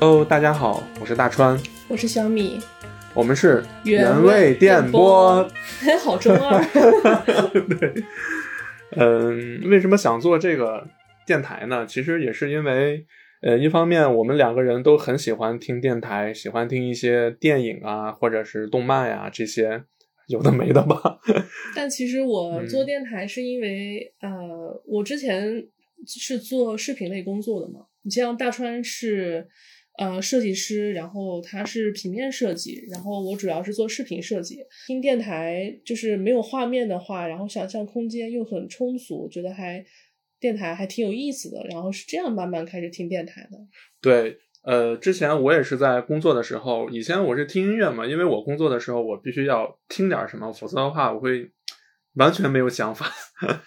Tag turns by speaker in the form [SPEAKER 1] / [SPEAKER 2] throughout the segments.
[SPEAKER 1] hello 大家好我是大川。
[SPEAKER 2] 我是小米。
[SPEAKER 1] 我们是
[SPEAKER 2] 原
[SPEAKER 1] 味电波。
[SPEAKER 2] 嘿 好中二。
[SPEAKER 1] 对。嗯为什么想做这个电台呢？其实也是因为呃，一方面我们两个人都很喜欢听电台，喜欢听一些电影啊，或者是动漫呀、这些有的没的吧。
[SPEAKER 2] 但其实
[SPEAKER 1] 嗯
[SPEAKER 2] 我做电台是因为，呃，我之前是做视频类工作的嘛。你像大川是呃设计师，然后他是平面设计，然后我主要是做视频设计。听电台就是没有画面的话，然后想象空间又很充足，觉得还电台还挺有意思的。然后是这样慢慢开始听电台的。
[SPEAKER 1] 对，呃，之前我也是在工作的时候，以前我是听音乐嘛，因为我工作的时候我必须要听点什么，否则的话我会完全没有想法。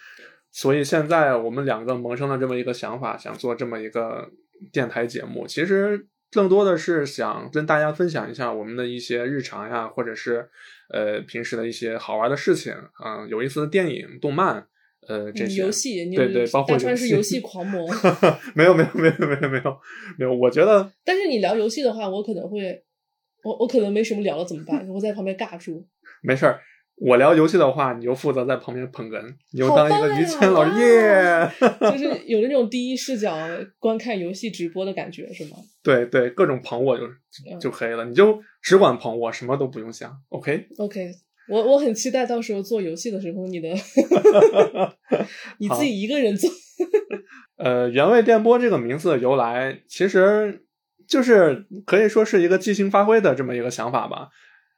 [SPEAKER 1] 所以现在我们两个萌生了这么一个想法，想做这么一个电台节目，其实更多的是想跟大家分享一下我们的一些日常呀，或者是呃平时的一些好玩的事情，嗯、有意思的电影、动漫，呃，这
[SPEAKER 2] 嗯
[SPEAKER 1] 些、
[SPEAKER 2] 游戏，你
[SPEAKER 1] 对对，包括
[SPEAKER 2] 大川是游戏狂魔。
[SPEAKER 1] 没有没有没有没有没有没有，我觉得
[SPEAKER 2] 但是你聊游戏的话，我可能会，我我可能没什么聊了，怎么办？我在旁边尬住。
[SPEAKER 1] 没事儿。我聊游戏的话，你就负责在旁边捧哏，你就当一个于谦老师
[SPEAKER 2] 哇
[SPEAKER 1] 耶。
[SPEAKER 2] 就是有那种第一视角观看游戏直播的感觉，是吗？
[SPEAKER 1] 对对，各种捧我就
[SPEAKER 2] 嗯
[SPEAKER 1] 就可以了，你就只管捧我，什么都不用想。
[SPEAKER 2] OK，OK，我我很期待到时候做游戏的时候，你的 你自己一个人做。
[SPEAKER 1] 呃，原味电波这个名字的由来，其实就是可以说是一个即兴发挥的这么一个想法吧。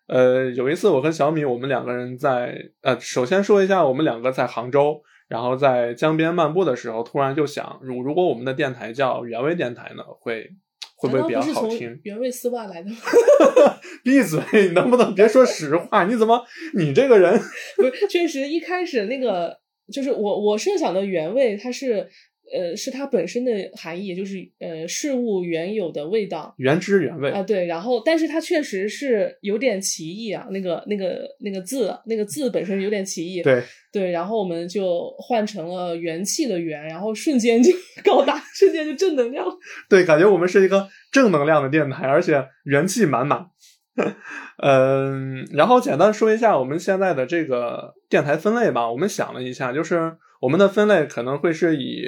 [SPEAKER 1] 呃，有一次我跟小米，我们两个人在呃，首先说一下，我们两个在杭州，然后在江边漫步的时候，突然就想，如如果我们的电台叫原味电台呢，会会不会比较好听
[SPEAKER 2] 从？原味丝袜来的吗？
[SPEAKER 1] 闭嘴！你能不能别说实话？你怎么，你这个人，
[SPEAKER 2] 不是，确实一开始那个就是我我设想的原味，它是呃是它本身的含义，就是呃事物原有的味道。
[SPEAKER 1] 原汁原味。
[SPEAKER 2] 啊，对，然后但是它确实是有点歧义啊，那个那个那个字，那个字本身有点歧义。
[SPEAKER 1] 对，
[SPEAKER 2] 对，然后我们就换成了元气的元，然后瞬间就 高大，瞬间就正能量。
[SPEAKER 1] 对，感觉我们是一个正能量的电台，而且元气满满。嗯，然后简单说一下我们现在的这个电台分类吧。我们想了一下，就是我们的分类可能会是以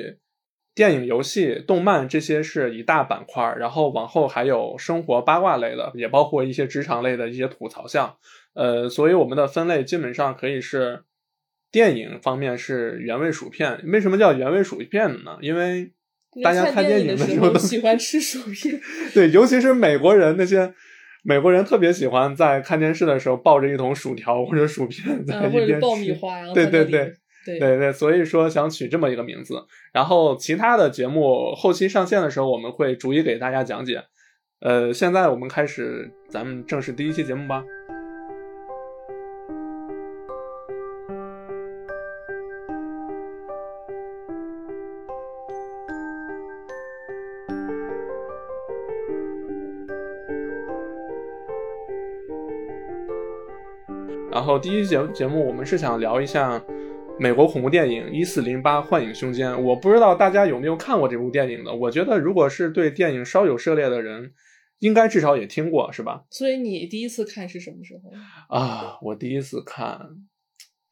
[SPEAKER 1] 电影、游戏、动漫这些是一大板块儿，然后往后还有生活八卦类的，也包括一些职场类的一些吐槽项。呃，所以我们的分类基本上可以是电影方面是原味薯片。为什么叫原味薯片呢？因为大家看电影
[SPEAKER 2] 的时
[SPEAKER 1] 候都
[SPEAKER 2] 喜欢吃薯片，
[SPEAKER 1] 对，尤其是美国人那些美国人特别喜欢在看电视的时候抱着一桶薯条或者薯片在
[SPEAKER 2] 嗯，
[SPEAKER 1] 一边
[SPEAKER 2] 或者是爆米
[SPEAKER 1] 吃。
[SPEAKER 2] 花，
[SPEAKER 1] 对对对
[SPEAKER 2] 对
[SPEAKER 1] 对，所以说想取这么一个名字。然后其他的节目后期上线的时候，我们会逐一给大家讲解。呃，现在我们开始咱们正式第一期节目吧。然后第一节节目我们是想聊一下美国恐怖电影《一四零八幻影凶间》。我不知道大家有没有看过这部电影的。我觉得如果是对电影稍有涉猎的人，应该至少也听过，是吧？
[SPEAKER 2] 所以你第一次看是什么时候？
[SPEAKER 1] 啊，我第一次看，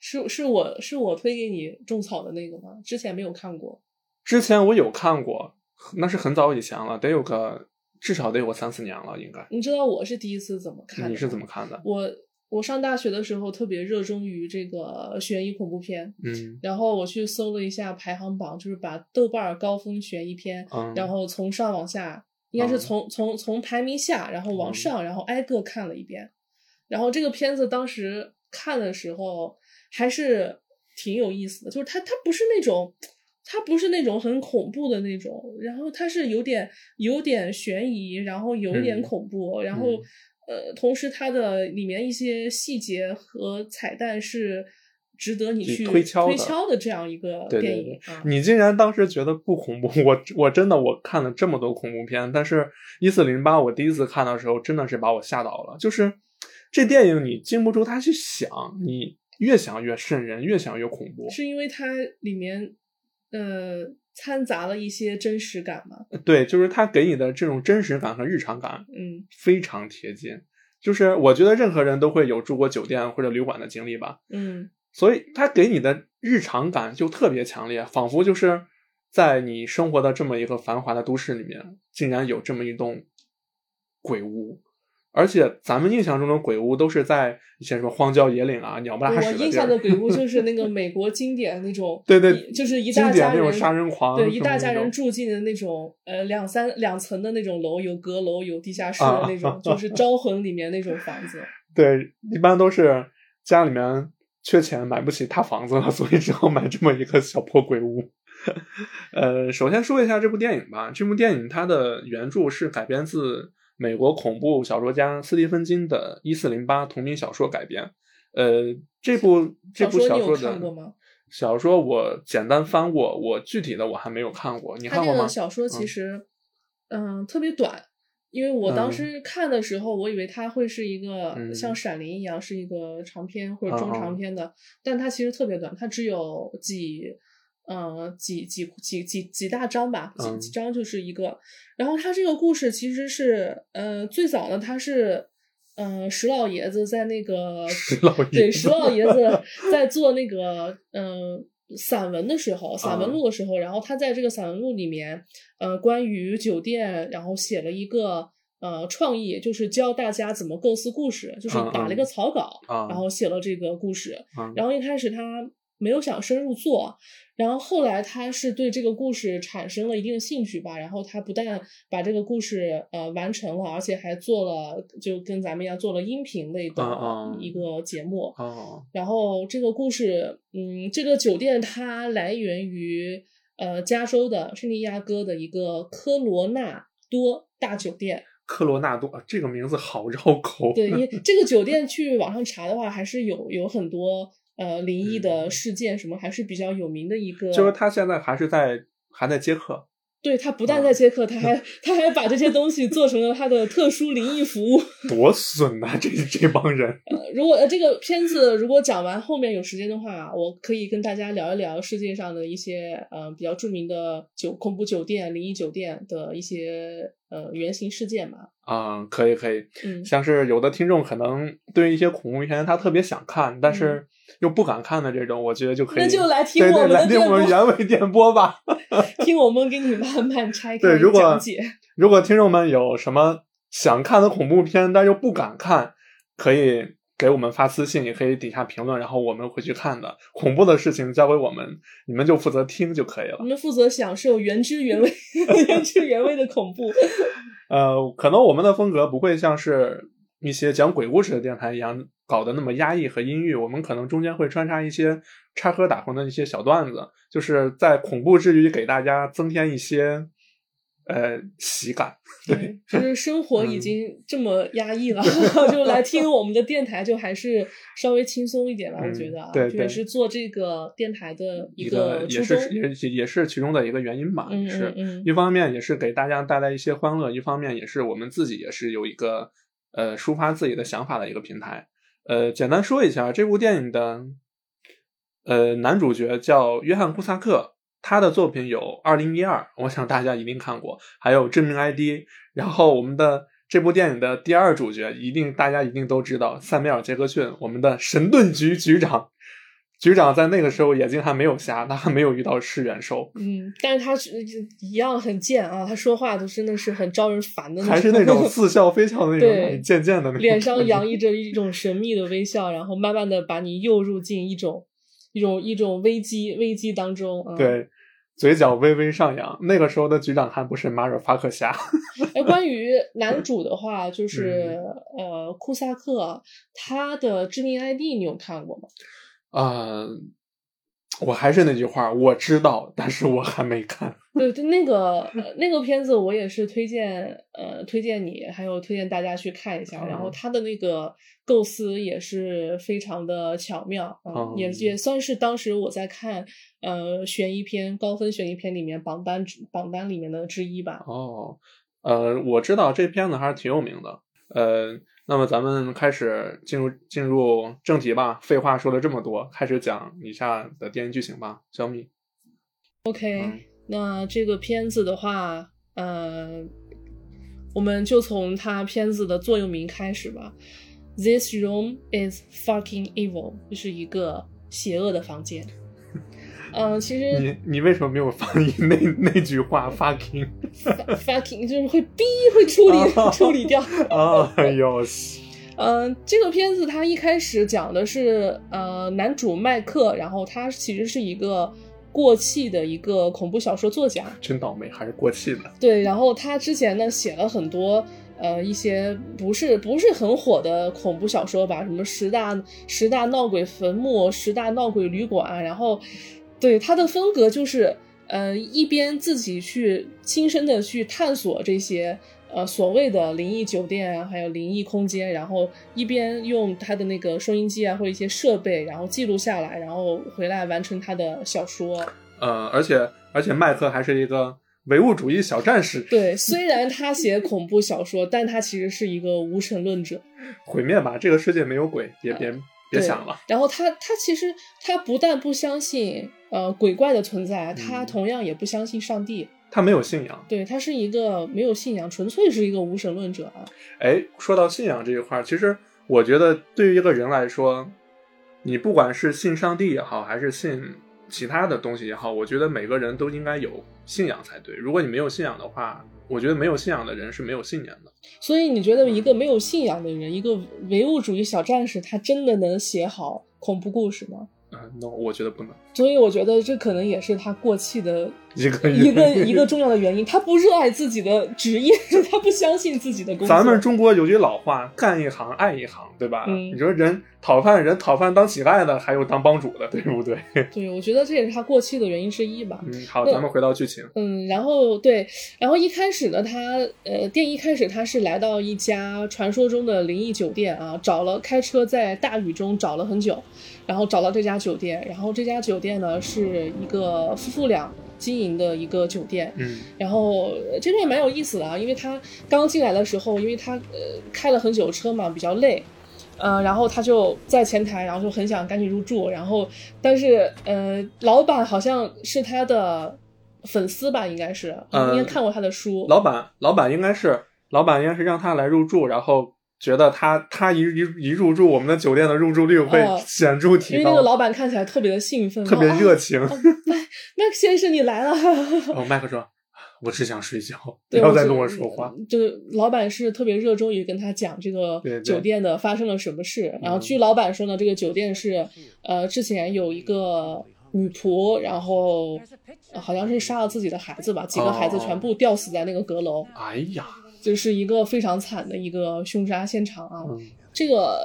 [SPEAKER 2] 是是我是我推给你种草的那个吗？之前没有看过。
[SPEAKER 1] 之前我有看过，那是很早以前了，得有个至少得有个三四年了，应该。
[SPEAKER 2] 你知道我是第一次怎么看的？
[SPEAKER 1] 你是怎么看的？
[SPEAKER 2] 我我上大学的时候特别热衷于这个悬疑恐怖片，
[SPEAKER 1] 嗯
[SPEAKER 2] 然后我去搜了一下排行榜，就是把豆瓣儿高分悬疑片，
[SPEAKER 1] 嗯，
[SPEAKER 2] 然后从上往下，应该是
[SPEAKER 1] 嗯
[SPEAKER 2] 从、从从排名下，然后往上，然后挨个看了一遍。然后这个片子当时看的时候还是挺有意思的，就是它它不是那种。它不是那种很恐怖的那种，然后它是有点有点悬疑，然后有点
[SPEAKER 1] 嗯
[SPEAKER 2] 恐怖，然后
[SPEAKER 1] 嗯
[SPEAKER 2] 呃，同时它的里面一些细节和彩蛋是值得你
[SPEAKER 1] 去
[SPEAKER 2] 去
[SPEAKER 1] 推敲的
[SPEAKER 2] 推敲的这样一个
[SPEAKER 1] 对对
[SPEAKER 2] 电影啊。
[SPEAKER 1] 你竟然当时觉得不恐怖，我我真的我看了这么多恐怖片，但是一四零八我第一次看的时候真的是把我吓到了，就是这电影你禁不住他去想，你越想越瘆人，越想越恐怖。
[SPEAKER 2] 是因为它里面呃掺杂了一些真实感嘛？
[SPEAKER 1] 对，就是他给你的这种真实感和日常感
[SPEAKER 2] 嗯
[SPEAKER 1] 非常贴近。就是我觉得任何人都会有住过酒店或者旅馆的经历吧，
[SPEAKER 2] 嗯
[SPEAKER 1] 所以他给你的日常感就特别强烈，仿佛就是在你生活的这么一个繁华的都市里面，竟然有这么一栋鬼屋。而且咱们印象中的鬼屋都是在一些什么荒郊野岭啊、鸟不拉
[SPEAKER 2] 我
[SPEAKER 1] 屎地
[SPEAKER 2] 印象的，鬼屋就是那个 美国经典那种，
[SPEAKER 1] 对对
[SPEAKER 2] 就是一大家人
[SPEAKER 1] 典那种杀人狂
[SPEAKER 2] 对，一大家人住进的那种，呃，两三两层的那种楼，有阁楼，有地下室的
[SPEAKER 1] 啊
[SPEAKER 2] 那种，就是 招魂里面那种房子。
[SPEAKER 1] 对，一般都是家里面缺钱买不起大房子了，所以只好买这么一个小破鬼屋。呃，首先说一下这部电影吧。这部电影它的原著是改编自美国恐怖小说家斯蒂芬金的《一四零八》同名小说改编。呃，这部这部
[SPEAKER 2] 小说你有看过吗？
[SPEAKER 1] 小说我简单翻过，我具体的我还没有看过。你看过吗？
[SPEAKER 2] 这个小说其
[SPEAKER 1] 嗯
[SPEAKER 2] 实，嗯、特别短，因为我当
[SPEAKER 1] 嗯
[SPEAKER 2] 时看的时候，我以为它会是一个
[SPEAKER 1] 嗯
[SPEAKER 2] 像《闪灵》一样是一个长篇或者中长篇的，但它其实特别短，它只有几。呃，几几几几几大章吧，几
[SPEAKER 1] 嗯
[SPEAKER 2] 几章就是一个。然后他这个故事其实是，呃，最早呢，他是，呃，石老爷子在那个
[SPEAKER 1] 石老爷
[SPEAKER 2] 对
[SPEAKER 1] 子
[SPEAKER 2] 石老爷子在做那个，嗯、散文的时候，散文
[SPEAKER 1] 啊
[SPEAKER 2] 录的时候，然后他在这个散文录里面，呃，关于酒店，然后写了一个呃创意，就是教大家怎么构思故事，就是
[SPEAKER 1] 嗯
[SPEAKER 2] 打了一个草稿，
[SPEAKER 1] 啊
[SPEAKER 2] 然后写了这个故事。
[SPEAKER 1] 嗯
[SPEAKER 2] 然后一开始他没有想深入做，然后后来他是对这个故事产生了一定的兴趣吧，然后他不但把这个故事呃完成了，而且还做了就跟咱们一样做了音频类的一个节目。
[SPEAKER 1] 哦
[SPEAKER 2] 然后这个故事，嗯，这个酒店它来源于呃加州的圣地亚哥的一个科罗纳多大酒店。
[SPEAKER 1] 科罗纳多这个名字好绕口。
[SPEAKER 2] 对，因为这个酒店去网上查的话，还是有有很多呃灵异的事件，什么还是比较有名的一个。
[SPEAKER 1] 嗯就是他现在还是在还在接客。
[SPEAKER 2] 对他不但在接客，他还 他还把这些东西做成了他的特殊灵异服务。
[SPEAKER 1] 多损呐、这这帮人。
[SPEAKER 2] 呃如果呃这个片子如果讲完后面有时间的话，我可以跟大家聊一聊世界上的一些呃比较著名的酒恐怖酒店、灵异酒店的一些呃原型事件嘛。
[SPEAKER 1] 嗯、可以可以，
[SPEAKER 2] 嗯
[SPEAKER 1] 像是有的听众可能对于一些恐怖片他特别想看，但是又不敢看的这种，我觉得就可以。
[SPEAKER 2] 嗯那就来听我们
[SPEAKER 1] 听我们原味电波吧。
[SPEAKER 2] 听我们给你慢慢拆开
[SPEAKER 1] 对，如果
[SPEAKER 2] 讲解。
[SPEAKER 1] 如果听众们有什么想看的恐怖片，但又不敢看，可以给我们发私信，也可以底下评论，然后我们回去看的。恐怖的事情交给我们，你们就负责听就可以了
[SPEAKER 2] 你。们负责享受原汁原味、原汁原味的恐怖。
[SPEAKER 1] 呃，可能我们的风格不会像是一些讲鬼故事的电台一样搞得那么压抑和阴郁，我们可能中间会穿插一些插科打诨的一些小段子，就是在恐怖之余给大家增添一些呃喜感。对，
[SPEAKER 2] 就是生活
[SPEAKER 1] 嗯
[SPEAKER 2] 已经这么压抑了，就来听我们的电台，就还是稍微轻松一点吧。我
[SPEAKER 1] 嗯
[SPEAKER 2] 觉得啊，也是做这个电台的
[SPEAKER 1] 一
[SPEAKER 2] 个
[SPEAKER 1] 也。是也也是其中的一个原因吧。
[SPEAKER 2] 嗯
[SPEAKER 1] 是
[SPEAKER 2] 嗯嗯
[SPEAKER 1] 一方面也是给大家带来一些欢乐，一方面也是我们自己也是有一个呃抒发自己的想法的一个平台。呃，简单说一下这部电影的呃男主角叫约翰库萨克，他的作品有《二零一二》，我想大家一定看过，还有《致命 ID》。然后我们的这部电影的第二主角，一定大家一定都知道，塞缪尔·杰克逊，我们的神盾局局长。局长在那个时候眼睛还没有瞎，他还没有遇到噬元兽，
[SPEAKER 2] 嗯，但是他是一样很贱啊，他说话都真的是很招人烦的
[SPEAKER 1] 还是那种 似笑非笑的那种，
[SPEAKER 2] 对
[SPEAKER 1] 让你渐渐的那种
[SPEAKER 2] 脸上洋溢着一种神秘的微笑，然后慢慢的把你诱入进一种一种一种危机危机当中。嗯、，
[SPEAKER 1] 对，嘴角微微上扬。那个时候的局长还不是马尔法克夏，
[SPEAKER 2] 哎，关于男主的话，就是、
[SPEAKER 1] 嗯
[SPEAKER 2] 呃库萨克，他的致命 ID 你有看过吗？
[SPEAKER 1] 呃，我还是那句话，我知道，但是我还没看。
[SPEAKER 2] 对就，那个呃那个片子我也是推荐呃推荐你，还有推荐大家去看一下。然后
[SPEAKER 1] 嗯
[SPEAKER 2] 他的那个构思也是非常的巧妙，嗯，
[SPEAKER 1] 嗯
[SPEAKER 2] 也也算是当时我在看呃悬疑片高分悬疑片里面榜单榜单里面的之一吧。
[SPEAKER 1] 哦，呃，我知道这片子还是挺有名的。呃，那么咱们开始进入进入正题吧。废话说了这么多，开始讲以下的电影剧情吧。小米
[SPEAKER 2] ，OK，、
[SPEAKER 1] 嗯
[SPEAKER 2] 那这个片子的话，呃，我们就从它片子的座右铭开始吧。This room is fucking evil，就是一个邪恶的房间。嗯、其实
[SPEAKER 1] 你你为什么没有翻译那那句话 fucking
[SPEAKER 2] fucking 就是会逼会处理、
[SPEAKER 1] 哦
[SPEAKER 2] 处理掉。
[SPEAKER 1] 啊？哎呦，
[SPEAKER 2] 嗯、这个片子它一开始讲的是呃男主麦克，然后他其实是一个过气的一个恐怖小说作家。
[SPEAKER 1] 真倒霉，还是过气的。
[SPEAKER 2] 对，然后他之前呢写了很多呃一些不是不是很火的恐怖小说吧，什么十大十大闹鬼坟墓、十大闹鬼旅馆，然后对他的风格就是呃一边自己去亲身的去探索这些。呃，所谓的灵异酒店啊，还有灵异空间，然后一边用他的那个收音机啊或者一些设备，然后记录下来，然后回来完成他的小说。
[SPEAKER 1] 呃，而且而且麦克还是一个唯物主义小战士，
[SPEAKER 2] 对，虽然他写恐怖小说，但他其实是一个无神论者。
[SPEAKER 1] 毁灭吧，这个世界没有鬼，别别别想了。
[SPEAKER 2] 然后他他其实他不但不相信呃鬼怪的存在，他
[SPEAKER 1] 嗯
[SPEAKER 2] 同样也不相信上帝。
[SPEAKER 1] 他没有信仰。
[SPEAKER 2] 对他是一个没有信仰，纯粹是一个无神论者啊。
[SPEAKER 1] 哎，说到信仰这一块儿，其实我觉得对于一个人来说，你不管是信上帝也好，还是信其他的东西也好，我觉得每个人都应该有信仰才对。如果你没有信仰的话，我觉得没有信仰的人是没有信念的。
[SPEAKER 2] 所以你觉得一个没有信仰的人，一个唯物主义小战士，他真的能写好恐怖故事吗？
[SPEAKER 1] 嗯、n o 我觉得不能。
[SPEAKER 2] 所以我觉得这可能也是他过气的
[SPEAKER 1] 一个
[SPEAKER 2] 一个一个重要的原因。他不热爱自己的职业，他不相信自己的工作。
[SPEAKER 1] 咱们中国有句老话，干一行爱一行，对吧？
[SPEAKER 2] 嗯
[SPEAKER 1] 你说人讨饭人讨饭当乞丐的，还有当帮主的，对不对？
[SPEAKER 2] 对，我觉得这也是他过气的原因之一吧。
[SPEAKER 1] 嗯，好，咱们回到剧情。
[SPEAKER 2] 嗯，然后对，然后一开始呢，他呃，电影一开始他是来到一家传说中的灵异酒店啊，找了开车在大雨中找了很久，然后找到这家酒店，然后这家酒店呢是一个夫妇俩经营的一个酒店，
[SPEAKER 1] 嗯
[SPEAKER 2] 然后呃这边也蛮有意思的啊，因为他刚进来的时候，因为他呃开了很久车嘛，比较累。呃，然后他就在前台，然后就很想赶紧入住，然后但是呃，老板好像是他的粉丝吧，应该是，
[SPEAKER 1] 呃
[SPEAKER 2] 应该看过他的书。
[SPEAKER 1] 老板，老板应该是老板应该是让他来入住，然后觉得他他一一一入住，我们的酒店的入住率会
[SPEAKER 2] 哦
[SPEAKER 1] 显著
[SPEAKER 2] 因
[SPEAKER 1] 提高，因
[SPEAKER 2] 为那个老板看起来特别的兴奋，
[SPEAKER 1] 特别
[SPEAKER 2] 哦
[SPEAKER 1] 热情。
[SPEAKER 2] 哦麦麦克先生，你来了。
[SPEAKER 1] 哦，麦克说：“我只想睡觉，不要再跟我说话。
[SPEAKER 2] 就是老板是特别热衷于跟他讲这个酒店的发生了什么事。然后
[SPEAKER 1] 嗯
[SPEAKER 2] 据老板说呢，这个酒店是呃之前有一个女仆，然后、呃好像是杀了自己的孩子吧，几个孩子
[SPEAKER 1] 哦
[SPEAKER 2] 全部吊死在那个阁楼，
[SPEAKER 1] 哎呀，
[SPEAKER 2] 就是一个非常惨的一个凶杀现场啊。
[SPEAKER 1] 嗯
[SPEAKER 2] 这个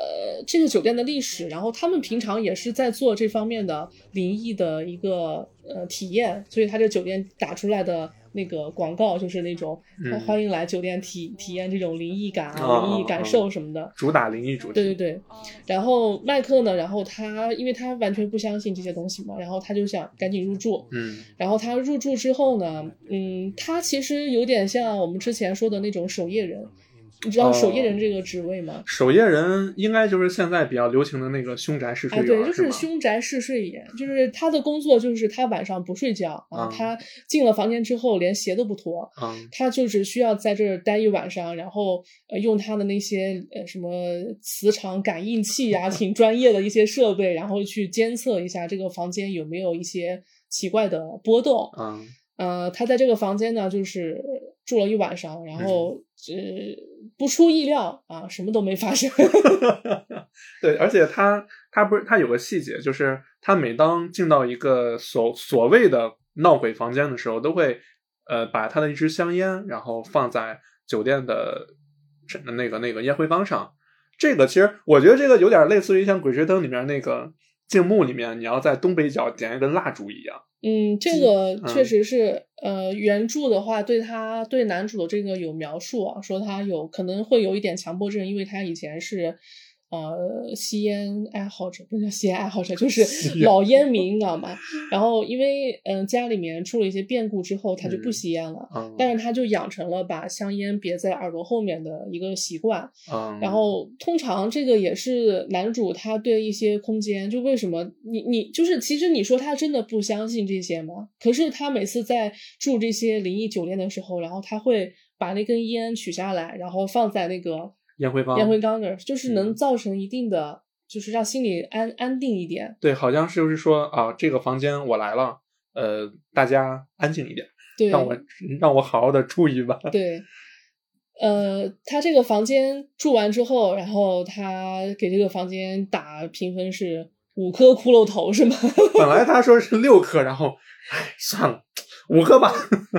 [SPEAKER 2] 这个酒店的历史，然后他们平常也是在做这方面的灵异的一个呃体验，所以他这酒店打出来的那个广告就是那种、
[SPEAKER 1] 嗯
[SPEAKER 2] 欢迎来酒店体体验这种灵异感啊、
[SPEAKER 1] 哦
[SPEAKER 2] 灵异感受什么的。
[SPEAKER 1] 主打灵异主题。
[SPEAKER 2] 对对对，然后麦克呢，然后他因为他完全不相信这些东西嘛，然后他就想赶紧入住，
[SPEAKER 1] 嗯
[SPEAKER 2] 然后他入住之后呢，嗯，他其实有点像我们之前说的那种守夜人，你知道
[SPEAKER 1] 哦
[SPEAKER 2] 守夜人这个职位吗？
[SPEAKER 1] 守夜人应该就是现在比较流行的那个凶宅试睡
[SPEAKER 2] 啊，
[SPEAKER 1] 员，
[SPEAKER 2] 对，就是凶宅试睡员，就是他的工作就是他晚上不睡觉啊，
[SPEAKER 1] 嗯
[SPEAKER 2] 他进了房间之后连鞋都不脱，
[SPEAKER 1] 嗯
[SPEAKER 2] 他就只需要在这儿待一晚上，然后呃用他的那些呃什么磁场感应器呀、挺专业的一些设备，然后去监测一下这个房间有没有一些奇怪的波动。
[SPEAKER 1] 嗯
[SPEAKER 2] 呃，他在这个房间呢，就是住了一晚上，然后、
[SPEAKER 1] 嗯
[SPEAKER 2] 呃不出意料啊，什么都没发生。
[SPEAKER 1] 对，而且他他不是他有个细节，就是他每当进到一个所所谓的闹鬼房间的时候，都会呃把他的一支香烟，然后放在酒店的那个那个烟灰缸上。这个其实我觉得这个有点类似于像《鬼吹灯》里面那个静木里面，你要在东北角点一根蜡烛一样。
[SPEAKER 2] 嗯，这个
[SPEAKER 1] 嗯。
[SPEAKER 2] 确实是，呃，原著的话对他对男主的这个有描述啊，说他有可能会有一点强迫症，因为他以前是，呃吸烟爱好者，不是叫吸烟爱好者，就是老烟民，你知道吗？然后因为嗯、呃家里面出了一些变故之后，他就不
[SPEAKER 1] 嗯
[SPEAKER 2] 吸烟了，
[SPEAKER 1] 嗯
[SPEAKER 2] 但是他就养成了把香烟别在耳朵后面的一个习惯。
[SPEAKER 1] 嗯，
[SPEAKER 2] 然后通常这个也是男主他对一些空间，就为什么你你就是其实你说他真的不相信这些吗？可是他每次在住这些灵异酒店的时候，然后他会把那根烟取下来，然后放在那个
[SPEAKER 1] 烟灰缸
[SPEAKER 2] 烟灰缸那儿，就是能
[SPEAKER 1] 嗯
[SPEAKER 2] 造成一定的，就是让心里安安定一点。
[SPEAKER 1] 对，好像是就是说啊，这个房间我来了，呃，大家安静一点，
[SPEAKER 2] 对，
[SPEAKER 1] 让我让我好好的住一晚。
[SPEAKER 2] 对，呃，他这个房间住完之后，然后他给这个房间打评分是五颗骷髅头，是吗？
[SPEAKER 1] 本来他说是六颗，然后，哎，算了，五颗吧。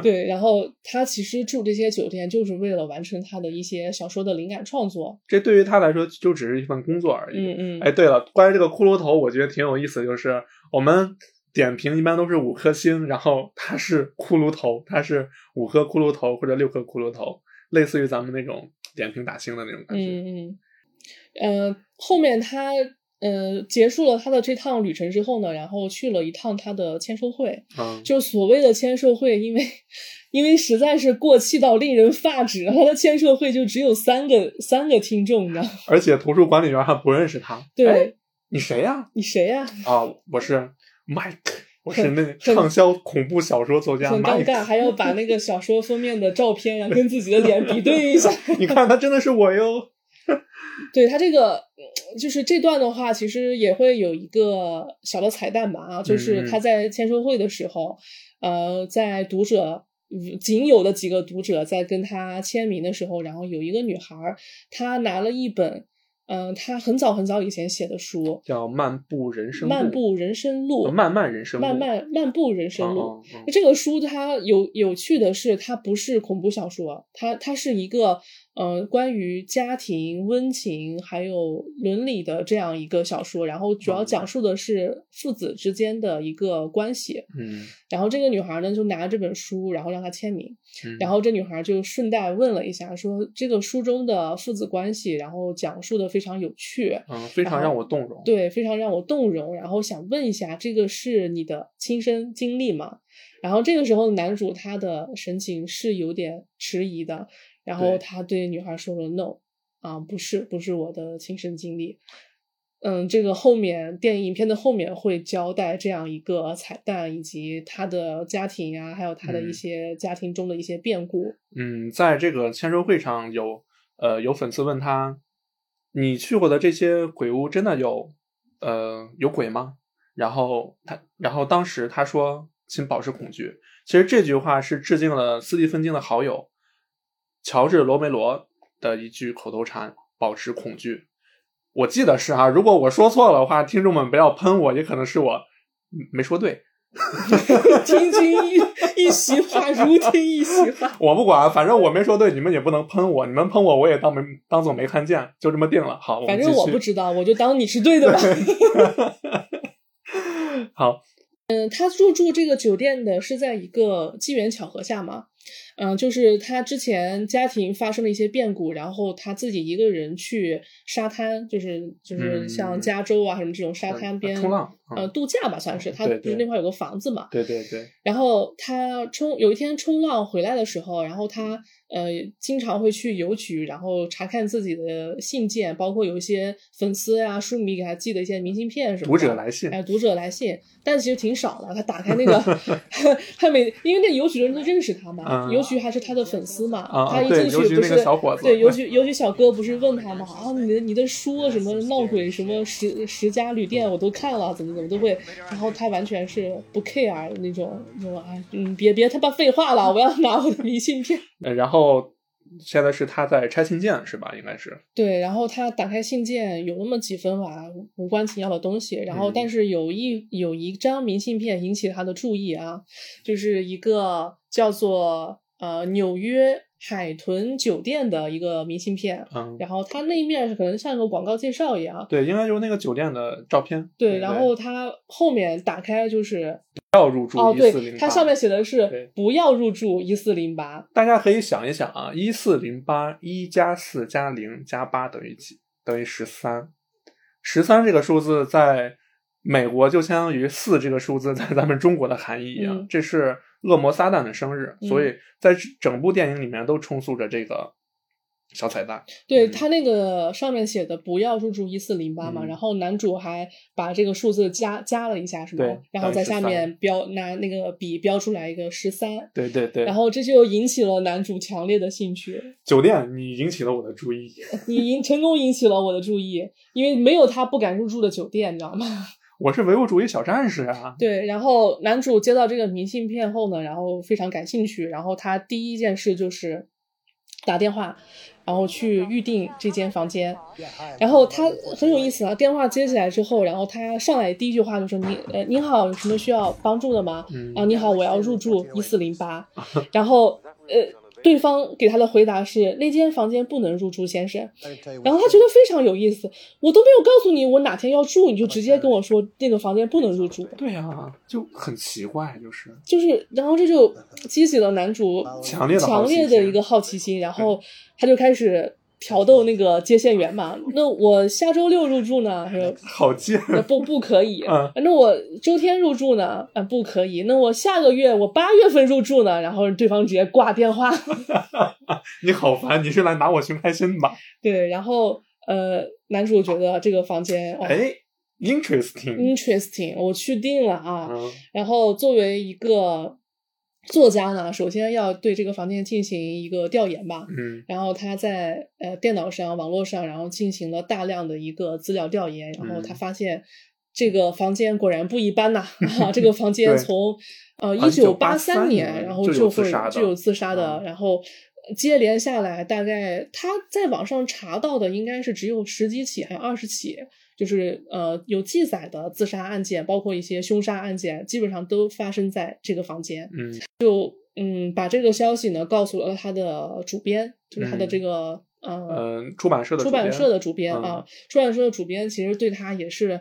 [SPEAKER 2] 对，然后他其实住这些酒店就是为了完成他的一些小说的灵感创作。
[SPEAKER 1] 这对于他来说就只是一份工作而已。
[SPEAKER 2] 嗯嗯，
[SPEAKER 1] 哎，对了，关于这个骷髅头，我觉得挺有意思，就是我们点评一般都是五颗星，然后他是骷髅头，他是五颗骷髅头或者六颗骷髅头，类似于咱们那种点评打星的那种感觉。
[SPEAKER 2] 嗯嗯，呃，后面他呃结束了他的这趟旅程之后呢，然后去了一趟他的签售会。
[SPEAKER 1] 嗯，
[SPEAKER 2] 就所谓的签售会，因为因为实在是过气到令人发指，他的签售会就只有三个三个听众，你知道吗？
[SPEAKER 1] 而且图书管理员还不认识他。
[SPEAKER 2] 对，
[SPEAKER 1] 哎你谁呀、
[SPEAKER 2] 你谁呀、
[SPEAKER 1] 啊？我是 Mike，我是
[SPEAKER 2] 很
[SPEAKER 1] 那畅销恐怖小说作家
[SPEAKER 2] 很尴。尬，还要把那个小说封面的照片呀、跟自己的脸比对一下。
[SPEAKER 1] 你看，他真的是我哟。
[SPEAKER 2] 对他这个，嗯就是这段的话，其实也会有一个小的彩蛋吧啊，就是他在签售会的时候，呃，在读者嗯仅有的几个读者在跟他签名的时候，然后有一个女孩儿，她拿了一本，嗯、她很早很早以前写的书
[SPEAKER 1] 叫《漫步人《生》，
[SPEAKER 2] 漫步人生路》，
[SPEAKER 1] 漫漫人生路，
[SPEAKER 2] 漫漫漫步人生路。这个书它有有趣的是，它不是恐怖小说，它它是一个呃关于家庭温情还有伦理的这样一个小说，然后主要
[SPEAKER 1] 嗯
[SPEAKER 2] 讲述的是父子之间的一个关系。
[SPEAKER 1] 嗯，
[SPEAKER 2] 然后这个女孩呢就拿这本书，然后让他签名，
[SPEAKER 1] 嗯
[SPEAKER 2] 然后这女孩就顺带问了一下，说这个书中的父子关系，然后讲述的非常有趣，
[SPEAKER 1] 嗯，非常让我动容。
[SPEAKER 2] 对，非常让我动容。然后想问一下，这个是你的亲身经历吗？然后这个时候，男主他的神情是有点迟疑的，然后他对女孩说了 “no”，啊，不是，不是我的亲身经历。嗯，这个后面电影影片的后面会交代这样一个彩蛋，以及他的家庭啊，还有他的一
[SPEAKER 1] 嗯
[SPEAKER 2] 些家庭中的一些变故。
[SPEAKER 1] 嗯，在这个签售会上有呃有粉丝问他，你去过的这些鬼屋真的有呃有鬼吗？然后他然后当时他说，请保持恐惧。其实这句话是致敬了斯蒂芬金的好友乔治罗梅罗的一句口头禅：保持恐惧。我记得是啊，如果我说错了的话，听众们不要喷我，也可能是我嗯没说对。
[SPEAKER 2] 听君一一席话，如听一席话。
[SPEAKER 1] 我不管，反正我没说对，你们也不能喷我，你们喷我我也当没当做没看见，就这么定了。好，
[SPEAKER 2] 反正我不
[SPEAKER 1] 知
[SPEAKER 2] 知道，我就当你是对的吧。
[SPEAKER 1] 好，
[SPEAKER 2] 嗯，他入住这个酒店的是在一个机缘巧合下嘛，嗯，就是他之前家庭发生了一些变故，然后他自己一个人去沙滩，就是就是像
[SPEAKER 1] 嗯
[SPEAKER 2] 加州啊什么这种沙滩边
[SPEAKER 1] 冲浪，
[SPEAKER 2] 呃，
[SPEAKER 1] 嗯，
[SPEAKER 2] 度假吧算是，他不是那块有个房子嘛，
[SPEAKER 1] 对对对，
[SPEAKER 2] 然后他冲有一天冲浪回来的时候，然后他呃经常会去邮局，然后查看自己的信件，包括有一些粉丝呀、书迷给他寄的一些明信片什么
[SPEAKER 1] 读
[SPEAKER 2] 的。
[SPEAKER 1] 者来信，
[SPEAKER 2] 哎，读者来信，但其实挺少的。他打开那个，他每因为那邮局的人都认识他嘛，
[SPEAKER 1] 嗯
[SPEAKER 2] 邮局还是他的粉丝嘛。
[SPEAKER 1] 啊啊
[SPEAKER 2] 他一进去不是
[SPEAKER 1] 个小伙子
[SPEAKER 2] 对邮局邮局小哥不是问他嘛？啊，你的你的书什么闹鬼什么十十家旅店我都看了，怎么怎么都会。然后他完全是不 care 那种，说啊嗯别别他妈废话了，我要拿我的明信片。
[SPEAKER 1] 呃然后现在是他在拆信件是吧？应该是，
[SPEAKER 2] 对，然后他打开信件，有那么几分吧无关紧要的东西，然后
[SPEAKER 1] 嗯
[SPEAKER 2] 但是有一有一张明信片引起他的注意啊，就是一个叫做呃纽约海豚酒店的一个明信片，
[SPEAKER 1] 嗯，
[SPEAKER 2] 然后它那一面可能像个广告介绍一样，
[SPEAKER 1] 对，应该就是那个酒店的照片。
[SPEAKER 2] 对，然后它后面打开就是
[SPEAKER 1] 不要入住
[SPEAKER 2] 哦，对
[SPEAKER 1] 一四零，
[SPEAKER 2] 它上面写的是不要入住一四零八，
[SPEAKER 1] 大家可以想一想啊，一四零八一加四加零加八等于几？等于十三。十三这个数字在美国就相当于四这个数字在咱们中国的含义一样，
[SPEAKER 2] 嗯
[SPEAKER 1] 这是恶魔撒旦的生日，
[SPEAKER 2] 嗯
[SPEAKER 1] 所以在整部电影里面都充诉着这个小彩蛋。嗯
[SPEAKER 2] 对他那个上面写的不要入住一四零八嘛，
[SPEAKER 1] 嗯
[SPEAKER 2] 然后男主还把这个数字加加了一下，是吗
[SPEAKER 1] 对？
[SPEAKER 2] 然后在下
[SPEAKER 1] 等于13
[SPEAKER 2] 面标拿那个笔标出来一个十三，
[SPEAKER 1] 对对对，
[SPEAKER 2] 然后这就引起了男主强烈的兴趣。
[SPEAKER 1] 酒店你引起了我的注意，
[SPEAKER 2] 你引成功引起了我的注意，因为没有他不敢入住的酒店，你知道吗？
[SPEAKER 1] 我是唯物主义小战士啊。
[SPEAKER 2] 对，然后男主接到这个明信片后呢，然后非常感兴趣，然后他第一件事就是打电话，然后去预定这间房间。然后他很有意思啊，电话接起来之后，然后他上来第一句话就说：“你呃，您好，有什么需要帮助的吗？
[SPEAKER 1] 嗯
[SPEAKER 2] 啊，你好，我要入住一四零八。”然后呃，对方给他的回答是：“那间房间不能入住，先生。”然后他觉得非常有意思，我都没有告诉你我哪天要住，你就直接跟我说那个房间不能入住。
[SPEAKER 1] 对啊、就很奇怪，就是
[SPEAKER 2] 就是，然后这就激起了男主
[SPEAKER 1] 强烈的
[SPEAKER 2] 强烈的一个好奇心，然后他就开始挑逗那个接线员嘛。那我下周六入住呢？他说
[SPEAKER 1] 好贱。
[SPEAKER 2] 那不不可以。
[SPEAKER 1] 嗯
[SPEAKER 2] 那我周天入住呢？啊，不可以。那我下个月我八月份入住呢？然后对方直接挂电话。
[SPEAKER 1] 你好烦，你是来拿我寻开心吧？
[SPEAKER 2] 对，然后呃，男主觉得这个房间哦
[SPEAKER 1] 哎，interesting。
[SPEAKER 2] interesting，我去定了啊。
[SPEAKER 1] 嗯
[SPEAKER 2] 然后作为一个作家呢，首先要对这个房间进行一个调研吧。
[SPEAKER 1] 嗯
[SPEAKER 2] 然后他在呃电脑上、网络上，然后进行了大量的一个资料调研，然后他
[SPEAKER 1] 嗯
[SPEAKER 2] 发现这个房间果然不一般呐、啊！这个房间从呃一
[SPEAKER 1] 1983
[SPEAKER 2] 九八三
[SPEAKER 1] 年
[SPEAKER 2] 然后
[SPEAKER 1] 就
[SPEAKER 2] 会就有自杀的，
[SPEAKER 1] 嗯
[SPEAKER 2] 然后接连下来，大概他在网上查到的应该是只有十几起，还有二十起。就是呃有记载的自杀案件，包括一些凶杀案件，基本上都发生在这个房间。
[SPEAKER 1] 嗯就
[SPEAKER 2] 嗯，把这个消息呢告诉了他的主编，就是他的
[SPEAKER 1] 嗯
[SPEAKER 2] 这个、呃
[SPEAKER 1] 嗯，出版社的
[SPEAKER 2] 出版社的主编
[SPEAKER 1] 嗯
[SPEAKER 2] 啊，出版社的主编其实对他也是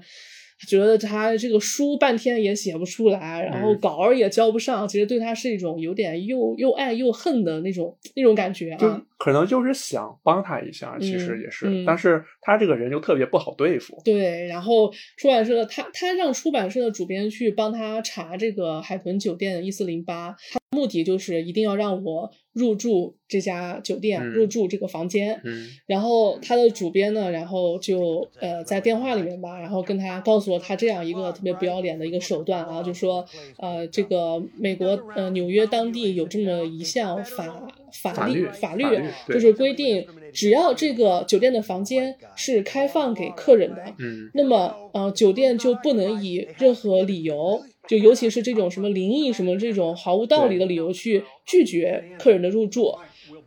[SPEAKER 2] 觉得他这个书半天也写不出来，然后
[SPEAKER 1] 嗯
[SPEAKER 2] 稿儿也交不上，其实对他是一种有点又又爱又恨的那种那种感觉
[SPEAKER 1] 就
[SPEAKER 2] 啊。
[SPEAKER 1] 可能就是想帮他一下，其实
[SPEAKER 2] 嗯
[SPEAKER 1] 也是，
[SPEAKER 2] 嗯
[SPEAKER 1] 但是他这个人就特别不好对付。
[SPEAKER 2] 对，然后出版社的他他让出版社的主编去帮他查这个海豚酒店一四零八，他目的就是一定要让我入住这家酒店，
[SPEAKER 1] 嗯
[SPEAKER 2] 入住这个房间。
[SPEAKER 1] 嗯
[SPEAKER 2] 然后他的主编呢，然后就呃在电话里面吧，然后跟他告诉了他这样一个特别不要脸的一个手段啊，就说呃这个美国呃纽约当地有这么一项法法律
[SPEAKER 1] 法律
[SPEAKER 2] 就是规定，只要这个酒店的房间是开放给客人的，
[SPEAKER 1] 嗯
[SPEAKER 2] 那么呃酒店就不能以任何理由。就尤其是这种什么灵异什么这种毫无道理的理由去拒绝客人的入住，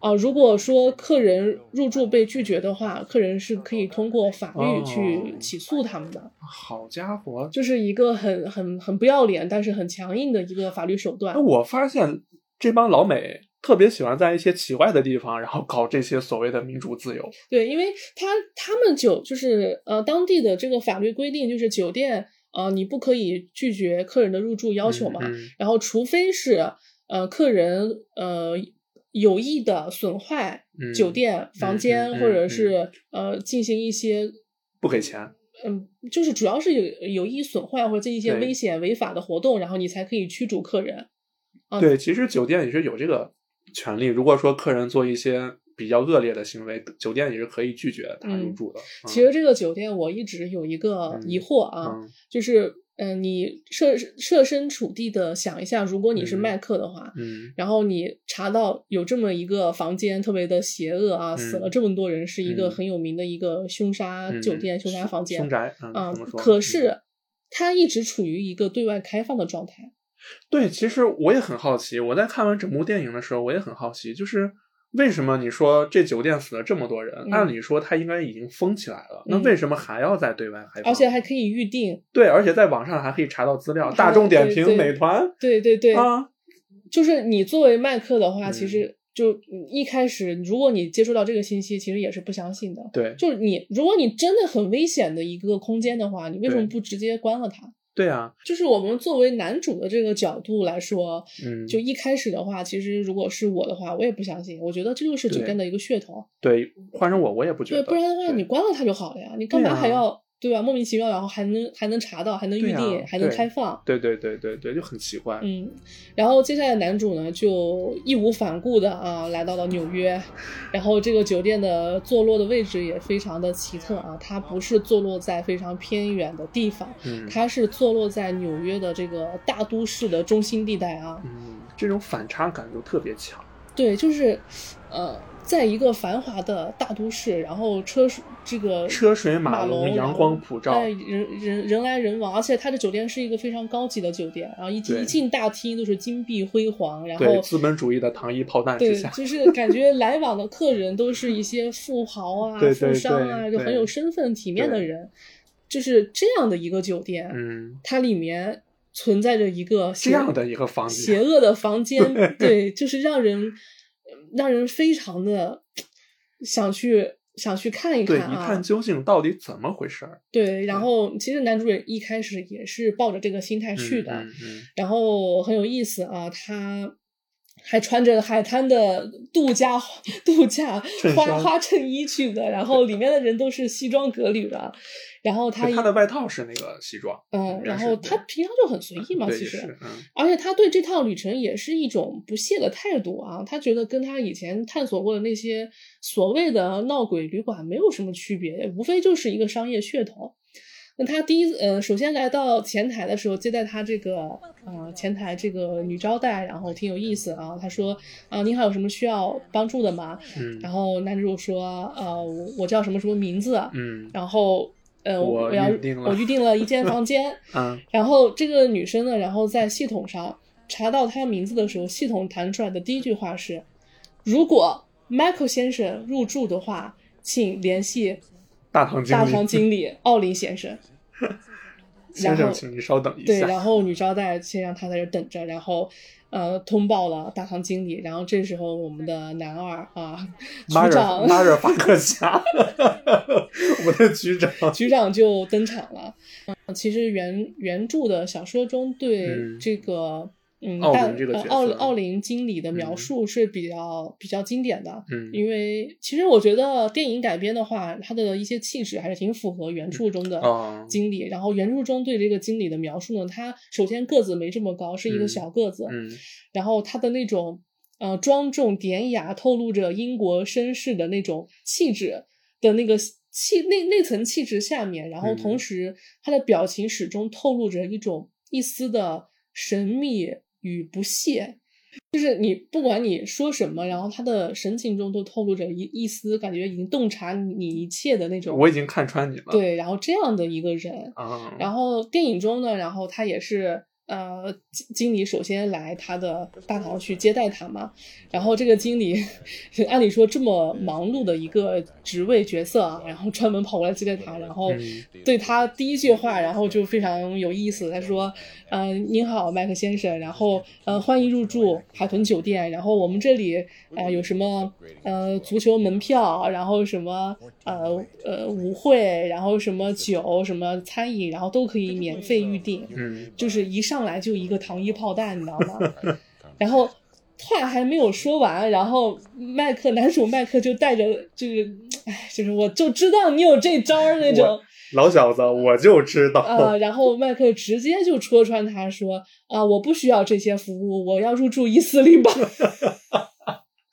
[SPEAKER 2] 啊、如果说客人入住被拒绝的话，客人是可以通过法律
[SPEAKER 1] 哦
[SPEAKER 2] 去起诉他们的，
[SPEAKER 1] 好家伙！
[SPEAKER 2] 就是一个很很很不要脸，但是很强硬的一个法律手段
[SPEAKER 1] 那。我发现这帮老美特别喜欢在一些奇怪的地方，然后搞这些所谓的民主自由。
[SPEAKER 2] 对，因为他他们酒就是呃当地的这个法律规定，就是酒店呃你不可以拒绝客人的入住要求嘛，
[SPEAKER 1] 嗯
[SPEAKER 2] 然后除非是呃客人呃有意的损坏
[SPEAKER 1] 嗯
[SPEAKER 2] 酒店房间，或者
[SPEAKER 1] 嗯
[SPEAKER 2] 是呃进行一些
[SPEAKER 1] 不给钱。
[SPEAKER 2] 嗯，就是主要是有有意损坏或者这一些危险违法的活动，然后你才可以驱逐客人。啊
[SPEAKER 1] 对，其实酒店也是有这个权利。如果说客人做一些比较恶劣的行为，酒店也是可以拒绝他入住的。嗯
[SPEAKER 2] 其实这个酒店我一直有一个
[SPEAKER 1] 嗯
[SPEAKER 2] 疑惑啊，
[SPEAKER 1] 嗯
[SPEAKER 2] 就是嗯、呃你设设身处地的想一下，如果你是
[SPEAKER 1] 嗯
[SPEAKER 2] 麦克的话，
[SPEAKER 1] 嗯
[SPEAKER 2] 然后你查到有这么一个房间特别的邪恶啊，死了这么多人，是一个
[SPEAKER 1] 嗯
[SPEAKER 2] 很有名的一个凶杀
[SPEAKER 1] 嗯
[SPEAKER 2] 酒店、凶杀房间
[SPEAKER 1] 凶宅，嗯，
[SPEAKER 2] 啊、可
[SPEAKER 1] 嗯
[SPEAKER 2] 是它一直处于一个对外开放的状态。
[SPEAKER 1] 对，其实我也很好奇。我在看完整部电影的时候，我也很好奇，就是为什么你说这酒店死了这么多人？
[SPEAKER 2] 嗯
[SPEAKER 1] 按理说它应该已经封起来了，那
[SPEAKER 2] 嗯
[SPEAKER 1] 为什么还要再对外开放？
[SPEAKER 2] 而且还可以预定，
[SPEAKER 1] 对，而且在网上还可以查到资料，大众点评、美团
[SPEAKER 2] 对对对，
[SPEAKER 1] 啊，
[SPEAKER 2] 就是你作为麦克的话，
[SPEAKER 1] 嗯
[SPEAKER 2] 其实就一开始，如果你接触到这个信息，其实也是不相信的。
[SPEAKER 1] 对
[SPEAKER 2] 就是你，如果你真的很危险的一个空间的话，你为什么不直接关了它？
[SPEAKER 1] 对啊，
[SPEAKER 2] 就是我们作为男主的这个角度来说，
[SPEAKER 1] 嗯，
[SPEAKER 2] 就一开始的话，其实如果是我的话，我也不相信。我觉得这就是酒店的一个噱头。
[SPEAKER 1] 对，换成我我也不觉
[SPEAKER 2] 对，
[SPEAKER 1] 得，
[SPEAKER 2] 不然的话，你关了它就好了呀，你干嘛还要对吧？莫名其妙，然后还能还能查到，还能预定，还能开放。
[SPEAKER 1] 对对对对对，就很奇怪。
[SPEAKER 2] 嗯，然后接下来男主呢就义无反顾的啊来到了纽约，然后这个酒店的坐落的位置也非常的奇特啊，它不是坐落在非常偏远的地方，
[SPEAKER 1] 嗯
[SPEAKER 2] 它是坐落在纽约的这个大都市的中心地带啊。
[SPEAKER 1] 嗯，这种反差感就特别强。
[SPEAKER 2] 对，就是，呃，在一个繁华的大都市，然后车水这个
[SPEAKER 1] 车水马
[SPEAKER 2] 马
[SPEAKER 1] 龙阳光普照。
[SPEAKER 2] 哎，人人人来人往，而且它的酒店是一个非常高级的酒店，然后一进一进大厅都是金碧辉煌，然
[SPEAKER 1] 对
[SPEAKER 2] 后
[SPEAKER 1] 资本主义的糖衣炮弹之
[SPEAKER 2] 对，
[SPEAKER 1] 下，
[SPEAKER 2] 就是感觉来往的客人都是一些富豪啊、富商啊，就很有身份、体面的人，就是这样的一个酒店，
[SPEAKER 1] 嗯，
[SPEAKER 2] 它里面存在着一个
[SPEAKER 1] 这样的一个房间。
[SPEAKER 2] 邪，恶的房间，对，就是让人让人非常的想去想去看一看
[SPEAKER 1] 对，
[SPEAKER 2] 啊，
[SPEAKER 1] 一探究竟到底怎么回事儿。
[SPEAKER 2] 对，然后其实男主也一开始也是抱着这个心态去的，
[SPEAKER 1] 嗯嗯
[SPEAKER 2] 然后很有意思啊，他还穿着海滩的度假 度假花花衬衣去的，然后里面的人都是西装革履的，然后他
[SPEAKER 1] 他的外套是那个西装，
[SPEAKER 2] 嗯，然后他平常就很随意嘛，其实，
[SPEAKER 1] 嗯
[SPEAKER 2] 而且他对这趟旅程也是一种不屑的态度啊，他觉得跟他以前探索过的那些所谓的闹鬼旅馆没有什么区别，无非就是一个商业噱头。那他第一呃，首先来到前台的时候，接待他这个呃前台这个女招待，然后挺有意思啊。他说啊、您还有什么需要帮助的吗？
[SPEAKER 1] 嗯
[SPEAKER 2] 然后男主说呃，我我叫什么什么名字，
[SPEAKER 1] 嗯
[SPEAKER 2] 然后呃
[SPEAKER 1] 我
[SPEAKER 2] 要我预定了一间房间，
[SPEAKER 1] 嗯
[SPEAKER 2] 然后这个女生呢，然后在系统上查到她名字的时候，系统弹出来的第一句话是：如果 Michael 先生入住的话，请联系
[SPEAKER 1] 大堂经理，
[SPEAKER 2] 大堂经理奥林先生。
[SPEAKER 1] 先生，请你稍等一下对，
[SPEAKER 2] 然后女招待先让他在这等着，然后呃通报了大堂经理，然后这时候我们的男二啊 局长
[SPEAKER 1] 马尔法克侠，我的局长，
[SPEAKER 2] 局长就登场了。嗯，其实原原著的小说中对
[SPEAKER 1] 嗯
[SPEAKER 2] 这个嗯
[SPEAKER 1] 奥林这个
[SPEAKER 2] 奥奥林经理的描
[SPEAKER 1] 嗯
[SPEAKER 2] 述是比较比较经典的。
[SPEAKER 1] 嗯
[SPEAKER 2] 因为其实我觉得电影改编的话，他的一些气质还是挺符合原著中的
[SPEAKER 1] 哦
[SPEAKER 2] 经理。然后原著中对这个经理的描述呢，他首先个子没这么高，是一个
[SPEAKER 1] 嗯
[SPEAKER 2] 小个子，
[SPEAKER 1] 嗯
[SPEAKER 2] 然后他的那种呃庄重典雅，透露着英国绅士的那种气质的那个气那那层气质下面，然后
[SPEAKER 1] 嗯
[SPEAKER 2] 同时他的表情始终透露着一种一丝的神秘与不屑。就是你不管你说什么，然后他的神情中都透露着一一丝感觉已经洞察你一切的那种。
[SPEAKER 1] 我已经看穿你了。
[SPEAKER 2] 对，然后这样的一个人，
[SPEAKER 1] 啊，
[SPEAKER 2] 然后电影中呢，然后他也是呃，经经理首先来他的大堂去接待他嘛，然后这个经理 按理说这么忙碌的一个职位角色啊，然后专门跑过来接待他，然后
[SPEAKER 1] 嗯。
[SPEAKER 2] 对他第一句话，然后就非常有意思，他说：“呃，您好，麦克先生，然后呃，欢迎入住海豚酒店，然后我们这里呃有什么呃足球门票，然后什么呃呃舞会，然后什么酒，什么餐饮，然后都可以免费预定。”
[SPEAKER 1] 嗯
[SPEAKER 2] 就是一上来就一个糖衣炮弹，你知道吗？然后话还没有说完，然后麦克男主麦克就带着就是，哎，就是我就知道你有这招儿那种
[SPEAKER 1] 老小子，我就知道。
[SPEAKER 2] 啊、然后麦克直接就戳穿他说啊、我不需要这些服务，我要入住一四零八，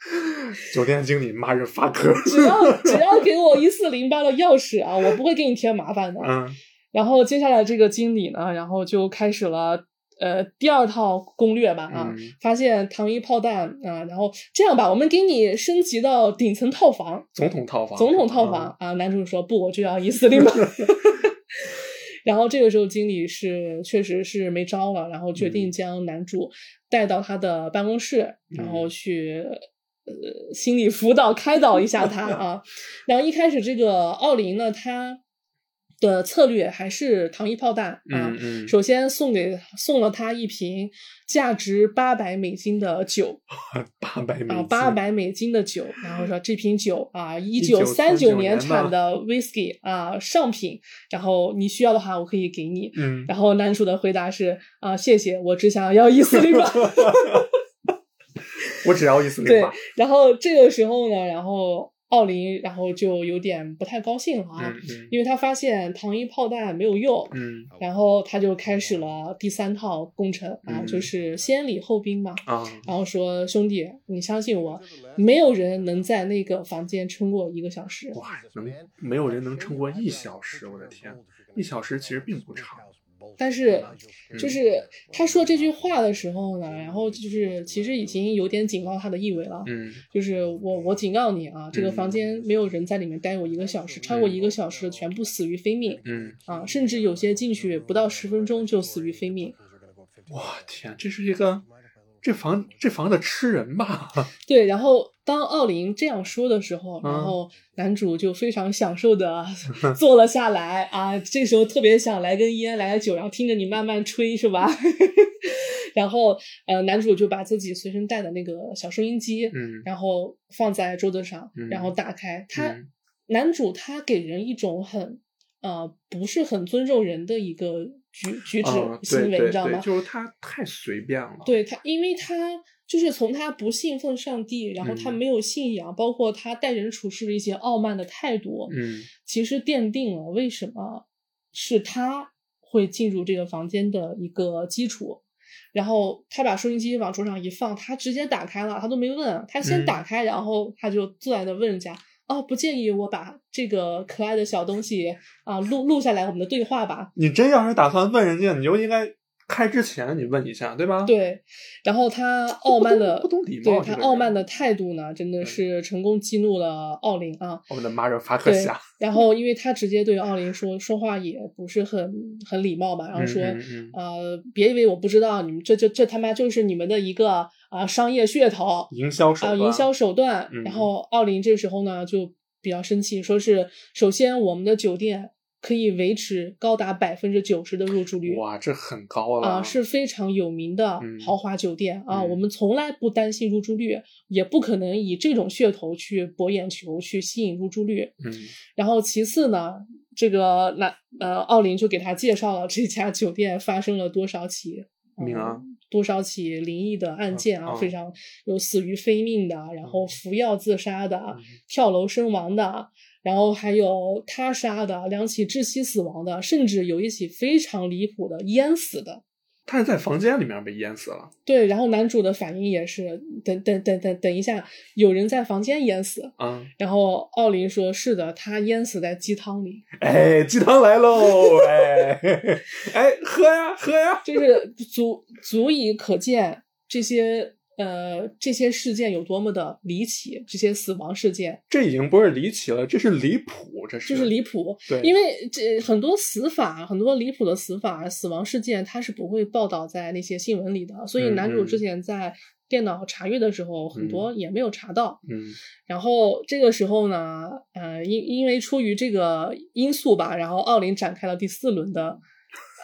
[SPEAKER 1] 酒店经理马尔法克。
[SPEAKER 2] 只要 只要给我一四零八的钥匙啊，我不会给你添麻烦的。
[SPEAKER 1] 嗯
[SPEAKER 2] 然后接下来这个经理呢，然后就开始了呃第二套攻略吧啊，
[SPEAKER 1] 嗯
[SPEAKER 2] 发现糖衣炮弹啊，然后这样吧，我们给你升级到顶层套房，
[SPEAKER 1] 总统套房，
[SPEAKER 2] 总统套房啊。男主说不，我就要一四零八。然后这个时候经理是确实是没招了，然后决定将男主带到他的办公室，然后去。呃，心理辅导开导一下他啊，然后一开始这个奥林呢，他的策略还是糖衣炮弹啊，
[SPEAKER 1] 嗯。嗯
[SPEAKER 2] 首先送给送了他一瓶价值八百美金的酒
[SPEAKER 1] 八百美
[SPEAKER 2] 啊，八百美金的酒，然后说这瓶酒啊，一九三九年产的 whisky 啊，上品，然后你需要的话我可以给你。
[SPEAKER 1] 嗯，
[SPEAKER 2] 然后男主的回答是啊，谢谢，我只想要一四零八。
[SPEAKER 1] 我只要一四零
[SPEAKER 2] 对。，然后这个时候呢，然后奥林然后就有点不太高兴了啊，
[SPEAKER 1] 嗯嗯
[SPEAKER 2] 因为他发现糖衣炮弹没有用，
[SPEAKER 1] 嗯
[SPEAKER 2] 然后他就开始了第三套工程啊，
[SPEAKER 1] 嗯
[SPEAKER 2] 就是先礼后兵嘛。
[SPEAKER 1] 啊，
[SPEAKER 2] 然后说兄弟，你相信我，没有人能在那个房间撑过一个小时。
[SPEAKER 1] 哇，能没有人能撑过一小时，我的天，一小时其实并不长。
[SPEAKER 2] 但是，
[SPEAKER 1] 嗯
[SPEAKER 2] 就是他说这句话的时候呢，然后就是其实已经有点警告他的意味了。
[SPEAKER 1] 嗯
[SPEAKER 2] 就是我我警告你啊，这个
[SPEAKER 1] 嗯
[SPEAKER 2] 房间没有人在里面待过一个小时，超过一个小时的全部死于非命
[SPEAKER 1] 嗯，
[SPEAKER 2] 啊，甚至有些进去不到十分钟就死于非命。
[SPEAKER 1] 我天，这是一个这房这房子吃人吧？
[SPEAKER 2] 对，然后当奥林这样说的时候，
[SPEAKER 1] 嗯
[SPEAKER 2] 然后男主就非常享受的 坐了下来啊，这时候特别想来根烟，来个酒，然后听着你慢慢吹，是吧？然后呃，男主就把自己随身带的那个小收音机，
[SPEAKER 1] 嗯
[SPEAKER 2] 然后放在桌子上，
[SPEAKER 1] 嗯
[SPEAKER 2] 然后打开。他、
[SPEAKER 1] 嗯
[SPEAKER 2] 男主他给人一种很呃不是很尊重人的一个举举止
[SPEAKER 1] 啊，
[SPEAKER 2] 行为，你知道吗？
[SPEAKER 1] 就是他太随便了。
[SPEAKER 2] 对他，因为他就是从他不信奉上帝，然后他
[SPEAKER 1] 嗯
[SPEAKER 2] 没有信仰，包括他待人处事的一些傲慢的态度，
[SPEAKER 1] 嗯
[SPEAKER 2] 其实奠定了为什么是他会进入这个房间的一个基础。然后他把收音机往桌上一放，他直接打开了，他都没问，他先
[SPEAKER 1] 嗯
[SPEAKER 2] 打开，然后他就坐在那问人家。哦，不建议我把这个可爱的小东西啊录录下来我们的对话吧？
[SPEAKER 1] 你真要是打算问人家，你就应该开之前你问一下，对吧？，
[SPEAKER 2] 对，然后他傲慢的
[SPEAKER 1] 不懂礼貌
[SPEAKER 2] 对他傲慢的态度呢，真的是成功激怒了奥林啊。
[SPEAKER 1] 我们的马尔法克
[SPEAKER 2] 对
[SPEAKER 1] 夏，，
[SPEAKER 2] 然后因为他直接对奥林说说话也不是很很礼貌嘛，然后说、
[SPEAKER 1] 嗯嗯
[SPEAKER 2] 呃，别以为我不知道，你们这这这他妈就是你们的一个啊、商业噱头
[SPEAKER 1] 营销手
[SPEAKER 2] 啊、
[SPEAKER 1] 段，
[SPEAKER 2] 营销手段。
[SPEAKER 1] 嗯
[SPEAKER 2] 然后奥林这时候呢就比较生气，说是首先我们的酒店可以维持高达百分之九十的入住率。
[SPEAKER 1] 哇，这很高了
[SPEAKER 2] 啊，是非常有名的
[SPEAKER 1] 嗯
[SPEAKER 2] 豪华酒店、啊，
[SPEAKER 1] 嗯
[SPEAKER 2] 我们从来不担心入住率，也不可能以这种噱头去博眼球，去吸引入住率。
[SPEAKER 1] 嗯
[SPEAKER 2] 然后其次呢，这个那呃，奥林就给他介绍了这家酒店发生了多少起多少起灵异的案件啊，
[SPEAKER 1] 嗯
[SPEAKER 2] 非常有死于非命的，然后服药自杀的，
[SPEAKER 1] 嗯
[SPEAKER 2] 跳楼身亡的。然后还有他杀的两起窒息死亡的，甚至有一起非常离谱的淹死的。
[SPEAKER 1] 他是在房间里面被淹死了
[SPEAKER 2] 对，然后男主的反应也是，等等等等等一下，有人在房间淹死。
[SPEAKER 1] 啊！
[SPEAKER 2] 然后奥林说：“是的，他淹死在鸡汤里。”
[SPEAKER 1] 哎，鸡汤来喽！哎 哎，喝呀喝呀！
[SPEAKER 2] 就是足足以可见这些呃这些事件有多么的离奇，这些死亡事件
[SPEAKER 1] 这已经不是离奇了，这是离谱，这是
[SPEAKER 2] 就是离谱。
[SPEAKER 1] 对，
[SPEAKER 2] 因为这很多死法，很多离谱的死法、死亡事件，它是不会报道在那些新闻里的。所以
[SPEAKER 1] 嗯
[SPEAKER 2] 男主
[SPEAKER 1] 嗯
[SPEAKER 2] 之前在电脑查阅的时候，很多也没有查到。
[SPEAKER 1] 嗯
[SPEAKER 2] 然后这个时候呢，呃，因因为出于这个因素吧，然后奥林展开了第四轮的，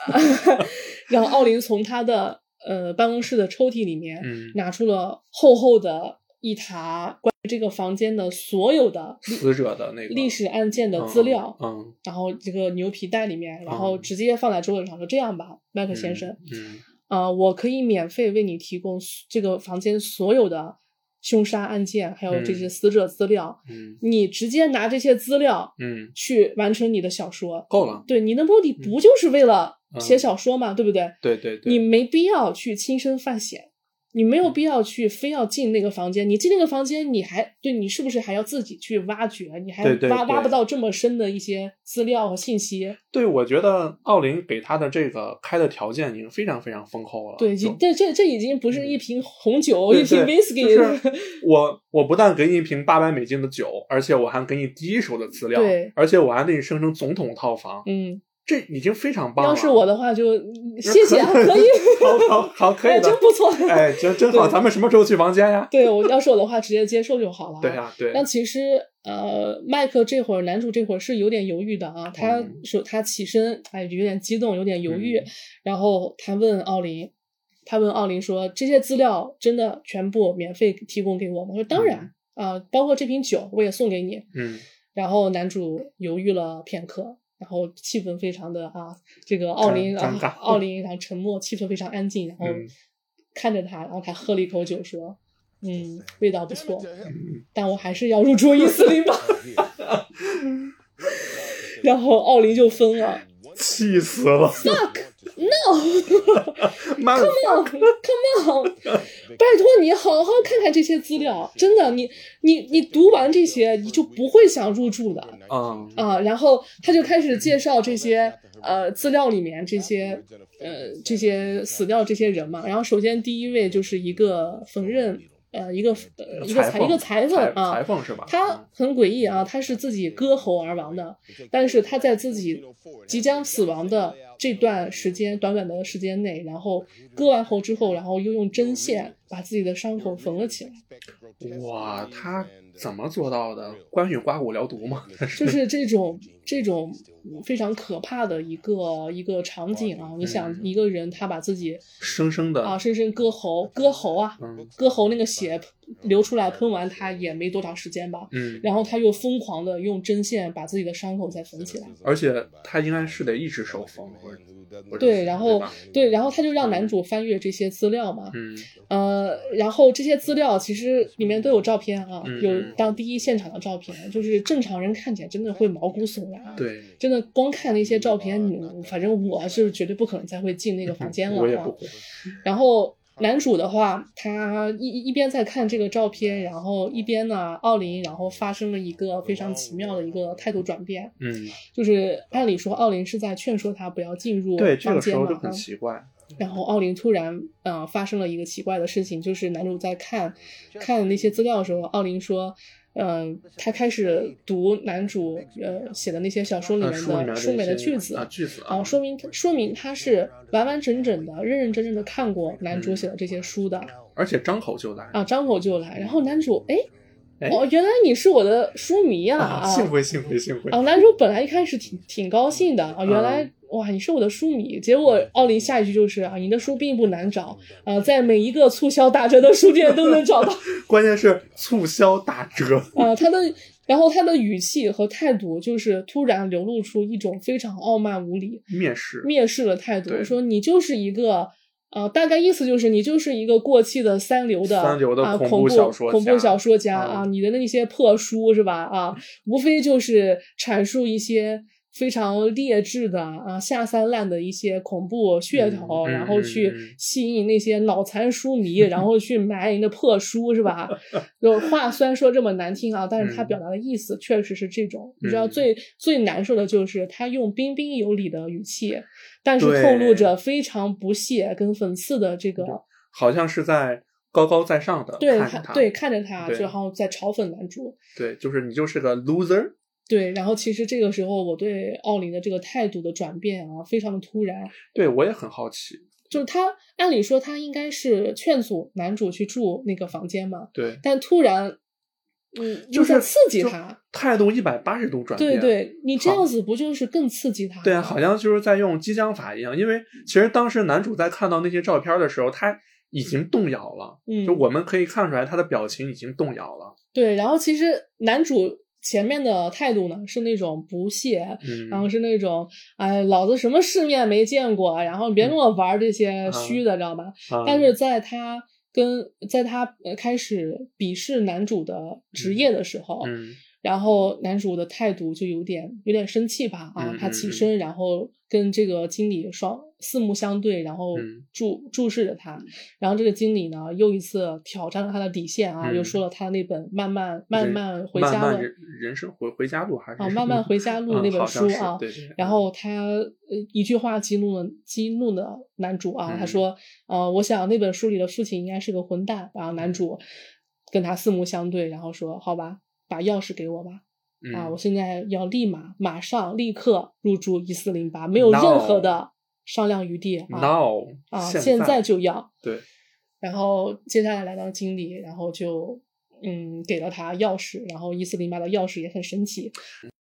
[SPEAKER 2] 然后奥林从他的呃办公室的抽屉里面
[SPEAKER 1] 嗯，
[SPEAKER 2] 拿出了厚厚的一沓关于这个房间的所有的
[SPEAKER 1] 死者的那个
[SPEAKER 2] 历史案件的资料，
[SPEAKER 1] 嗯，
[SPEAKER 2] 然后这个牛皮袋里面，然后直接放在桌子上，说这样吧，麦克
[SPEAKER 1] 嗯
[SPEAKER 2] 先生，
[SPEAKER 1] 嗯
[SPEAKER 2] 呃，我可以免费为你提供这个房间所有的凶杀案件，还有这些死者资料。
[SPEAKER 1] 嗯。
[SPEAKER 2] 你直接拿这些资料
[SPEAKER 1] 嗯，
[SPEAKER 2] 去完成你的小说。
[SPEAKER 1] 够了，
[SPEAKER 2] 对，你的目的不就是为了
[SPEAKER 1] 嗯
[SPEAKER 2] 写小说嘛，对不对？
[SPEAKER 1] 对对对，
[SPEAKER 2] 你没必要去亲身犯险，你没有必要去非要进那个房间。你进那个房间，你还对你是不是还要自己去挖掘？你还挖挖不到这么深的一些资料和信息。
[SPEAKER 1] 对，我觉得奥林给他的这个开的条件已经非常非常丰厚了。
[SPEAKER 2] 对，
[SPEAKER 1] 就
[SPEAKER 2] 这这这已经不是一瓶红酒，
[SPEAKER 1] 对
[SPEAKER 2] 一瓶
[SPEAKER 1] 对
[SPEAKER 2] whisky，
[SPEAKER 1] 就是 我我不但给你一瓶八百美金的酒，而且我还给你第一手的资料，
[SPEAKER 2] 对
[SPEAKER 1] 而且我还给你生成总统套房，
[SPEAKER 2] 嗯，
[SPEAKER 1] 这已经非常棒了。
[SPEAKER 2] 要是我的话就谢谢啊，可以，
[SPEAKER 1] 好好好，可以
[SPEAKER 2] 哎，真，不错。
[SPEAKER 1] 哎，真真好，
[SPEAKER 2] 对
[SPEAKER 1] 咱们什么时候去房间呀？
[SPEAKER 2] 对我要是我的话，直接接受就好了。
[SPEAKER 1] 对啊、对，
[SPEAKER 2] 但其实，呃，麦克这会儿，男主这会儿是有点犹豫的啊。他
[SPEAKER 1] 嗯
[SPEAKER 2] 说他起身，哎，有点激动，有点犹豫。
[SPEAKER 1] 嗯
[SPEAKER 2] 然后他问奥林，他问奥林说：“这些资料真的全部免费提供给我吗？”我说：“当然，啊、包括这瓶酒我也送给你。
[SPEAKER 1] 嗯，”
[SPEAKER 2] 然后男主犹豫了片刻，然后气氛非常的啊，这个奥林奥林然后沉默，气氛非常安静，然后
[SPEAKER 1] 嗯
[SPEAKER 2] 看着他，然后他喝了一口酒说：“嗯，味道不错，但我还是要入住一四零吧。然后奥林就疯了
[SPEAKER 1] 气死了
[SPEAKER 2] ！，fuck no，
[SPEAKER 1] 妈 的
[SPEAKER 2] ，come on，come on，拜托你好好看看这些资料，真的，你你你读完这些，你就不会想入住的
[SPEAKER 1] 啊，
[SPEAKER 2] 啊。然后他就开始介绍这些呃资料里面这些呃这些死掉这些人嘛。然后首先第一位就是一个缝纫呃一个呃一个裁一个裁缝啊，
[SPEAKER 1] 裁缝是吧？
[SPEAKER 2] 他很诡异啊，他是自己割喉而亡的，但是他在自己即将死亡的这段时间，短短的时间内，然后割完喉之后，然后又用针线把自己的伤口缝了起来，
[SPEAKER 1] 哇，他怎么做到的？关羽刮骨疗毒吗？
[SPEAKER 2] 就是这种这种非常可怕的一个一个场景啊！你想，一个人他把自己
[SPEAKER 1] 生生的
[SPEAKER 2] 啊生生割喉，割喉啊，
[SPEAKER 1] 嗯
[SPEAKER 2] 割喉那个血流出来，喷完他也没多长时间吧，
[SPEAKER 1] 嗯，
[SPEAKER 2] 然后他又疯狂的用针线把自己的伤口再缝起来。
[SPEAKER 1] 而且他应该是得一只手缝，
[SPEAKER 2] 对，然后对，然后他就让男主翻阅这些资料嘛，
[SPEAKER 1] 嗯
[SPEAKER 2] 呃，然后这些资料其实里面都有照片啊，有当第一现场的照片，就是正常人看起来真的会毛骨悚然啊。，
[SPEAKER 1] 对，
[SPEAKER 2] 真的光看那些照片，你反正我是绝对不可能再会进那个房间了啊
[SPEAKER 1] 我也不。会，
[SPEAKER 2] 然后男主的话，他一一边在看这个照片，然后一边呢，奥林然后发生了一个非常奇妙的一个态度转变，
[SPEAKER 1] 嗯，
[SPEAKER 2] 就是按理说奥林是在劝说他不要进入
[SPEAKER 1] 对，这
[SPEAKER 2] 房间嘛，
[SPEAKER 1] 个时候就很
[SPEAKER 2] 啊
[SPEAKER 1] 奇怪，
[SPEAKER 2] 然后奥林突然呃发生了一个奇怪的事情，就是男主在看看那些资料的时候，奥林说。嗯、他开始读男主呃写的那些小说里
[SPEAKER 1] 啊，
[SPEAKER 2] 面的书里面的句子
[SPEAKER 1] 啊，句子
[SPEAKER 2] 啊，说明说明他是完完整整的、认认真真的看过男主写的这些书的。
[SPEAKER 1] 而且张口就来。
[SPEAKER 2] 啊，张口就来。然后男主哎
[SPEAKER 1] 哎
[SPEAKER 2] 哦，原来你是我的书迷啊
[SPEAKER 1] 啊，幸会幸会幸会。
[SPEAKER 2] 啊，男主本来一开始挺挺高兴的啊，原来、哇你是我的书迷，结果奥林下一句就是啊，你的书并不难找啊，在每一个促销打折的书店都能找到
[SPEAKER 1] 关键是促销打折，
[SPEAKER 2] 啊，他的。然后他的语气和态度就是突然流露出一种非常傲慢无礼、
[SPEAKER 1] 蔑视，
[SPEAKER 2] 蔑视的态度，说你就是一个。呃，大概意思就是你就是一个过气的三流的
[SPEAKER 1] 三流的
[SPEAKER 2] 啊，
[SPEAKER 1] 恐
[SPEAKER 2] 恐
[SPEAKER 1] 怖小说家
[SPEAKER 2] 恐怖小说家
[SPEAKER 1] 啊
[SPEAKER 2] 啊，你的那些破书是吧？啊，无非就是阐述一些非常劣质的啊下三滥的一些恐怖噱头，然后去吸引那些脑残书迷，然后去买你的破书是吧？就话虽然说这么难听啊，但是他
[SPEAKER 1] 嗯
[SPEAKER 2] 表达的意思确实是这种。你知道
[SPEAKER 1] 嗯
[SPEAKER 2] 最最难受的就是他用彬彬有礼的语气，但是透露着非常不屑跟讽刺的这个。
[SPEAKER 1] 好像是在高高在上的
[SPEAKER 2] 对
[SPEAKER 1] 看他，
[SPEAKER 2] 对，看着他，
[SPEAKER 1] 对
[SPEAKER 2] 然后在嘲讽男主。
[SPEAKER 1] 对，就是你就是个 loser，
[SPEAKER 2] 对，然后其实这个时候我对奥林的这个态度的转变啊，非常的突然。
[SPEAKER 1] 对我也很好奇，
[SPEAKER 2] 就是他按理说他应该是劝阻男主去住那个房间嘛，
[SPEAKER 1] 对，
[SPEAKER 2] 但突然，嗯，
[SPEAKER 1] 就是
[SPEAKER 2] 刺激他。
[SPEAKER 1] 态度一百八十度转变，
[SPEAKER 2] 对对，你这样子不就是更刺激他？
[SPEAKER 1] 对啊，好。像就是在用激将法一样，因为其实当时男主在看到那些照片的时候，他已经动摇了，
[SPEAKER 2] 嗯，
[SPEAKER 1] 就我们可以看出来他的表情已经动摇了，
[SPEAKER 2] 对，然后其实男主前面的态度呢是那种不屑，
[SPEAKER 1] 嗯，
[SPEAKER 2] 然后是那种哎，老子什么世面没见过，然后别跟我玩这些虚的，知道吧？
[SPEAKER 1] 啊。
[SPEAKER 2] 但是在他跟在他呃开始鄙视男主的职业的时候，
[SPEAKER 1] 嗯
[SPEAKER 2] 然后男主的态度就有点有点生气吧啊，
[SPEAKER 1] 嗯
[SPEAKER 2] 他起身，然后跟这个经理双四目相对，然后
[SPEAKER 1] 嗯。
[SPEAKER 2] 注注视着他，然后这个经理呢又一次挑战了他的底线啊，
[SPEAKER 1] 嗯
[SPEAKER 2] 又说了他那本慢慢慢
[SPEAKER 1] 人
[SPEAKER 2] 慢回家了
[SPEAKER 1] 慢慢人人生回回家路还是
[SPEAKER 2] 啊，慢慢回家路
[SPEAKER 1] 嗯
[SPEAKER 2] 那本书啊，然后。他呃一句话激怒了激怒了男主啊，他
[SPEAKER 1] 嗯。
[SPEAKER 2] 说呃，我想那本书里的父亲应该是个混蛋，然后男主跟他四目相对，然后说好吧，把钥匙给我吧。
[SPEAKER 1] 嗯
[SPEAKER 2] 啊，我现在要立马、马上、立刻入住一四零八，没有任何的商量余地啊
[SPEAKER 1] now
[SPEAKER 2] 啊！
[SPEAKER 1] 现
[SPEAKER 2] 现在就要。
[SPEAKER 1] 对，
[SPEAKER 2] 然后接下来来到经理，然后就嗯给了他钥匙，然后一四零八的钥匙也很神奇。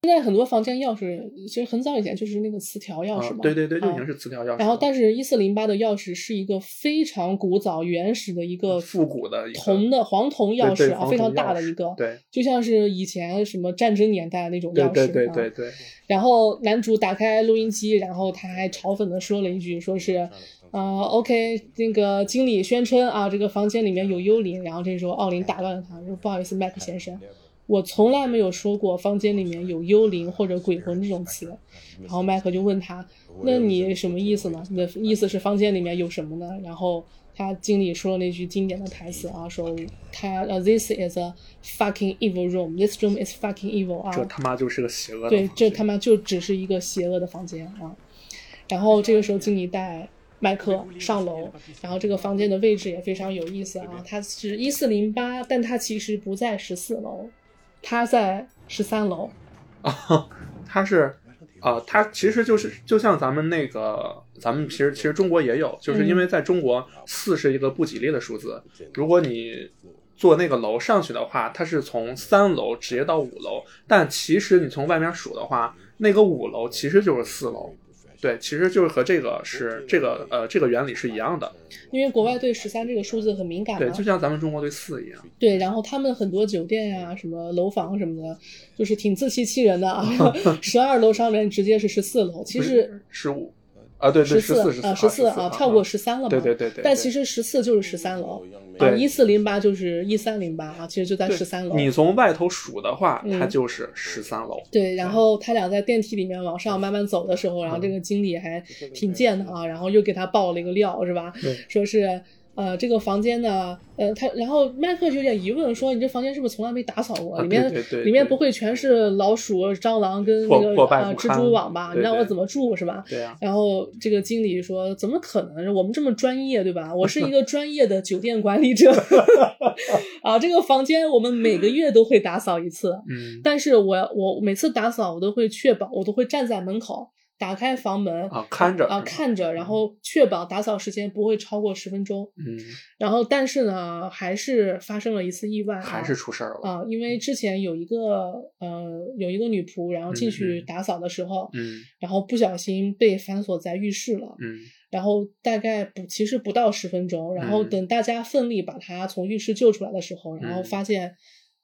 [SPEAKER 2] 现在很多房间钥匙其实很早以前就是那个磁条钥匙嘛，
[SPEAKER 1] 啊对对对，就已经
[SPEAKER 2] 啊
[SPEAKER 1] 是磁条钥匙了。
[SPEAKER 2] 然后，但是一四零八的钥匙是一个非常古早、原始的一个
[SPEAKER 1] 复古的
[SPEAKER 2] 铜的黄铜钥匙啊，非常大的一个，
[SPEAKER 1] 对
[SPEAKER 2] 就像是以前什么战争年代那种钥匙。
[SPEAKER 1] 对对对对，
[SPEAKER 2] 然后男主打开录音机，然后他还嘲讽的说了一句，说是，呃，OK，那个经理宣称啊，这个房间里面有幽灵。然后这时候奥林打断了他，说不好意思，麦克先生，我从来没有说过房间里面有幽灵或者鬼魂这种词。然后麦克就问他，那你什么意思呢？你的意思是房间里面有什么呢？然后他经理说了那句经典的台词啊，说他呃，This is a fucking evil room. This room is fucking evil 啊。
[SPEAKER 1] 这他妈就是个邪恶的
[SPEAKER 2] 对，这他妈就只是一个邪恶的房间啊！然后这个时候，经理带麦克上楼，然后这个房间的位置也非常有意思啊，它是一四零八，但它其实不在十四楼，它在十三楼。
[SPEAKER 1] 啊，它是啊，它其实就是就像咱们那个，咱们其实其实中国也有，就是因为在中国四是一个不吉利的数字，如果你坐那个楼上去的话，它是从三楼直接到五楼，但其实你从外面数的话，那个五楼其实就是四楼。对，其实就是和这个是这个呃这个原理是一样的，
[SPEAKER 2] 因为国外对十三这个数字很敏感
[SPEAKER 1] 对，
[SPEAKER 2] 嘛，
[SPEAKER 1] 就像咱们中国对四一样。
[SPEAKER 2] 对，然后他们很多酒店呀、什么楼房什么的，就是挺自欺欺人的啊。十二楼上面直接是十四楼，其实
[SPEAKER 1] 十五啊，对对，
[SPEAKER 2] 十
[SPEAKER 1] 四十
[SPEAKER 2] 啊十四啊，跳过十三了嘛。
[SPEAKER 1] 对对对对，
[SPEAKER 2] 但其实十四就是十三楼，啊，
[SPEAKER 1] 对
[SPEAKER 2] 一四零八就是一三零八啊，其实就在十三楼。
[SPEAKER 1] 你从外头数的话，
[SPEAKER 2] 嗯
[SPEAKER 1] 它就是十三楼。
[SPEAKER 2] 对，然后他俩在电梯里面往上慢慢走的时候，然后这个经理还挺贱的啊，然后又给他爆了一个料，是吧
[SPEAKER 1] 对？
[SPEAKER 2] 说是呃这个房间呢，呃他，然后麦克就有点疑问，说你这房间是不是从来没打扫过？
[SPEAKER 1] 啊
[SPEAKER 2] 里面里面不会全是老鼠、蟑螂跟那个
[SPEAKER 1] 破败
[SPEAKER 2] 呃蜘蛛网吧？
[SPEAKER 1] 对对
[SPEAKER 2] 你让我怎么住是吧？
[SPEAKER 1] 对啊、
[SPEAKER 2] 然后这个经理说：“怎么可能？我们这么专业，对吧？我是一个专业的酒店管理者 啊。这个房间我们每个月都会打扫一次，
[SPEAKER 1] 嗯
[SPEAKER 2] 但是我我每次打扫，我都会确保，我都会站在门口，打开房门
[SPEAKER 1] 啊看着
[SPEAKER 2] 啊看着，然后确保打扫时间不会超过十分钟。
[SPEAKER 1] 嗯，
[SPEAKER 2] 然后但是呢，还是发生了一次意外、啊，
[SPEAKER 1] 还是出事儿了。
[SPEAKER 2] 啊，因为之前有一个呃有一个女仆，然后进去打扫的时候，
[SPEAKER 1] 嗯
[SPEAKER 2] 然后不小心被反锁在浴室了。
[SPEAKER 1] 嗯
[SPEAKER 2] 然后大概不，其实不到十分钟，然后
[SPEAKER 1] 嗯
[SPEAKER 2] 等大家奋力把她从浴室救出来的时候，然后
[SPEAKER 1] 嗯
[SPEAKER 2] 发现，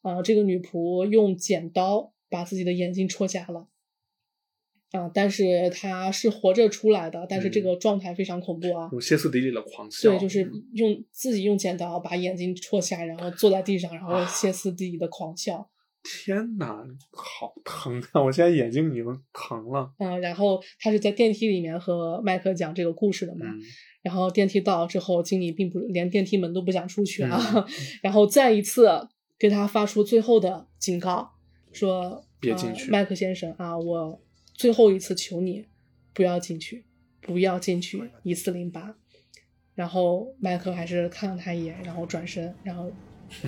[SPEAKER 2] 啊、这个女仆用剪刀把自己的眼睛戳瞎了，啊、但是他是活着出来的，但是这
[SPEAKER 1] 嗯
[SPEAKER 2] 个状态非常恐怖啊。
[SPEAKER 1] 用歇斯底里的狂笑。
[SPEAKER 2] 对，就是用自己用剪刀把眼睛戳瞎，然后坐在地上，然后歇斯底里的狂笑。
[SPEAKER 1] 天哪，好疼啊！我现在眼睛已经疼了。
[SPEAKER 2] 嗯，然后他是在电梯里面和麦克讲这个故事的嘛。
[SPEAKER 1] 嗯
[SPEAKER 2] 然后电梯到之后，经理并不连电梯门都不想出去啊，
[SPEAKER 1] 嗯
[SPEAKER 2] 然后再一次给他发出最后的警告，说
[SPEAKER 1] 别进去
[SPEAKER 2] 呃麦克先生啊，我最后一次求你，不要进去，不要进去一四零八。然后麦克还是看了他一眼，然后转身，然后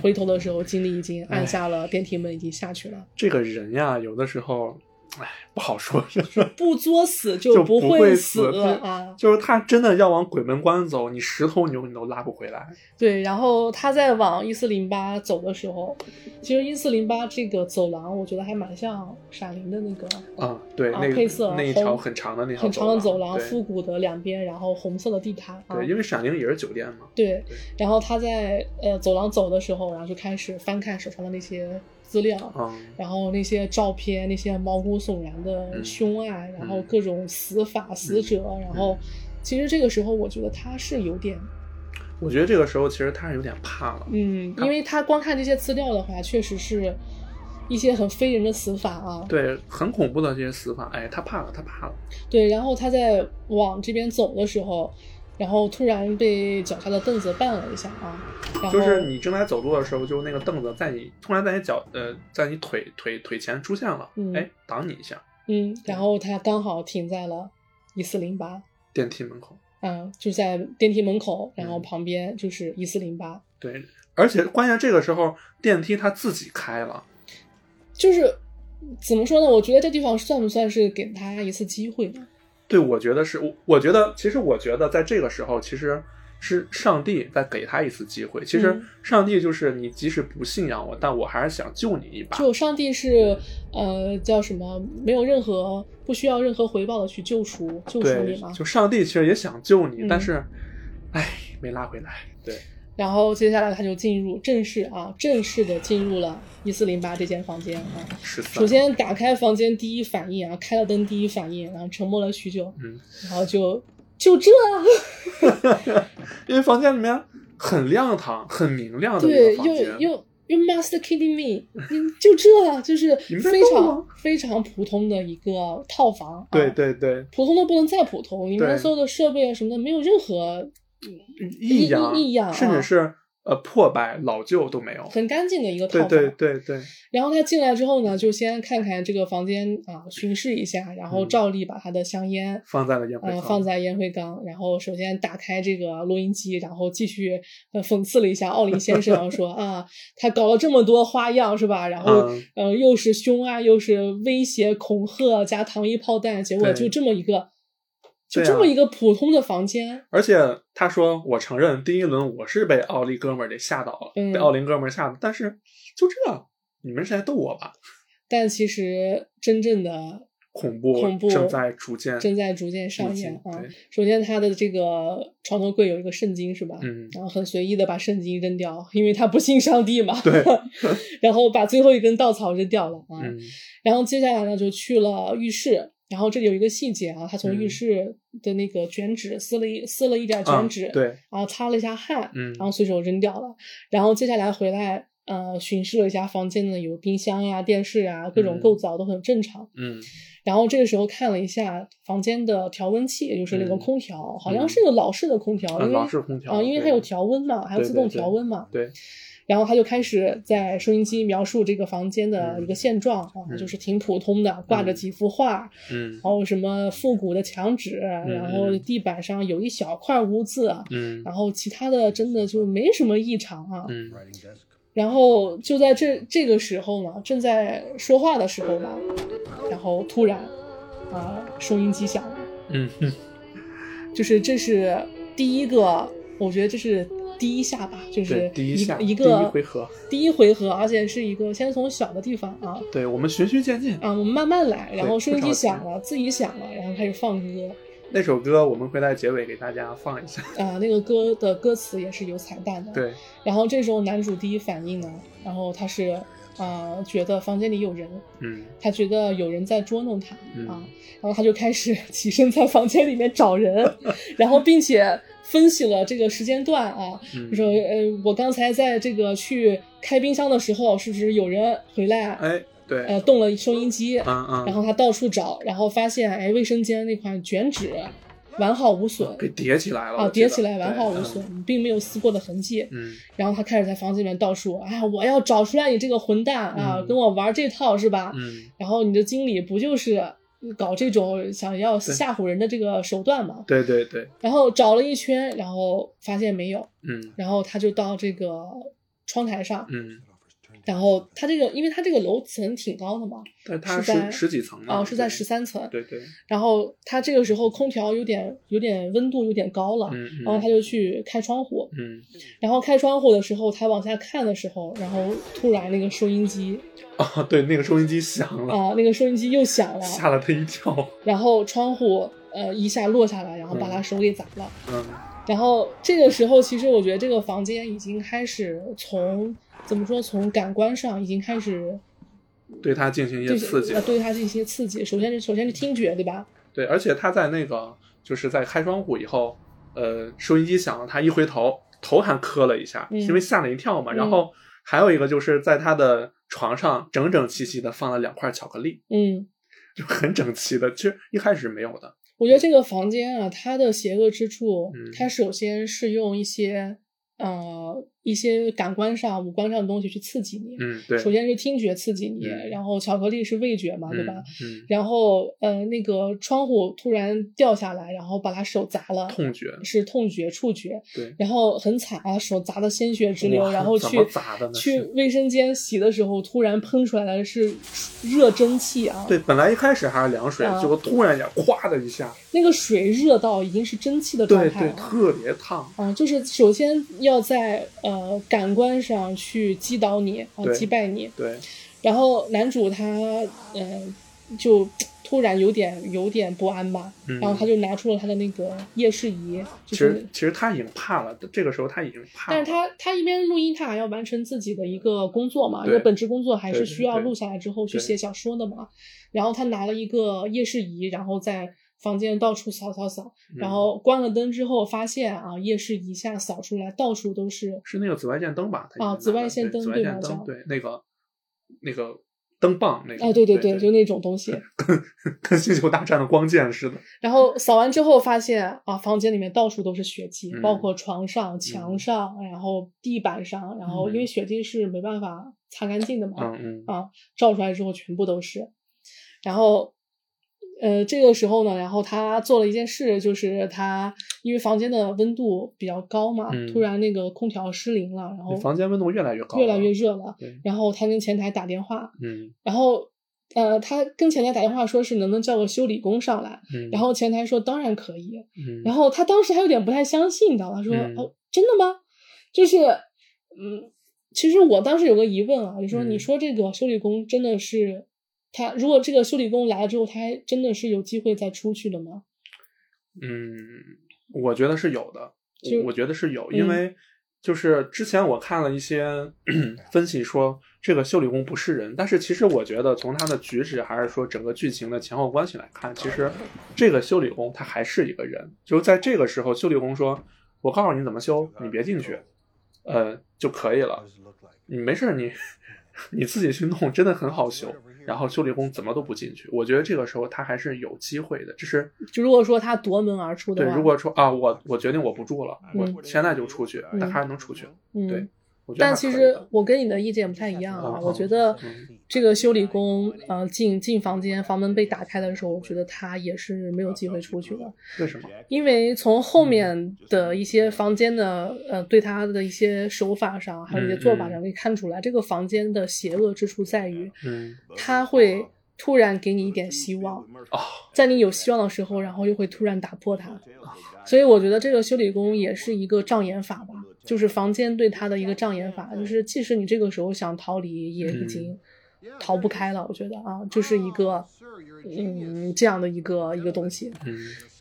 [SPEAKER 2] 回头的时候，经理已经按下了电梯门，已经下去了。
[SPEAKER 1] 这个人呀，有的时候，哎，不好说，就 是
[SPEAKER 2] 不作死
[SPEAKER 1] 就
[SPEAKER 2] 不
[SPEAKER 1] 会
[SPEAKER 2] 死
[SPEAKER 1] 他
[SPEAKER 2] 啊！
[SPEAKER 1] 就是他真的要往鬼门关走，你十头牛你都拉不回来。
[SPEAKER 2] 对，然后他在往一四零八走的时候，其实一四零八这个走廊，我觉得还蛮像闪灵的那个
[SPEAKER 1] 啊，对，那个
[SPEAKER 2] 啊配色
[SPEAKER 1] 那一条很长的那条
[SPEAKER 2] 很长的走
[SPEAKER 1] 廊，
[SPEAKER 2] 复古的两边，然后红色的地毯啊。
[SPEAKER 1] 对，因为闪灵也是酒店嘛。
[SPEAKER 2] 对
[SPEAKER 1] 对
[SPEAKER 2] 然后他在呃走廊走的时候，然后就开始翻看手上的那些资料，
[SPEAKER 1] 嗯，
[SPEAKER 2] 然后那些照片，那些毛骨悚然的
[SPEAKER 1] 嗯
[SPEAKER 2] 凶案，然后
[SPEAKER 1] 嗯
[SPEAKER 2] 各种死法、死者，然后其实这个时候我觉得他是有点
[SPEAKER 1] 我觉得这个时候其实他是有点怕了。
[SPEAKER 2] 嗯，因为他光看这些资料的话，确实是一些很非人的死法啊。
[SPEAKER 1] 对，很恐怖的这些死法，哎，他怕了，他怕了。
[SPEAKER 2] 对，然后他在往这边走的时候，然后突然被脚下的凳子绊了一下啊，然后
[SPEAKER 1] 就是你正在走路的时候，就是那个凳子在你突然在你脚呃，在你腿腿腿前出现了，
[SPEAKER 2] 嗯
[SPEAKER 1] 哎，挡你一下，
[SPEAKER 2] 嗯，然后他刚好停在了一四零八，
[SPEAKER 1] 电梯门口。
[SPEAKER 2] 嗯，就在电梯门口，然后
[SPEAKER 1] 嗯
[SPEAKER 2] 旁边就是一四零八，
[SPEAKER 1] 对，而且关键这个时候电梯它自己开了，
[SPEAKER 2] 就是怎么说呢？我觉得这地方算不算是给他一次机会呢？
[SPEAKER 1] 对，我觉得是，我我觉得其实我觉得在这个时候，其实是上帝在给他一次机会。其实
[SPEAKER 2] 嗯
[SPEAKER 1] 上帝就是你，即使不信仰我，但我还是想救你一把。
[SPEAKER 2] 就上帝是呃叫什么，没有任何不需要任何回报的去救赎救赎
[SPEAKER 1] 对
[SPEAKER 2] 你嘛，。
[SPEAKER 1] 就上帝其实也想救你，
[SPEAKER 2] 嗯
[SPEAKER 1] 但是，哎，没拉回来。对，
[SPEAKER 2] 然后接下来他就进入正式啊，正式的进入了一四零八这间房间啊。首，先打开房间，第一反应啊，开了灯，第一反应，然后沉默了许久，
[SPEAKER 1] 嗯，
[SPEAKER 2] 然后就就这啊，
[SPEAKER 1] 因为房间里面很亮堂、很明亮的
[SPEAKER 2] 对，又
[SPEAKER 1] 又。
[SPEAKER 2] 又 You must kidding me，嗯就这啊，就是非常非常普通的一个套房，啊、
[SPEAKER 1] 对，对对，
[SPEAKER 2] 普通的不能再普通，里面所有的设备啊什么的没有任何
[SPEAKER 1] 异样、
[SPEAKER 2] 异样啊
[SPEAKER 1] 甚至是呃破败、老旧都没有。
[SPEAKER 2] 很干净的一个套房。
[SPEAKER 1] 对对对，
[SPEAKER 2] 然后他进来之后呢，就先看看这个房间啊，巡视一下，然后
[SPEAKER 1] 嗯
[SPEAKER 2] 照例把他的香烟。
[SPEAKER 1] 放在了烟灰
[SPEAKER 2] 呃，
[SPEAKER 1] 缸。
[SPEAKER 2] 放在烟灰缸，然后首先打开这个录音机，然后继续呃讽刺了一下奥林先生，说啊，他搞了这么多花样是吧？然后、
[SPEAKER 1] 嗯
[SPEAKER 2] 呃，又是凶啊，又是威胁恐吓加糖衣炮弹，结果就这么一个，就这么一个普通的房间，
[SPEAKER 1] 而且他说：“我承认第一轮我是被奥利哥们儿给吓到了，
[SPEAKER 2] 嗯
[SPEAKER 1] 被奥林哥们儿吓的。但是就这，你们是在逗我吧？
[SPEAKER 2] 但其实真正的
[SPEAKER 1] 恐怖
[SPEAKER 2] 恐怖
[SPEAKER 1] 正在逐渐
[SPEAKER 2] 正在逐渐上演啊。首先，他的这个床头柜有一个圣经是吧？
[SPEAKER 1] 嗯
[SPEAKER 2] 然后很随意的把圣经扔掉，因为他不信上帝嘛。
[SPEAKER 1] 对
[SPEAKER 2] 然后把最后一根稻草扔掉了啊。
[SPEAKER 1] 嗯
[SPEAKER 2] 然后接下来呢，就去了浴室。然后这里有一个细节啊，他从
[SPEAKER 1] 嗯
[SPEAKER 2] 浴室的那个卷纸撕了一撕了一点
[SPEAKER 1] 啊
[SPEAKER 2] 卷纸，
[SPEAKER 1] 对，
[SPEAKER 2] 然后擦了一下汗，
[SPEAKER 1] 嗯
[SPEAKER 2] 然后随手扔掉了。然后接下来回来，呃，巡视了一下房间呢，有冰箱呀、电视啊，各种
[SPEAKER 1] 嗯
[SPEAKER 2] 构造都很正常。
[SPEAKER 1] 嗯
[SPEAKER 2] 然后这个时候看了一下房间的调温器，也就是那个
[SPEAKER 1] 嗯
[SPEAKER 2] 空调，好像是个老式的空调，因为
[SPEAKER 1] 啊老式空调
[SPEAKER 2] 啊，因为它有调温嘛，还有自动调温嘛。
[SPEAKER 1] 对，
[SPEAKER 2] 然后他就开始在收音机描述这个房间的一个现状啊，
[SPEAKER 1] 嗯
[SPEAKER 2] 就是挺普通的，挂着几幅画，
[SPEAKER 1] 嗯
[SPEAKER 2] 然后什么复古的墙纸，然后地板上有一小块污渍，
[SPEAKER 1] 嗯
[SPEAKER 2] 然后其他的真的就没什么异常啊。
[SPEAKER 1] 嗯
[SPEAKER 2] 然后就在这这个时候呢，正在说话的时候吧，然后突然啊，收音机响了，
[SPEAKER 1] 嗯嗯
[SPEAKER 2] 就是这是第一个，我觉得这是第一下吧，就是
[SPEAKER 1] 对，第
[SPEAKER 2] 一
[SPEAKER 1] 下第一回合，
[SPEAKER 2] 第一回合，而且是一个先从小的地方啊。
[SPEAKER 1] 对我们循序渐进。
[SPEAKER 2] 啊，我们慢慢来，然后收音机响了，自己响了，然后开始放歌。
[SPEAKER 1] 那首歌我们会在结尾给大家放一下。
[SPEAKER 2] 啊，那个歌的歌词也是有彩蛋的。，
[SPEAKER 1] 对，
[SPEAKER 2] 然后这时候男主第一反应呢，然后他是啊、觉得房间里有人，
[SPEAKER 1] 嗯。
[SPEAKER 2] 他觉得有人在捉弄他、
[SPEAKER 1] 嗯。
[SPEAKER 2] 啊，然后他就开始 起身在房间里面找人，然后并且分析了这个时间段啊，说呃，我刚才在这个去开冰箱的时候，是不是有人回来？
[SPEAKER 1] 哎，对，
[SPEAKER 2] 呃，动了收音机，
[SPEAKER 1] 嗯嗯，
[SPEAKER 2] 然后他到处找，然后发现哎，卫生间那款卷纸完好无损
[SPEAKER 1] 给叠起来了，
[SPEAKER 2] 啊，叠起来完好无。
[SPEAKER 1] 对
[SPEAKER 2] 损，并没有撕过的痕迹。
[SPEAKER 1] 嗯
[SPEAKER 2] 然后他开始在房间里面到处，哎，我要找出来你这个混蛋啊，
[SPEAKER 1] 嗯
[SPEAKER 2] 跟我玩这套是吧？
[SPEAKER 1] 嗯
[SPEAKER 2] 然后你的经理不就是搞这种想要吓唬人的这个手段嘛？
[SPEAKER 1] 对对对，
[SPEAKER 2] 然后找了一圈，然后发现没有，
[SPEAKER 1] 嗯。
[SPEAKER 2] 然后他就到这个窗台上，
[SPEAKER 1] 嗯，
[SPEAKER 2] 然后他这个，因为他这个楼层挺高的嘛，
[SPEAKER 1] 但它
[SPEAKER 2] 是在
[SPEAKER 1] 十十几层呢？
[SPEAKER 2] 啊、是在十三层，
[SPEAKER 1] 对对，
[SPEAKER 2] 然后他这个时候空调有点有点温度有点高了，
[SPEAKER 1] 嗯嗯
[SPEAKER 2] 然后他就去开窗户，
[SPEAKER 1] 嗯
[SPEAKER 2] 然后开窗户的时候，他往下看的时候，然后突然那个收音机
[SPEAKER 1] 啊，对，那个收音机响了，
[SPEAKER 2] 啊、那个收音机又响了，
[SPEAKER 1] 吓了他一跳。
[SPEAKER 2] 然后窗户呃一下落下来，然后把他手给砸了。
[SPEAKER 1] 嗯
[SPEAKER 2] 然后这个时候，其实我觉得这个房间已经开始从怎么说，从感官上已经开始
[SPEAKER 1] 对他进行一些刺激
[SPEAKER 2] 呃，对他进行一些刺激。首先是首先是听觉，对吧？
[SPEAKER 1] 对，而且他在那个就是在开窗户以后，呃，收音机响了，他一回头，头还磕了一下，
[SPEAKER 2] 嗯
[SPEAKER 1] 因为吓了一跳嘛。
[SPEAKER 2] 嗯
[SPEAKER 1] 然后还有一个就是在他的床上整整齐齐的放了两块巧克力，
[SPEAKER 2] 嗯，
[SPEAKER 1] 就很整齐的，其实一开始是没有的。
[SPEAKER 2] 我觉得这个房间啊，它的邪恶之处，
[SPEAKER 1] 嗯
[SPEAKER 2] 它首先是用一些呃一些感官上、五官上的东西去刺激你。
[SPEAKER 1] 嗯，对，
[SPEAKER 2] 首先是听觉刺激你，
[SPEAKER 1] 嗯
[SPEAKER 2] 然后巧克力是味觉嘛，对吧？
[SPEAKER 1] 嗯，
[SPEAKER 2] 然后呃，那个窗户突然掉下来，然后把他手砸了，
[SPEAKER 1] 痛觉，
[SPEAKER 2] 是痛觉、触觉，
[SPEAKER 1] 对，
[SPEAKER 2] 然后很惨啊，手砸的鲜血直流，然后 去
[SPEAKER 1] 砸的呢
[SPEAKER 2] 去卫生间洗的时候，突然喷出来的是热蒸汽啊，
[SPEAKER 1] 对，本来一开始还是凉水，
[SPEAKER 2] 啊
[SPEAKER 1] 结果突然一下，哗的一下，
[SPEAKER 2] 那个水热到已经是蒸汽的状
[SPEAKER 1] 对对，
[SPEAKER 2] 态了。
[SPEAKER 1] 特别烫。
[SPEAKER 2] 啊，就是首先要在呃感官上去击倒你啊，击败你，
[SPEAKER 1] 对，
[SPEAKER 2] 然后男主他呃就突然有点有点不安吧，
[SPEAKER 1] 嗯。
[SPEAKER 2] 然后他就拿出了他的那个夜视仪，就
[SPEAKER 1] 其实
[SPEAKER 2] 是，
[SPEAKER 1] 其实他已经怕了，这个时候他已经怕了。
[SPEAKER 2] 但是他他一边录音，他还要完成自己的一个工作嘛，因为本职工作还是需要录下来之后去写小说的嘛。然后他拿了一个夜视仪，然后在房间到处扫扫扫，然
[SPEAKER 1] 嗯
[SPEAKER 2] 后关了灯之后发现啊，夜视一下扫出来到处都是
[SPEAKER 1] 是那个紫外线灯吧？
[SPEAKER 2] 啊紫外线灯
[SPEAKER 1] 对
[SPEAKER 2] 对
[SPEAKER 1] 对那个那个灯棒那个。
[SPEAKER 2] 哎，对对
[SPEAKER 1] 对，
[SPEAKER 2] 就那种东西。
[SPEAKER 1] 跟跟星球大战的光剑似的。
[SPEAKER 2] 然后扫完之后发现啊，房间里面到处都是血迹，
[SPEAKER 1] 嗯
[SPEAKER 2] 包括床上、墙上，然后地板上，然后因为血迹是没办法擦干净的嘛，
[SPEAKER 1] 嗯嗯
[SPEAKER 2] 啊，照出来之后全部都是。然后，呃，这个时候呢，然后他做了一件事，就是他因为房间的温度比较高嘛，
[SPEAKER 1] 嗯
[SPEAKER 2] 突然那个空调失灵了，然后
[SPEAKER 1] 房间温度越来越高，
[SPEAKER 2] 越来越。热了，然后他跟前台打电话，
[SPEAKER 1] 嗯
[SPEAKER 2] 然后。呃，他跟前台打电话说是能不能叫个修理工上来，
[SPEAKER 1] 嗯，
[SPEAKER 2] 然后前台说当然可以，
[SPEAKER 1] 嗯，
[SPEAKER 2] 然后他当时还有点不太相信，你知道吗？说、
[SPEAKER 1] 嗯
[SPEAKER 2] 哦，真的吗？就是，嗯，其实我当时有个疑问啊，就说
[SPEAKER 1] 嗯
[SPEAKER 2] 你说这个修理工真的是他，如果这个修理工来了之后，他还真的是有机会再出去的吗？
[SPEAKER 1] 嗯，我觉得是有的，
[SPEAKER 2] 就
[SPEAKER 1] 我觉得是有，
[SPEAKER 2] 嗯
[SPEAKER 1] 因为就是之前我看了一些 分析说这个修理工不是人，但是其实我觉得从他的举止还是说整个剧情的前后关系来看，其实这个修理工他还是一个人，就是在这个时候，修理工说：“我告诉你怎么修，你别进去，呃就可以了，你没事儿你 你自己去弄，真的很好修。”然后修理工怎么都不进去，我觉得这个时候他还是有机会的，就是
[SPEAKER 2] 就如果说他夺门而出的
[SPEAKER 1] 对，如果说啊，我我决定我不住了，我
[SPEAKER 2] 嗯
[SPEAKER 1] 现在就出去，
[SPEAKER 2] 嗯
[SPEAKER 1] 但还是能出去。
[SPEAKER 2] 嗯，
[SPEAKER 1] 对，
[SPEAKER 2] 但其实我跟你的意见不太一样啊，
[SPEAKER 1] 嗯
[SPEAKER 2] 我觉得
[SPEAKER 1] 嗯
[SPEAKER 2] 这个修理工呃进进房间，房门被打开的时候，我觉得他也是没有机会出去的。
[SPEAKER 1] 为什么？
[SPEAKER 2] 因为从后面的一些房间的呃对他的一些手法上，还有一些做法上可以看出来，这个房间的邪恶之处在于，
[SPEAKER 1] 嗯
[SPEAKER 2] 他会突然给你一点希望，
[SPEAKER 1] 哦，
[SPEAKER 2] 在你有希望的时候，然后又会突然打破它。所以我觉得这个修理工也是一个障眼法吧，就是房间对他的一个障眼法，就是即使你这个时候想逃离，也已经逃不开了。我觉得啊，就是一个嗯这样的一个一个东西。
[SPEAKER 1] 嗯。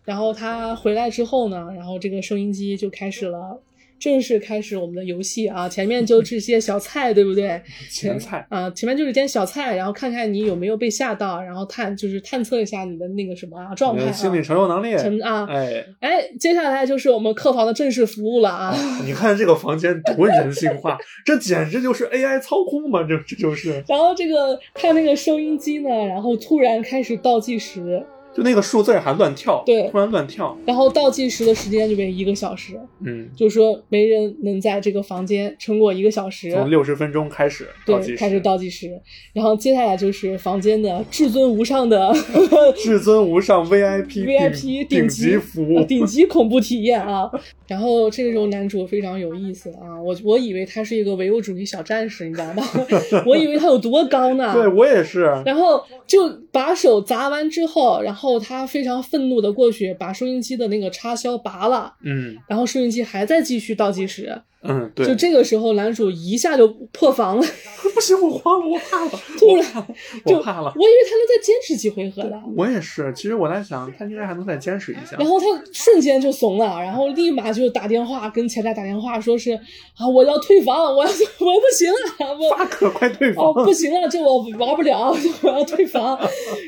[SPEAKER 2] 然后他回来之后呢，然后这个收音机就开始了，正式开始我们的游戏啊。前面就是些小菜，对不对？
[SPEAKER 1] 前菜
[SPEAKER 2] 啊，前面就是点小菜，然后看看你有没有被吓到，然后探就是探测一下你的那个什么啊状态
[SPEAKER 1] 心理承受能力，
[SPEAKER 2] 承啊，
[SPEAKER 1] 哎，
[SPEAKER 2] 哎，接下来就是我们客房的正式服务了啊。
[SPEAKER 1] 你看这个房间多人性化，这简直就是 AI 操控嘛，这这就是，
[SPEAKER 2] 然后这个看那个收音机呢，然后突然开始倒计时，
[SPEAKER 1] 就那个数字还乱跳，
[SPEAKER 2] 对
[SPEAKER 1] 突然乱跳，
[SPEAKER 2] 然后倒计时的时间就变一个小时，
[SPEAKER 1] 嗯，
[SPEAKER 2] 就是说没人能在这个房间撑过一个小时。
[SPEAKER 1] 从六十分钟开始倒计
[SPEAKER 2] 对，
[SPEAKER 1] 时，
[SPEAKER 2] 开始倒计时，然后接下来就是房间的至尊无上的
[SPEAKER 1] 至尊无上 VIP
[SPEAKER 2] VIP
[SPEAKER 1] 顶
[SPEAKER 2] 级
[SPEAKER 1] 级服务
[SPEAKER 2] 呃，顶级恐怖体验啊！然后这个时候男主非常有意思啊，我我以为他是一个唯物主义小战士，你知道吗？我以为他有多高呢？
[SPEAKER 1] 对我也是，
[SPEAKER 2] 然后就把手砸完之后，然后他非常愤怒的过去把收音机的那个插销拔了，
[SPEAKER 1] 嗯
[SPEAKER 2] 然后收音机还在继续倒计时。
[SPEAKER 1] 嗯，对，
[SPEAKER 2] 就这个时候，男主一下就破防了，
[SPEAKER 1] 不行，我慌 了，我怕了，
[SPEAKER 2] 突然就
[SPEAKER 1] 我怕了
[SPEAKER 2] 我。以为他能再坚持几回合的。
[SPEAKER 1] 我也是，其实我在想，他应该还能再坚持一下。
[SPEAKER 2] 然后他瞬间就怂了，然后立马就打电话跟前台打电话，说是啊，我要退房，我要 我不行了，我
[SPEAKER 1] 发可快退房！
[SPEAKER 2] 哦不行了，这我玩不了，我要退房。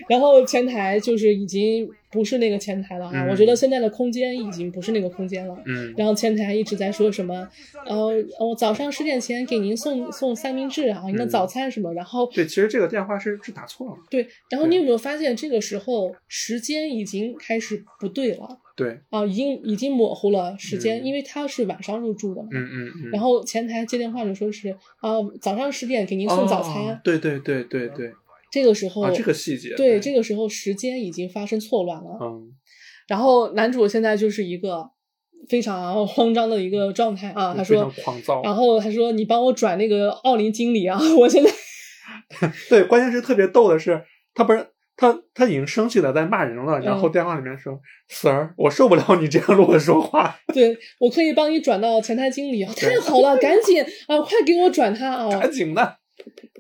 [SPEAKER 2] 然后前台就是已经不是那个前台了啊，
[SPEAKER 1] 嗯
[SPEAKER 2] 我觉得现在的空间已经不是那个空间了。
[SPEAKER 1] 嗯
[SPEAKER 2] 然后前台一直在说什么，呃，我早上十点前给您送送三明治啊，您的
[SPEAKER 1] 嗯
[SPEAKER 2] 早餐什么，然后
[SPEAKER 1] 对，其实这个电话是是打错了。
[SPEAKER 2] 对，然后你有没有发现这个时候时间已经开始不对了？
[SPEAKER 1] 对，
[SPEAKER 2] 啊，已经已经模糊了时间，
[SPEAKER 1] 嗯
[SPEAKER 2] 因为他是晚上入住的嘛。
[SPEAKER 1] 嗯嗯嗯。
[SPEAKER 2] 然后前台接电话就说是啊，早上十点给您送早餐。
[SPEAKER 1] 哦对对对对对，
[SPEAKER 2] 这个时候，
[SPEAKER 1] 啊，这个细节，
[SPEAKER 2] 对这个时候时间已经发生错乱了。
[SPEAKER 1] 嗯
[SPEAKER 2] 然后男主现在就是一个非常 慌张的一个状态啊，他说，
[SPEAKER 1] 狂躁。
[SPEAKER 2] 然后他说你帮我转那个奥林经理啊，我现在
[SPEAKER 1] 对，关键是特别逗的是，他不是他他已经生气了在骂人了，然后
[SPEAKER 2] 嗯
[SPEAKER 1] 电话里面说：“Sir，我受不了你这样跟我说话，
[SPEAKER 2] 对我可以帮你转到前台经理啊，太好了，赶紧啊，快给我转他啊！
[SPEAKER 1] 赶紧的。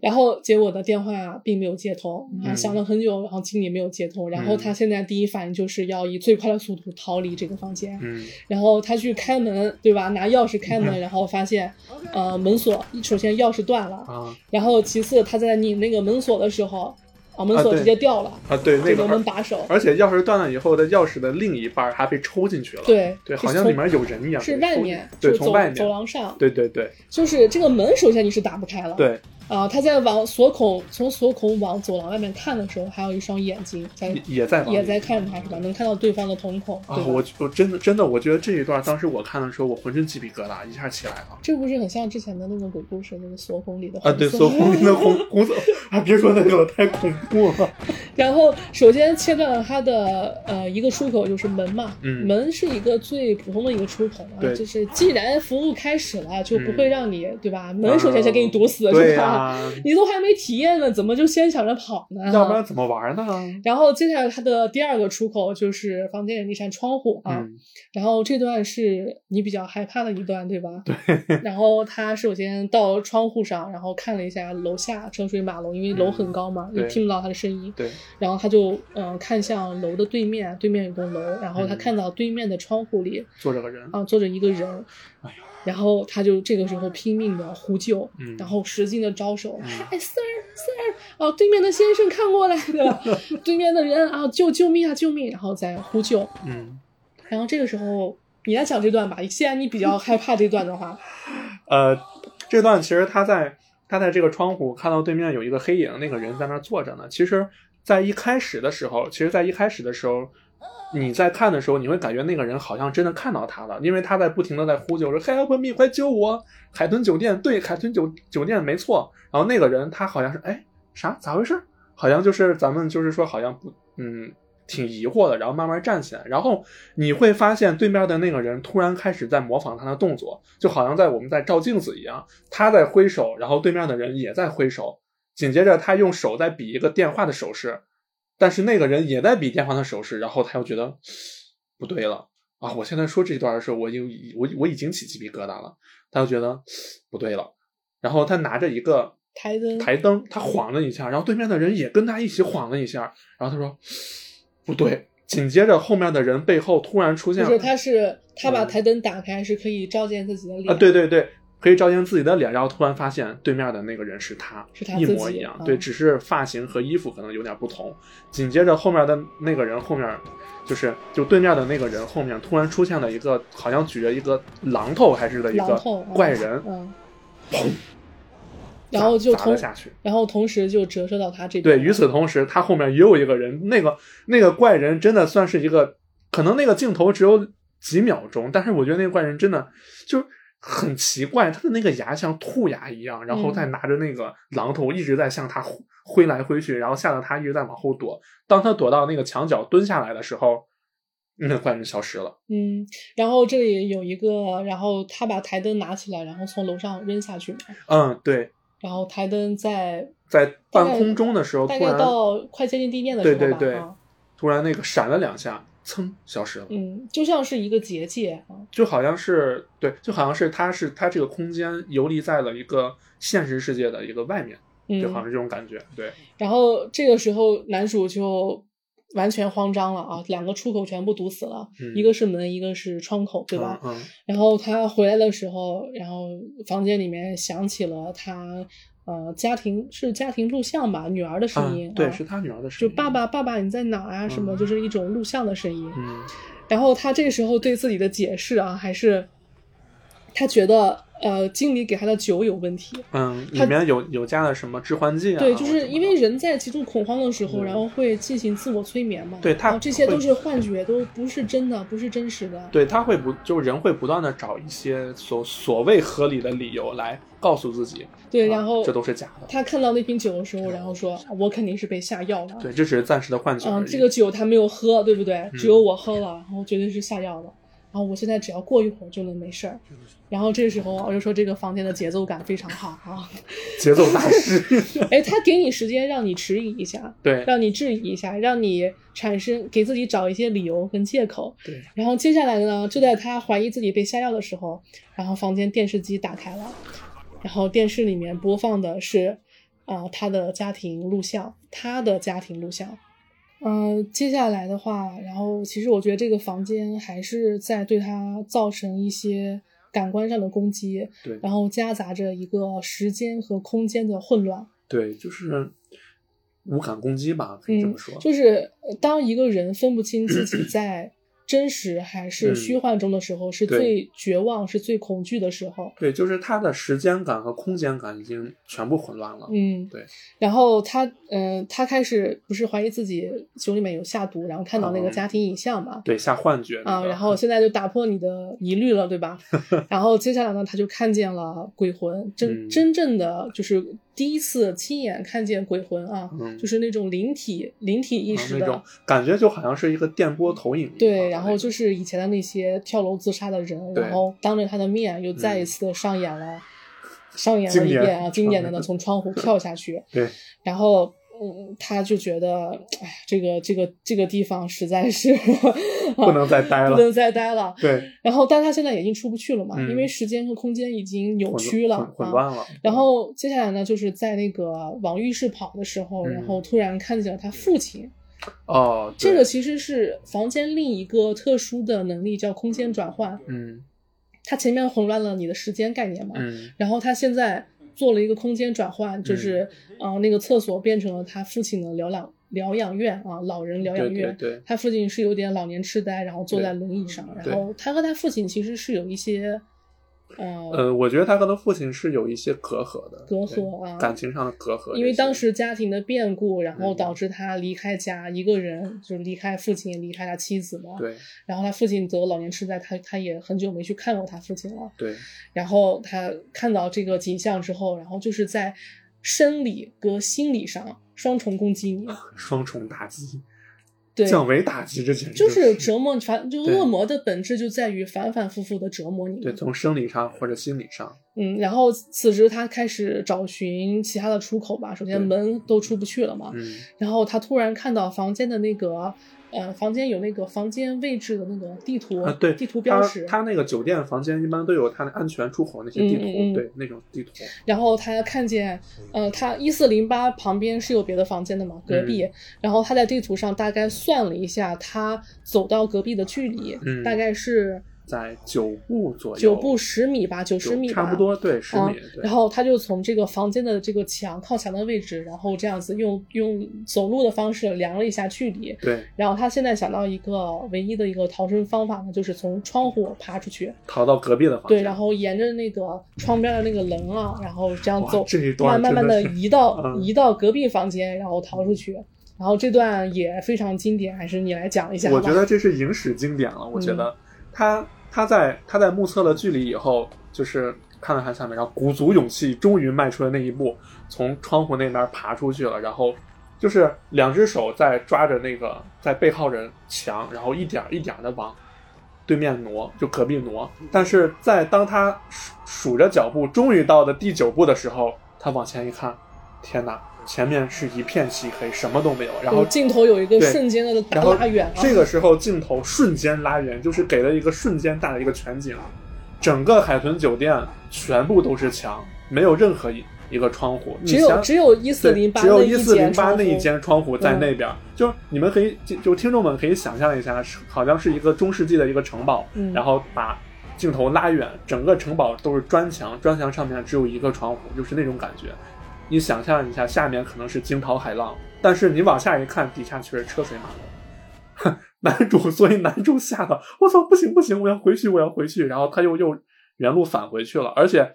[SPEAKER 2] 然后结果的电话并没有接通，啊，
[SPEAKER 1] 嗯
[SPEAKER 2] 想了很久，然后经理没有接通，然后
[SPEAKER 1] 嗯
[SPEAKER 2] 他现在第一反应就是要以最快的速度逃离这个房间，
[SPEAKER 1] 嗯
[SPEAKER 2] 然后他去开门，对吧？拿钥匙开门，然后发现，呃，门锁首先钥匙断了，
[SPEAKER 1] 啊
[SPEAKER 2] 然后其次他在拧那个门锁的时候，啊，门锁直接掉了，
[SPEAKER 1] 啊，对那
[SPEAKER 2] 个
[SPEAKER 1] 个
[SPEAKER 2] 门把手，
[SPEAKER 1] 而且钥匙断了以后的钥匙的另一半还被抽进去了。
[SPEAKER 2] 对
[SPEAKER 1] 对，好像里面有人一样。
[SPEAKER 2] 是外面，是走
[SPEAKER 1] 从外面。
[SPEAKER 2] 走廊上，
[SPEAKER 1] 对对对
[SPEAKER 2] 就是这个门首先你是打不开了，
[SPEAKER 1] 对，
[SPEAKER 2] 啊，他在往锁孔从锁孔往走廊外面看的时候，还有一双眼睛在
[SPEAKER 1] 也也在
[SPEAKER 2] 也在看他是吧？能看到对方的瞳孔，
[SPEAKER 1] 啊
[SPEAKER 2] 对，
[SPEAKER 1] 我我真的真的，我觉得这一段当时我看的时候，我浑身鸡皮疙瘩一下起来了。
[SPEAKER 2] 这不是很像之前的那个鬼故事，那个锁孔里的
[SPEAKER 1] 啊，对，
[SPEAKER 2] 红色
[SPEAKER 1] 所红的红红色啊，别说那个了，太恐怖了。
[SPEAKER 2] 然后首先切断了它的呃一个出口，就是门嘛，
[SPEAKER 1] 嗯
[SPEAKER 2] 门是一个最普通的一个出口
[SPEAKER 1] 啊，
[SPEAKER 2] 就是既然服务开始了，就不
[SPEAKER 1] 嗯
[SPEAKER 2] 会让你、对吧？门首先先给你堵死、
[SPEAKER 1] 对
[SPEAKER 2] 是吧？
[SPEAKER 1] 呀，
[SPEAKER 2] 你都还没体验呢，怎么就先想着跑呢？
[SPEAKER 1] 要不然怎么玩呢？
[SPEAKER 2] 然后接下来它的第二个出口就是房间里那扇窗户啊，
[SPEAKER 1] 嗯
[SPEAKER 2] 然后这段是你比较害怕的一段，对吧？对。然后他首先到窗户上，然后看了一下楼下车水马龙，因为楼很高嘛，
[SPEAKER 1] 对
[SPEAKER 2] 也听不到他的声音。
[SPEAKER 1] 对，
[SPEAKER 2] 然后他就嗯、呃看向楼的对面，对面有栋楼，然后他
[SPEAKER 1] 嗯
[SPEAKER 2] 看到对面的窗户里
[SPEAKER 1] 坐着个人，
[SPEAKER 2] 啊坐着一个人，
[SPEAKER 1] 哎呀，
[SPEAKER 2] 然后他就这个时候拼命的呼救，
[SPEAKER 1] 嗯
[SPEAKER 2] 然后使劲的招手，
[SPEAKER 1] 嗯
[SPEAKER 2] 哎，sir sir，哦，对面的先生看过来，对吧？对面的人啊，救救命啊，救命！然后再呼救，
[SPEAKER 1] 嗯，
[SPEAKER 2] 然后这个时候你来讲这段吧，既然你比较害怕这段的话，
[SPEAKER 1] 呃，这段其实他在他在这个窗户看到对面有一个黑影，那个人在那儿坐着呢。其实，在一开始的时候，其实，在一开始的时候，你在看的时候，你会感觉那个人好像真的看到他了，因为他在不停的在呼救说 “Help me，快救我！”海豚酒店，对，海豚酒酒店没错。然后那个人他好像是哎啥咋回事？好像就是咱们就是说好像不嗯挺疑惑的，然后慢慢站起来，然后你会发现对面的那个人突然开始在模仿他的动作，就好像在我们在照镜子一样，他在挥手，然后对面的人也在挥手，紧接着他用手在比一个电话的手势，但是那个人也在比电话的手势，然后他又觉得不对了。啊！我现在说这段的时候，我已经我我已经起鸡皮疙瘩了，他就觉得不对了，然后他拿着一个
[SPEAKER 2] 台灯
[SPEAKER 1] 台灯，他晃了一下，然后对面的人也跟他一起晃了一下，然后他说不对，紧接着后面的人背后突然出现了，
[SPEAKER 2] 就是他是他把
[SPEAKER 1] 嗯。
[SPEAKER 2] 台灯打开是可以照见自己的脸
[SPEAKER 1] 啊，对对对，可以照见自己的脸，然后突然发现对面的那个人是他，
[SPEAKER 2] 是他
[SPEAKER 1] 一模一样，
[SPEAKER 2] 嗯
[SPEAKER 1] 对，只是发型和衣服可能有点不同。紧接着后面的那个人后面，就是就对面的那个人后面突然出现了一个好像举着一个榔头还是的一个怪人，
[SPEAKER 2] 嗯，
[SPEAKER 1] 砰，
[SPEAKER 2] 然后就同
[SPEAKER 1] 砸了下去。
[SPEAKER 2] 然后同时就折射到他这边
[SPEAKER 1] 对，与此同时，他后面也有一个人，那个那个怪人真的算是一个，可能那个镜头只有几秒钟，但是我觉得那个怪人真的就很奇怪，他的那个牙像兔牙一样，然后
[SPEAKER 2] 嗯
[SPEAKER 1] 再拿着那个榔头一直在向他挥挥来挥去，然后吓得他一直在往后躲。当他躲到那个墙角蹲下来的时候，那个怪人消失了。
[SPEAKER 2] 嗯，然后这里有一个，然后他把台灯拿起来，然后从楼上扔下去嘛，
[SPEAKER 1] 嗯，对，
[SPEAKER 2] 然后台灯在
[SPEAKER 1] 在半空中的时候，
[SPEAKER 2] 大概到快接近地面的时候吧，
[SPEAKER 1] 对对对
[SPEAKER 2] 啊
[SPEAKER 1] 突然那个闪了两下，噌消失了。
[SPEAKER 2] 嗯，就像是一个结界啊，
[SPEAKER 1] 就好像是对，就好像是它是它这个空间游离在了一个现实世界的一个外面，就好像这种感觉。对，
[SPEAKER 2] 然后这个时候男主就完全慌张了啊，两个出口全部堵死了，
[SPEAKER 1] 嗯
[SPEAKER 2] 一个是门，一个是窗口，对吧？
[SPEAKER 1] 嗯
[SPEAKER 2] 然后他回来的时候，然后房间里面响起了他呃家庭是家庭录像吧，女儿的声音，
[SPEAKER 1] 嗯，对，
[SPEAKER 2] 啊
[SPEAKER 1] 是他女儿的声音。
[SPEAKER 2] 就爸，爸爸爸你在哪儿啊？什么
[SPEAKER 1] 嗯
[SPEAKER 2] 就是一种录像的声音。
[SPEAKER 1] 嗯
[SPEAKER 2] 然后他这个时候对自己的解释啊，还是他觉得呃，经理给他的酒有问题。
[SPEAKER 1] 嗯，里面有有加了什么致幻剂啊？
[SPEAKER 2] 对，就是因为人在极度恐慌的时候，
[SPEAKER 1] 嗯
[SPEAKER 2] 然后会进行自我催眠嘛。
[SPEAKER 1] 对他
[SPEAKER 2] 这些都是幻觉，都不是真的，不是真实的。
[SPEAKER 1] 对他会不就是人会不断的找一些所所谓合理的理由来告诉自己，
[SPEAKER 2] 对，
[SPEAKER 1] 啊
[SPEAKER 2] 然后
[SPEAKER 1] 这都是假的。
[SPEAKER 2] 他看到那瓶酒的时候，然后说：“我肯定是被下药了。”
[SPEAKER 1] 对，这只是暂时的幻觉而
[SPEAKER 2] 嗯，这个酒他没有喝，对不对？
[SPEAKER 1] 嗯
[SPEAKER 2] 只有我喝了，然后绝对是下药的。然后我现在只要过一会儿就能没事儿。然后这时候我就说这个房间的节奏感非常好啊，
[SPEAKER 1] 节奏大师。
[SPEAKER 2] 哎，他给你时间让你迟疑一下，
[SPEAKER 1] 对
[SPEAKER 2] 让你质疑一下，让你产生给自己找一些理由跟借口。
[SPEAKER 1] 对，
[SPEAKER 2] 然后接下来呢，就在他怀疑自己被下药的时候，然后房间电视机打开了，然后电视里面播放的是啊、他的家庭录像，他的家庭录像。嗯、接下来的话，然后其实我觉得这个房间还是在对他造成一些感官上的攻击，
[SPEAKER 1] 对
[SPEAKER 2] 然后夹杂着一个时间和空间的混乱。
[SPEAKER 1] 对，就是无感攻击吧，可以这
[SPEAKER 2] 嗯
[SPEAKER 1] 么说。，
[SPEAKER 2] 就是呃当一个人分不清自己 在真实还是
[SPEAKER 1] 嗯
[SPEAKER 2] 虚幻中的时候，是最绝望、是最恐惧的时候。
[SPEAKER 1] 对，就是他的时间感和空间感已经全部混乱了。
[SPEAKER 2] 嗯，
[SPEAKER 1] 对。
[SPEAKER 2] 然后他，嗯、他开始不是怀疑自己酒里面有下毒，然后看到那个
[SPEAKER 1] 嗯
[SPEAKER 2] 家庭影像嘛。
[SPEAKER 1] 对，下幻觉、那
[SPEAKER 2] 啊，然后现在就打破你的疑虑了，对吧？然后接下来呢，他就看见了鬼魂，真、
[SPEAKER 1] 嗯
[SPEAKER 2] 真正的就是第一次亲眼看见鬼魂啊，
[SPEAKER 1] 嗯。
[SPEAKER 2] 就是那种灵体灵体意识的，
[SPEAKER 1] 啊那种感觉就好像是一个电波投影。
[SPEAKER 2] 对，然后就是以前的那些跳楼自杀的人，然后当着他的面又再一次的上演了，上演了一遍啊，经典的呢从窗户跳下去，
[SPEAKER 1] 对。
[SPEAKER 2] 然后嗯，他就觉得，哎呀，这个这个这个地方实在是
[SPEAKER 1] 不能再待了。
[SPEAKER 2] 不能再待了。
[SPEAKER 1] 对，
[SPEAKER 2] 然后，但他现在已经出不去了嘛，
[SPEAKER 1] 嗯
[SPEAKER 2] 因为时间和空间已经扭曲了
[SPEAKER 1] 混。乱了。
[SPEAKER 2] 然后接下来呢，就是在那个往浴室跑的时候，
[SPEAKER 1] 嗯
[SPEAKER 2] 然后突然看见了他父亲。
[SPEAKER 1] 哦，
[SPEAKER 2] 这个其实是房间另一个特殊的能力，叫空间转换。
[SPEAKER 1] 嗯
[SPEAKER 2] 他前面混乱了你的时间概念嘛，
[SPEAKER 1] 嗯
[SPEAKER 2] 然后他现在做了一个空间转换，就是呃那个厕所变成了他父亲的疗养疗养院啊，老人疗养院。
[SPEAKER 1] 对对
[SPEAKER 2] 他父亲是有点老年痴呆，然后坐在轮椅上，
[SPEAKER 1] 对
[SPEAKER 2] 然后他和他父亲其实是有一些呃
[SPEAKER 1] 呃，我觉得他和他父亲是有一些隔阂的，
[SPEAKER 2] 隔阂啊
[SPEAKER 1] 感情上的隔阂。
[SPEAKER 2] 因为当时家庭的变故，然后
[SPEAKER 1] 嗯
[SPEAKER 2] 导致他离开家，一个人就离开父亲，离开他妻子嘛。。
[SPEAKER 1] 对
[SPEAKER 2] 然后他父亲得老年痴呆，他他也很久没去看过他父亲了。
[SPEAKER 1] 对
[SPEAKER 2] 然后他看到这个景象之后，然后就是在生理和心理上双重攻击你。
[SPEAKER 1] 双重打击，
[SPEAKER 2] 对，
[SPEAKER 1] 降维打击，这简直
[SPEAKER 2] 就是折磨反，就恶魔的本质就在于反反复复的折磨你。
[SPEAKER 1] 对，从生理上或者心理上，
[SPEAKER 2] 嗯，然后此时他开始找寻其他的出口吧。首先门都出不去了嘛，
[SPEAKER 1] 嗯
[SPEAKER 2] 然后他突然看到房间的那个，呃，房间有那个房间位置的那个地图，
[SPEAKER 1] 啊，对，
[SPEAKER 2] 地图标识。
[SPEAKER 1] 他那个酒店房间一般都有他的安全出口那些地图，
[SPEAKER 2] 嗯嗯嗯
[SPEAKER 1] 对那种地图，
[SPEAKER 2] 然后他看见，呃，他一四零八旁边是有别的房间的嘛，隔壁。
[SPEAKER 1] 嗯
[SPEAKER 2] 然后他在地图上大概算了一下，他走到隔壁的距离，
[SPEAKER 1] 嗯
[SPEAKER 2] 大概是
[SPEAKER 1] 在九步左右，
[SPEAKER 2] 九步十米吧，九十米，
[SPEAKER 1] 差不多，对，十
[SPEAKER 2] 啊
[SPEAKER 1] 米，对
[SPEAKER 2] 然后他就从这个房间的这个墙靠墙的位置，然后这样子用用走路的方式量了一下距离。
[SPEAKER 1] 对，
[SPEAKER 2] 然后他现在想到一个唯一的一个逃生方法呢，就是从窗户爬出去。
[SPEAKER 1] 逃到隔壁的房间，
[SPEAKER 2] 对，然后沿着那个窗边的那个棱啊，然后这样走，
[SPEAKER 1] 哇这一段
[SPEAKER 2] 慢慢慢的移到、
[SPEAKER 1] 嗯
[SPEAKER 2] 移到隔壁房间，然后逃出去。然后这段也非常经典，还是你来讲一下吧。
[SPEAKER 1] 我觉得这是影史经典了。我觉
[SPEAKER 2] 嗯
[SPEAKER 1] 得他他在他在目测了距离以后，就是看了看下面，然后鼓足勇气，终于迈出了那一步，从窗户那边爬出去了。然后就是两只手在抓着那个在背靠着墙，然后一点一点的往对面挪，就隔壁挪。但是在当他数数着脚步，终于到的第九步的时候，他往前一看，天哪！前面是一片漆黑，什么都没有。然后
[SPEAKER 2] 嗯镜头有一个
[SPEAKER 1] 对
[SPEAKER 2] 瞬间的拉远啊，
[SPEAKER 1] 这个时候镜头瞬间拉远，就是给了一个瞬间大的一个全景，整个海豚酒店全部都是墙，没有任何一一个窗户。你
[SPEAKER 2] 只有
[SPEAKER 1] 想
[SPEAKER 2] 只有一四零八
[SPEAKER 1] 只有
[SPEAKER 2] 那一
[SPEAKER 1] 一四零八
[SPEAKER 2] 间窗户
[SPEAKER 1] 那一间窗户在
[SPEAKER 2] 嗯
[SPEAKER 1] 那边，就是你们可以就就听众们可以想象一下，是好像是一个中世纪的一个城堡，
[SPEAKER 2] 嗯
[SPEAKER 1] 然后把镜头拉远，整个城堡都是砖墙，砖墙上面只有一个窗户，就是那种感觉。你想象一下，下面可能是惊涛骇浪，但是你往下一看，底下却是车水马龙。男主，所以男主吓得我操，不行不行，我要回去，我要回去。然后他又又原路返回去了，而且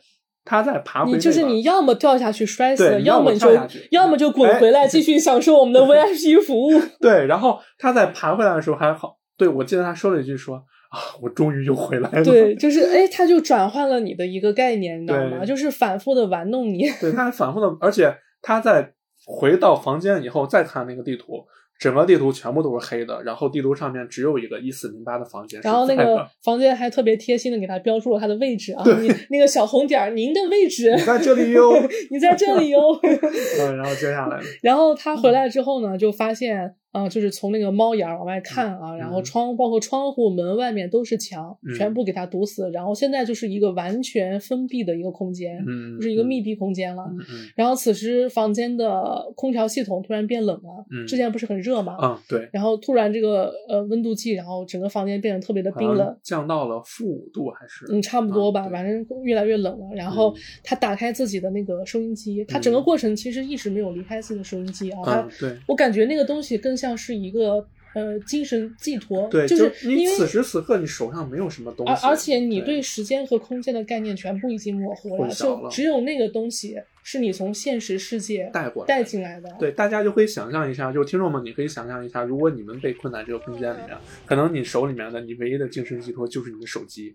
[SPEAKER 1] 他在爬回、这个，
[SPEAKER 2] 你就是你要么掉下去摔死
[SPEAKER 1] 要么
[SPEAKER 2] 就要么就滚回来
[SPEAKER 1] 哎
[SPEAKER 2] 继续享受我们的 VIP 服务。
[SPEAKER 1] 对，然后他在爬回来的时候还好，对我记得他说了一句说啊，我终于又回来了。
[SPEAKER 2] 对，就是哎，他就转换了你的一个概念，你知道吗？就是反复的玩弄你。
[SPEAKER 1] 对，他还反复的，而且他在回到房间以后再看那个地图，整个地图全部都是黑的，然后地图上面只有一个一四零八的房间是
[SPEAKER 2] 然后那个房间还特别贴心的给他标注了他的位置啊，你那个小红点儿，您的位置
[SPEAKER 1] 你，在这里哟。
[SPEAKER 2] 你在这里哟。
[SPEAKER 1] 嗯，然后接下来，
[SPEAKER 2] 然后他回来之后呢，就发现，呃，就是从那个猫眼儿往外看啊，然后
[SPEAKER 1] 嗯
[SPEAKER 2] 窗包括窗户、门外面都是墙，
[SPEAKER 1] 嗯
[SPEAKER 2] 全部给它堵死。然后现在就是一个完全封闭的一个空间，
[SPEAKER 1] 嗯，
[SPEAKER 2] 就是一个密闭空间了。然后此时房间的空调系统突然变冷了，
[SPEAKER 1] 嗯
[SPEAKER 2] 之前不是很热嘛，然后突然这个呃温度计，然后整个房间变得特别的冰冷，
[SPEAKER 1] 降到了负五度还是？
[SPEAKER 2] 嗯，差不多吧，反正越来越冷了。然后
[SPEAKER 1] 嗯
[SPEAKER 2] 他打开自己的那个收音机，他整个
[SPEAKER 1] 嗯
[SPEAKER 2] 过程其实一直没有离开自己的收音机啊。他。我感觉那个东西更像是一个呃精神寄托，
[SPEAKER 1] 对，
[SPEAKER 2] 就是
[SPEAKER 1] 你此时此刻你手上没有什么东西，
[SPEAKER 2] 而而且你
[SPEAKER 1] 对
[SPEAKER 2] 对时间和空间的概念全部已经模糊了，就只有那个东西是你从现实世界
[SPEAKER 1] 带过来
[SPEAKER 2] 带进来的。
[SPEAKER 1] 对，大家就可以想象一下，就听众们，你可以想象一下，如果你们被困在这个空间里面，可能你手里面的你唯一的精神寄托就是你的手机，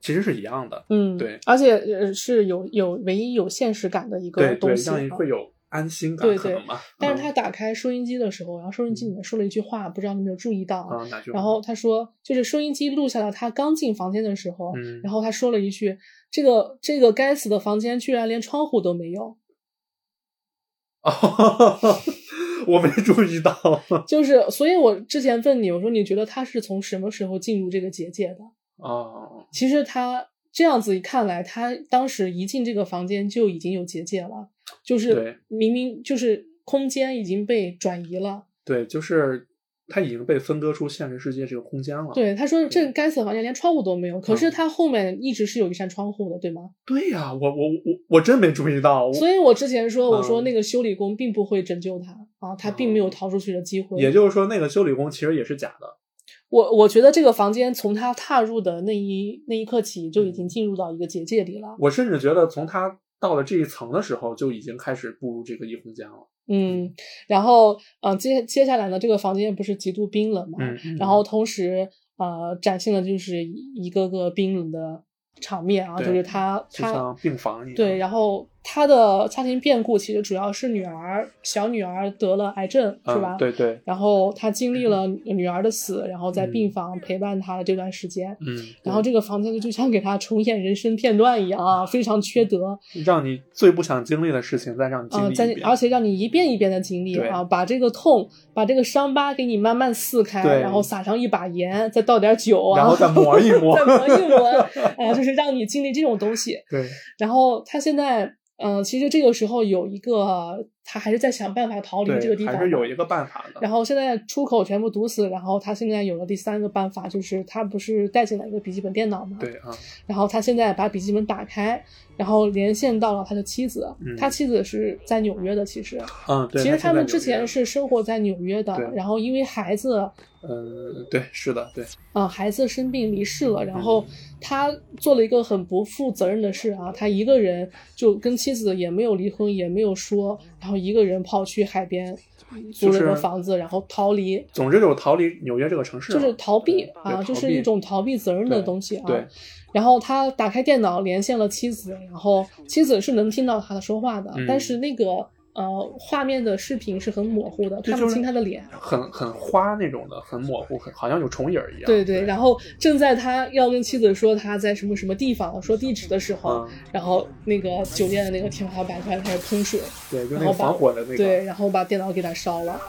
[SPEAKER 1] 其实是一样的。
[SPEAKER 2] 嗯，
[SPEAKER 1] 对
[SPEAKER 2] 而且呃是有有唯一有现实感的一个
[SPEAKER 1] 对对，
[SPEAKER 2] 东西啊。
[SPEAKER 1] 让你会有安心感，
[SPEAKER 2] 对对
[SPEAKER 1] 可能吧。
[SPEAKER 2] 但是他
[SPEAKER 1] 嗯
[SPEAKER 2] 打开收音机的时候，然后收音机里面说了一句话，不知道你有没有注意到？然后他说，就是收音机录下了他刚进房间的时候，
[SPEAKER 1] 嗯
[SPEAKER 2] 然后他说了一句：“这个这个该死的房间居然连窗户都没有。
[SPEAKER 1] 哦，我没注意到。”
[SPEAKER 2] 就是，所以我之前问你，我说你觉得他是从什么时候进入这个结界的？
[SPEAKER 1] 哦，
[SPEAKER 2] 其实他这样子一看来，他当时一进这个房间就已经有结界了，就是明明就是空间已经被转移了。
[SPEAKER 1] 对，就是它已经被分割出现实世界这个空间了。
[SPEAKER 2] 对，他说这个该死的房间连窗户都没有，可是
[SPEAKER 1] 嗯
[SPEAKER 2] 他后面一直是有一扇窗户的，对吗？
[SPEAKER 1] 对呀，我我我我真没注意到。
[SPEAKER 2] 所以我之前说，我说
[SPEAKER 1] 嗯
[SPEAKER 2] 那个修理工并不会拯救他啊，他并没有逃出去的机会。
[SPEAKER 1] 也就是说，那个修理工其实也是假的。
[SPEAKER 2] 我我觉得这个房间从他踏入的那一那一刻起，就已
[SPEAKER 1] 嗯
[SPEAKER 2] 经进入到一个结界里了。
[SPEAKER 1] 我甚至觉得，从他到了这一层的时候，就已经开始步入这个异空间了。
[SPEAKER 2] 嗯，然后呃，接接下来呢，这个房间不是极度冰冷嘛，
[SPEAKER 1] 嗯嗯
[SPEAKER 2] 然后同时呃，展现的就是一一个个冰冷的场面啊，就是他他
[SPEAKER 1] 像病房一样。
[SPEAKER 2] 对，然后他的家庭变故其实主要是女儿小女儿得了癌症，是
[SPEAKER 1] 嗯
[SPEAKER 2] 吧？
[SPEAKER 1] 对对，
[SPEAKER 2] 然后他经历了女儿的死，然后在病房陪伴她的这段时间。
[SPEAKER 1] 嗯，
[SPEAKER 2] 然后这个房间就像给他重演人生片段一样啊，非常缺德
[SPEAKER 1] 让你最不想经历的事情，再让你经
[SPEAKER 2] 啊，
[SPEAKER 1] 历一遍。
[SPEAKER 2] 嗯而且让你一遍一遍的经历啊，把这个痛，把这个伤疤给你慢慢撕开，
[SPEAKER 1] 对
[SPEAKER 2] 然后撒上一把盐，再倒点酒啊，
[SPEAKER 1] 然后再磨一 磨
[SPEAKER 2] 再磨一磨，啊，就是让你经历这种东西。
[SPEAKER 1] 对，
[SPEAKER 2] 然后他现在，嗯、其实这个时候有一个，他还是在想办法逃离，这个地方，
[SPEAKER 1] 还是有一个办法的。
[SPEAKER 2] 然后现在出口全部堵死，然后他现在有了第三个办法，就是他不是带进来一个笔记本电脑吗？
[SPEAKER 1] 对啊，
[SPEAKER 2] 然后他现在把笔记本打开，然后连线到了他的妻子，
[SPEAKER 1] 嗯
[SPEAKER 2] 他妻子是在纽约的，其实，
[SPEAKER 1] 嗯，对。
[SPEAKER 2] 其实他们之前是生活在纽约的，然后因为孩子，
[SPEAKER 1] 呃，对，是的，对，
[SPEAKER 2] 啊，孩子生病离世了，然后
[SPEAKER 1] 嗯
[SPEAKER 2] 他做了一个很不负责任的事啊，他一个人就跟妻子也没有离婚，也没有说，然后一个人跑去海边租了个房子，然后逃离，
[SPEAKER 1] 总之就是逃离纽约这个城市了，
[SPEAKER 2] 就是逃避
[SPEAKER 1] 对
[SPEAKER 2] 啊，就是一种逃避责任的东西啊。
[SPEAKER 1] 对。
[SPEAKER 2] 然后他打开电脑连线了妻子，然后妻子是能听到他的说话的，
[SPEAKER 1] 嗯
[SPEAKER 2] 但是那个呃画面的视频是很模糊的，看不清他的脸。
[SPEAKER 1] 很很花那种的，很模糊，很好像有重影儿一样。
[SPEAKER 2] 对对，然后正在他要跟妻子说他在什么什么地方说地址的时候，
[SPEAKER 1] 嗯
[SPEAKER 2] 然后那个酒店的那个天花板突然开始喷水，
[SPEAKER 1] 对，就那个
[SPEAKER 2] 然后把
[SPEAKER 1] 防火的那个，
[SPEAKER 2] 对，然后把电脑给他烧了，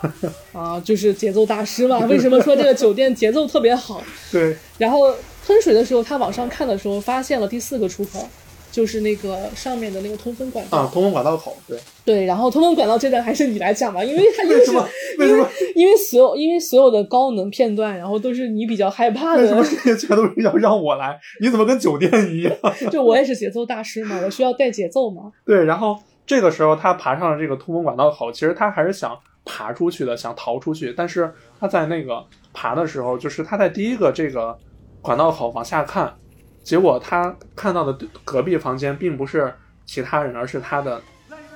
[SPEAKER 2] 啊，就是节奏大师嘛。为什么说这个酒店节奏特别好？
[SPEAKER 1] 对
[SPEAKER 2] 然后喷水的时候，他往上看的时候，发现了第四个出口，就是那个上面的那个通风管道。
[SPEAKER 1] 啊，通风管道口，对，
[SPEAKER 2] 对，然后通风管道这段还是你来讲吧，因为它也是
[SPEAKER 1] 为什么为什么
[SPEAKER 2] 因为所有因为所有的高能片段，然后都是你比较害怕的
[SPEAKER 1] 为什么。这些全都是要让我来？你怎么跟酒店一样？
[SPEAKER 2] 就我也是节奏大师嘛，我需要带节奏嘛。
[SPEAKER 1] 对，然后这个时候他爬上了这个通风管道口，其实他还是想爬出去的，想逃出去，但是他在那个爬的时候，就是他在第一个这个管道口往下看，结果他看到的隔壁房间并不是其他人，而是他的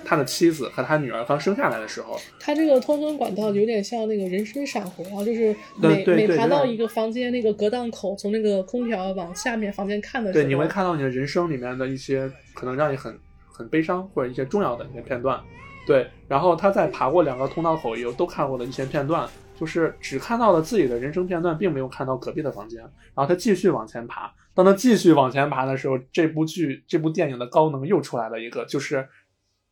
[SPEAKER 1] 他的妻子和他女儿刚生下来的时候。
[SPEAKER 2] 他这个通风管道有点像那个人生闪回啊，就是每每爬到一个房间那个隔档口，从那个空调往下面房间看的时候，
[SPEAKER 1] 对，你会看到你的人生里面的一些可能让你很很悲伤或者一些重要的一些片段。对，然后他在爬过两个通道口以后，都看过的一些片段，就是只看到了自己的人生片段，并没有看到隔壁的房间。然后他继续往前爬，当他继续往前爬的时候，这部剧这部电影的高能又出来了一个，就是。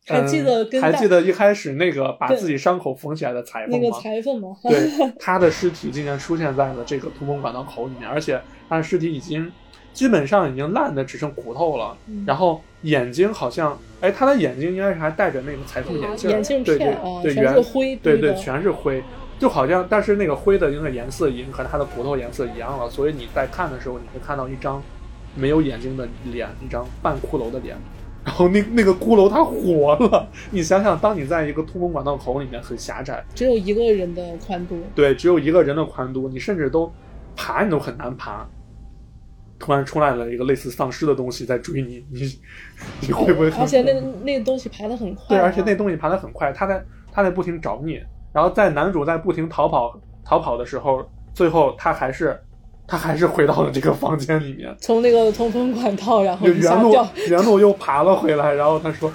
[SPEAKER 2] 还记得跟
[SPEAKER 1] 嗯、还记得一开始那个把自己伤口缝起来的裁缝
[SPEAKER 2] 那
[SPEAKER 1] 吗？
[SPEAKER 2] 个裁缝吗，
[SPEAKER 1] 对，他的尸体竟然出现在了这个通风管道口里面，而且他的尸体已经基本上已经烂的只剩骨头了，
[SPEAKER 2] 嗯
[SPEAKER 1] 然后眼睛好像，哎，他的眼睛应该是还戴着那个裁缝眼镜儿，
[SPEAKER 2] 眼镜
[SPEAKER 1] 对对
[SPEAKER 2] 全
[SPEAKER 1] 圆
[SPEAKER 2] 是灰
[SPEAKER 1] 对对，全是灰，就好像，但是那个灰的那个颜色已经和他的骨头颜色一样了，所以你在看的时候，你会看到一张没有眼睛的脸，一张半骷髅的脸。然后那 那个骷髅它活了，你想想，当你在一个通风管道口里面很狭窄，
[SPEAKER 2] 只有一个人的宽度。
[SPEAKER 1] 对，只有一个人的宽度，你甚至都爬你都很难爬。突然出来了一个类似丧尸的东西在追你，你你会不会很
[SPEAKER 2] 而且那那个东西爬得很快、
[SPEAKER 1] 对，
[SPEAKER 2] 啊，
[SPEAKER 1] 而且那东西爬得很快，它在它在不停找你，然后在男主在不停逃跑逃跑的时候，最后他还是他还是回到了这个房间里面，
[SPEAKER 2] 从那个通风管道，然后
[SPEAKER 1] 原路原路又爬了回来，然后他说：“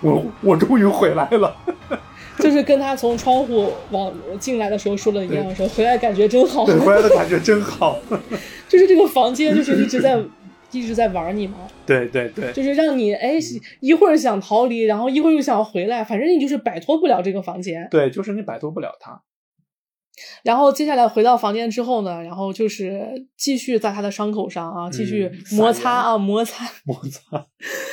[SPEAKER 1] 我我终于回来了。
[SPEAKER 2] 就是跟他从窗户往进来的时候说的一样，说回来感觉真好”，
[SPEAKER 1] 对，回来的感觉真好。
[SPEAKER 2] 就是这个房间就是一直在一直在玩你嘛，
[SPEAKER 1] 对对对，
[SPEAKER 2] 就是让你哎一会儿想逃离，然后一会儿又想回来，反正你就是摆脱不了这个房间。
[SPEAKER 1] 对，就是你摆脱不了他。
[SPEAKER 2] 然后接下来回到房间之后呢，然后就是继续在他的伤口上啊，继续
[SPEAKER 1] 嗯
[SPEAKER 2] 摩擦啊摩擦，
[SPEAKER 1] 摩擦，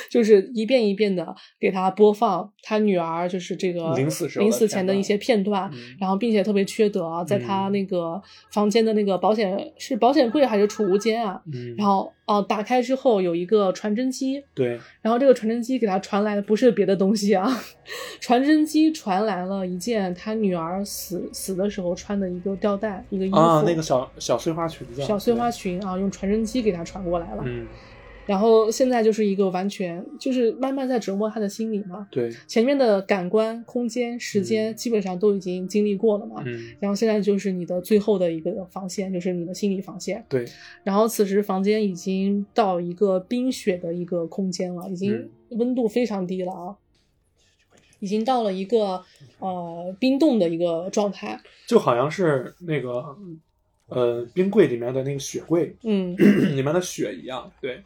[SPEAKER 2] 就是一遍一遍的给他播放他女儿就是这个
[SPEAKER 1] 临死
[SPEAKER 2] 临死前的一些片段，
[SPEAKER 1] 嗯。
[SPEAKER 2] 然后并且特别缺德啊，在他
[SPEAKER 1] 嗯。
[SPEAKER 2] 那个房间的那个保险是保险柜还是储物间啊？
[SPEAKER 1] 嗯，
[SPEAKER 2] 然后哦、打开之后有一个传真机，
[SPEAKER 1] 对，
[SPEAKER 2] 然后这个传真机给他传来的不是别的东西啊，传真机传来了一件他女儿死死的时候穿的一个吊带，一个衣服，
[SPEAKER 1] 啊，那个小小碎花裙子，
[SPEAKER 2] 小碎花裙啊，用传真机给他传过来了。
[SPEAKER 1] 嗯，
[SPEAKER 2] 然后现在就是一个完全就是慢慢在折磨他的心理嘛。
[SPEAKER 1] 对，
[SPEAKER 2] 前面的感官、空间、时间
[SPEAKER 1] 嗯
[SPEAKER 2] 基本上都已经经历过了嘛。
[SPEAKER 1] 嗯，
[SPEAKER 2] 然后现在就是你的最后的一个防线，就是你的心理防线。
[SPEAKER 1] 对，
[SPEAKER 2] 然后此时房间已经到一个冰雪的一个空间了，已经
[SPEAKER 1] 嗯
[SPEAKER 2] 温度非常低了啊，已经到了一个呃冰冻的一个状态。
[SPEAKER 1] 就好像是那个呃冰柜里面的那个雪柜
[SPEAKER 2] 嗯，
[SPEAKER 1] 里面的雪一样，对，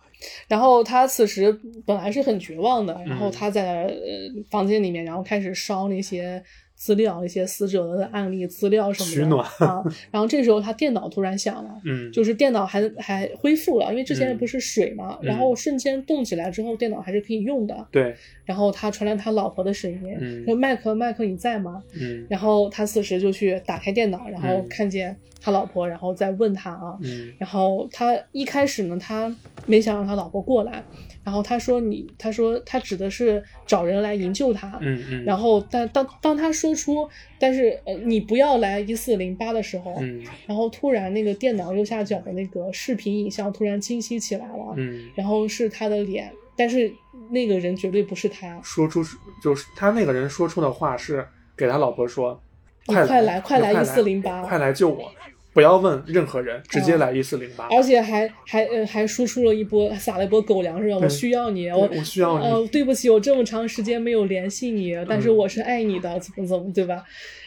[SPEAKER 2] 然后他此时本来是很绝望的，然后
[SPEAKER 1] 嗯。
[SPEAKER 2] 他在呃房间里面，然后开始烧那些资料，一些死者的案例资料什么的啊。然后这时候他电脑突然响了。
[SPEAKER 1] 嗯，
[SPEAKER 2] 就是电脑还还恢复了，因为之前
[SPEAKER 1] 嗯
[SPEAKER 2] 不是水嘛，
[SPEAKER 1] 嗯
[SPEAKER 2] 然后瞬间动起来之后，电脑还是可以用的。
[SPEAKER 1] 对，
[SPEAKER 2] 然后他传来他老婆的声音，
[SPEAKER 1] 嗯
[SPEAKER 2] 说：“麦克，麦克，你在吗？”
[SPEAKER 1] 嗯
[SPEAKER 2] 然后他此时就去打开电脑，然后
[SPEAKER 1] 嗯
[SPEAKER 2] 看见他老婆，然后再问他啊，
[SPEAKER 1] 嗯
[SPEAKER 2] 然后他一开始呢，他没想让他老婆过来，然后他说你，他说他指的是找人来营救他，
[SPEAKER 1] 嗯嗯，
[SPEAKER 2] 然后但当当他说出，但是呃你不要来一四零八的时候，
[SPEAKER 1] 嗯
[SPEAKER 2] 然后突然那个电脑右下角的那个视频影像突然清晰起来了，
[SPEAKER 1] 嗯，
[SPEAKER 2] 然后是他的脸，但是那个人绝对不是他，
[SPEAKER 1] 说出就是他那个人说出的话是给他老婆说，
[SPEAKER 2] 你
[SPEAKER 1] 快
[SPEAKER 2] 快来快来
[SPEAKER 1] 一
[SPEAKER 2] 四零八
[SPEAKER 1] 快来救我，不要问任何人，直接来一四零八，
[SPEAKER 2] 而且还还呃还输出了一波撒了一波狗粮是吧？我需要你，我
[SPEAKER 1] 我需要你
[SPEAKER 2] 呃，对不起，我这么长时间没有联系你，但是
[SPEAKER 1] 嗯
[SPEAKER 2] 我是爱你的，怎么怎么对吧？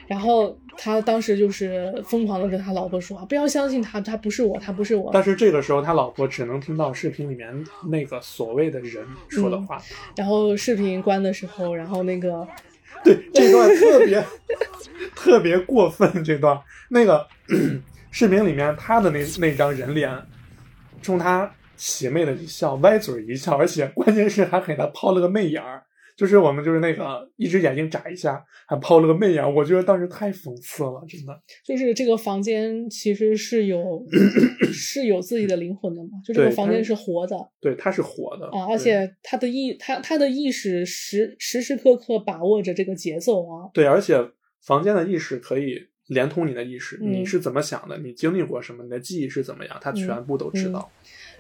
[SPEAKER 2] 然后他当时就是疯狂的跟他老婆说，不要相信他，他不是我，他不是我。
[SPEAKER 1] 但是这个时候他老婆只能听到视频里面那个所谓的人说的话，
[SPEAKER 2] 然后视频关的时候，然后那个
[SPEAKER 1] 对这段特别 特别过分，这段那个视频里面他的那那张人脸，冲他邪魅的一笑，歪嘴一笑，而且关键是还给他抛了个媚眼儿，就是我们就是那个一只眼睛眨一下，还抛了个媚眼儿，我觉得当时太讽刺了，真的。
[SPEAKER 2] 就是这个房间其实是有 是有自己的灵魂的嘛，就这个房间是活的。
[SPEAKER 1] 对，它是活的
[SPEAKER 2] 啊，而且他的意他他的意识时时时刻刻把握着这个节奏啊，
[SPEAKER 1] 对，而且房间的意识可以连通你的意识，
[SPEAKER 2] 嗯
[SPEAKER 1] 你是怎么想的，你经历过什么，你的记忆是怎么样，他全部都知道。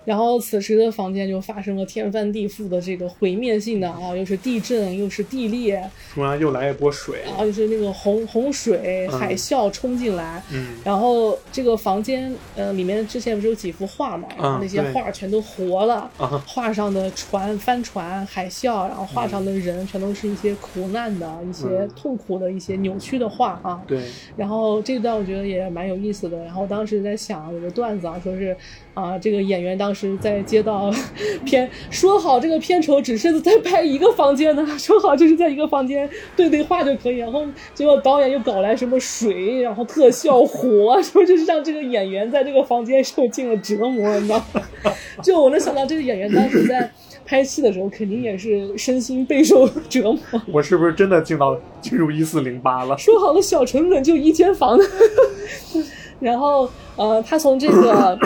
[SPEAKER 2] 然后此时的房间就发生了天翻地覆的这个毁灭性的啊，又是地震，又是地裂，
[SPEAKER 1] 突然又来一波水，
[SPEAKER 2] 然后就是那个洪洪水、
[SPEAKER 1] 嗯
[SPEAKER 2] 海啸冲进来。
[SPEAKER 1] 嗯，
[SPEAKER 2] 然后这个房间，呃，里面之前不是有几幅画嘛？然后那些画全都活了，
[SPEAKER 1] 啊，
[SPEAKER 2] 画上的船、帆船、海啸，然后画上的人全都是一些苦难的、一些
[SPEAKER 1] 嗯
[SPEAKER 2] 痛苦的、一些扭曲的画啊。
[SPEAKER 1] 对，
[SPEAKER 2] 然后这段我觉得也蛮有意思的。然后当时在想有个段子啊，说是啊、这个演员当时在接到片，说好这个片酬只是在拍一个房间呢，说好就是在一个房间对对话就可以。然后结果导演又搞来什么水，然后特效火，说就是让这个演员在这个房间受尽了折磨，你知道吗？就我能想到这个演员当时在。拍戏的时候肯定也是身心备受折磨，
[SPEAKER 1] 我是不是真的进到进入一四零八了？
[SPEAKER 2] 说好了小成本就一间房的，然后呃，他从这个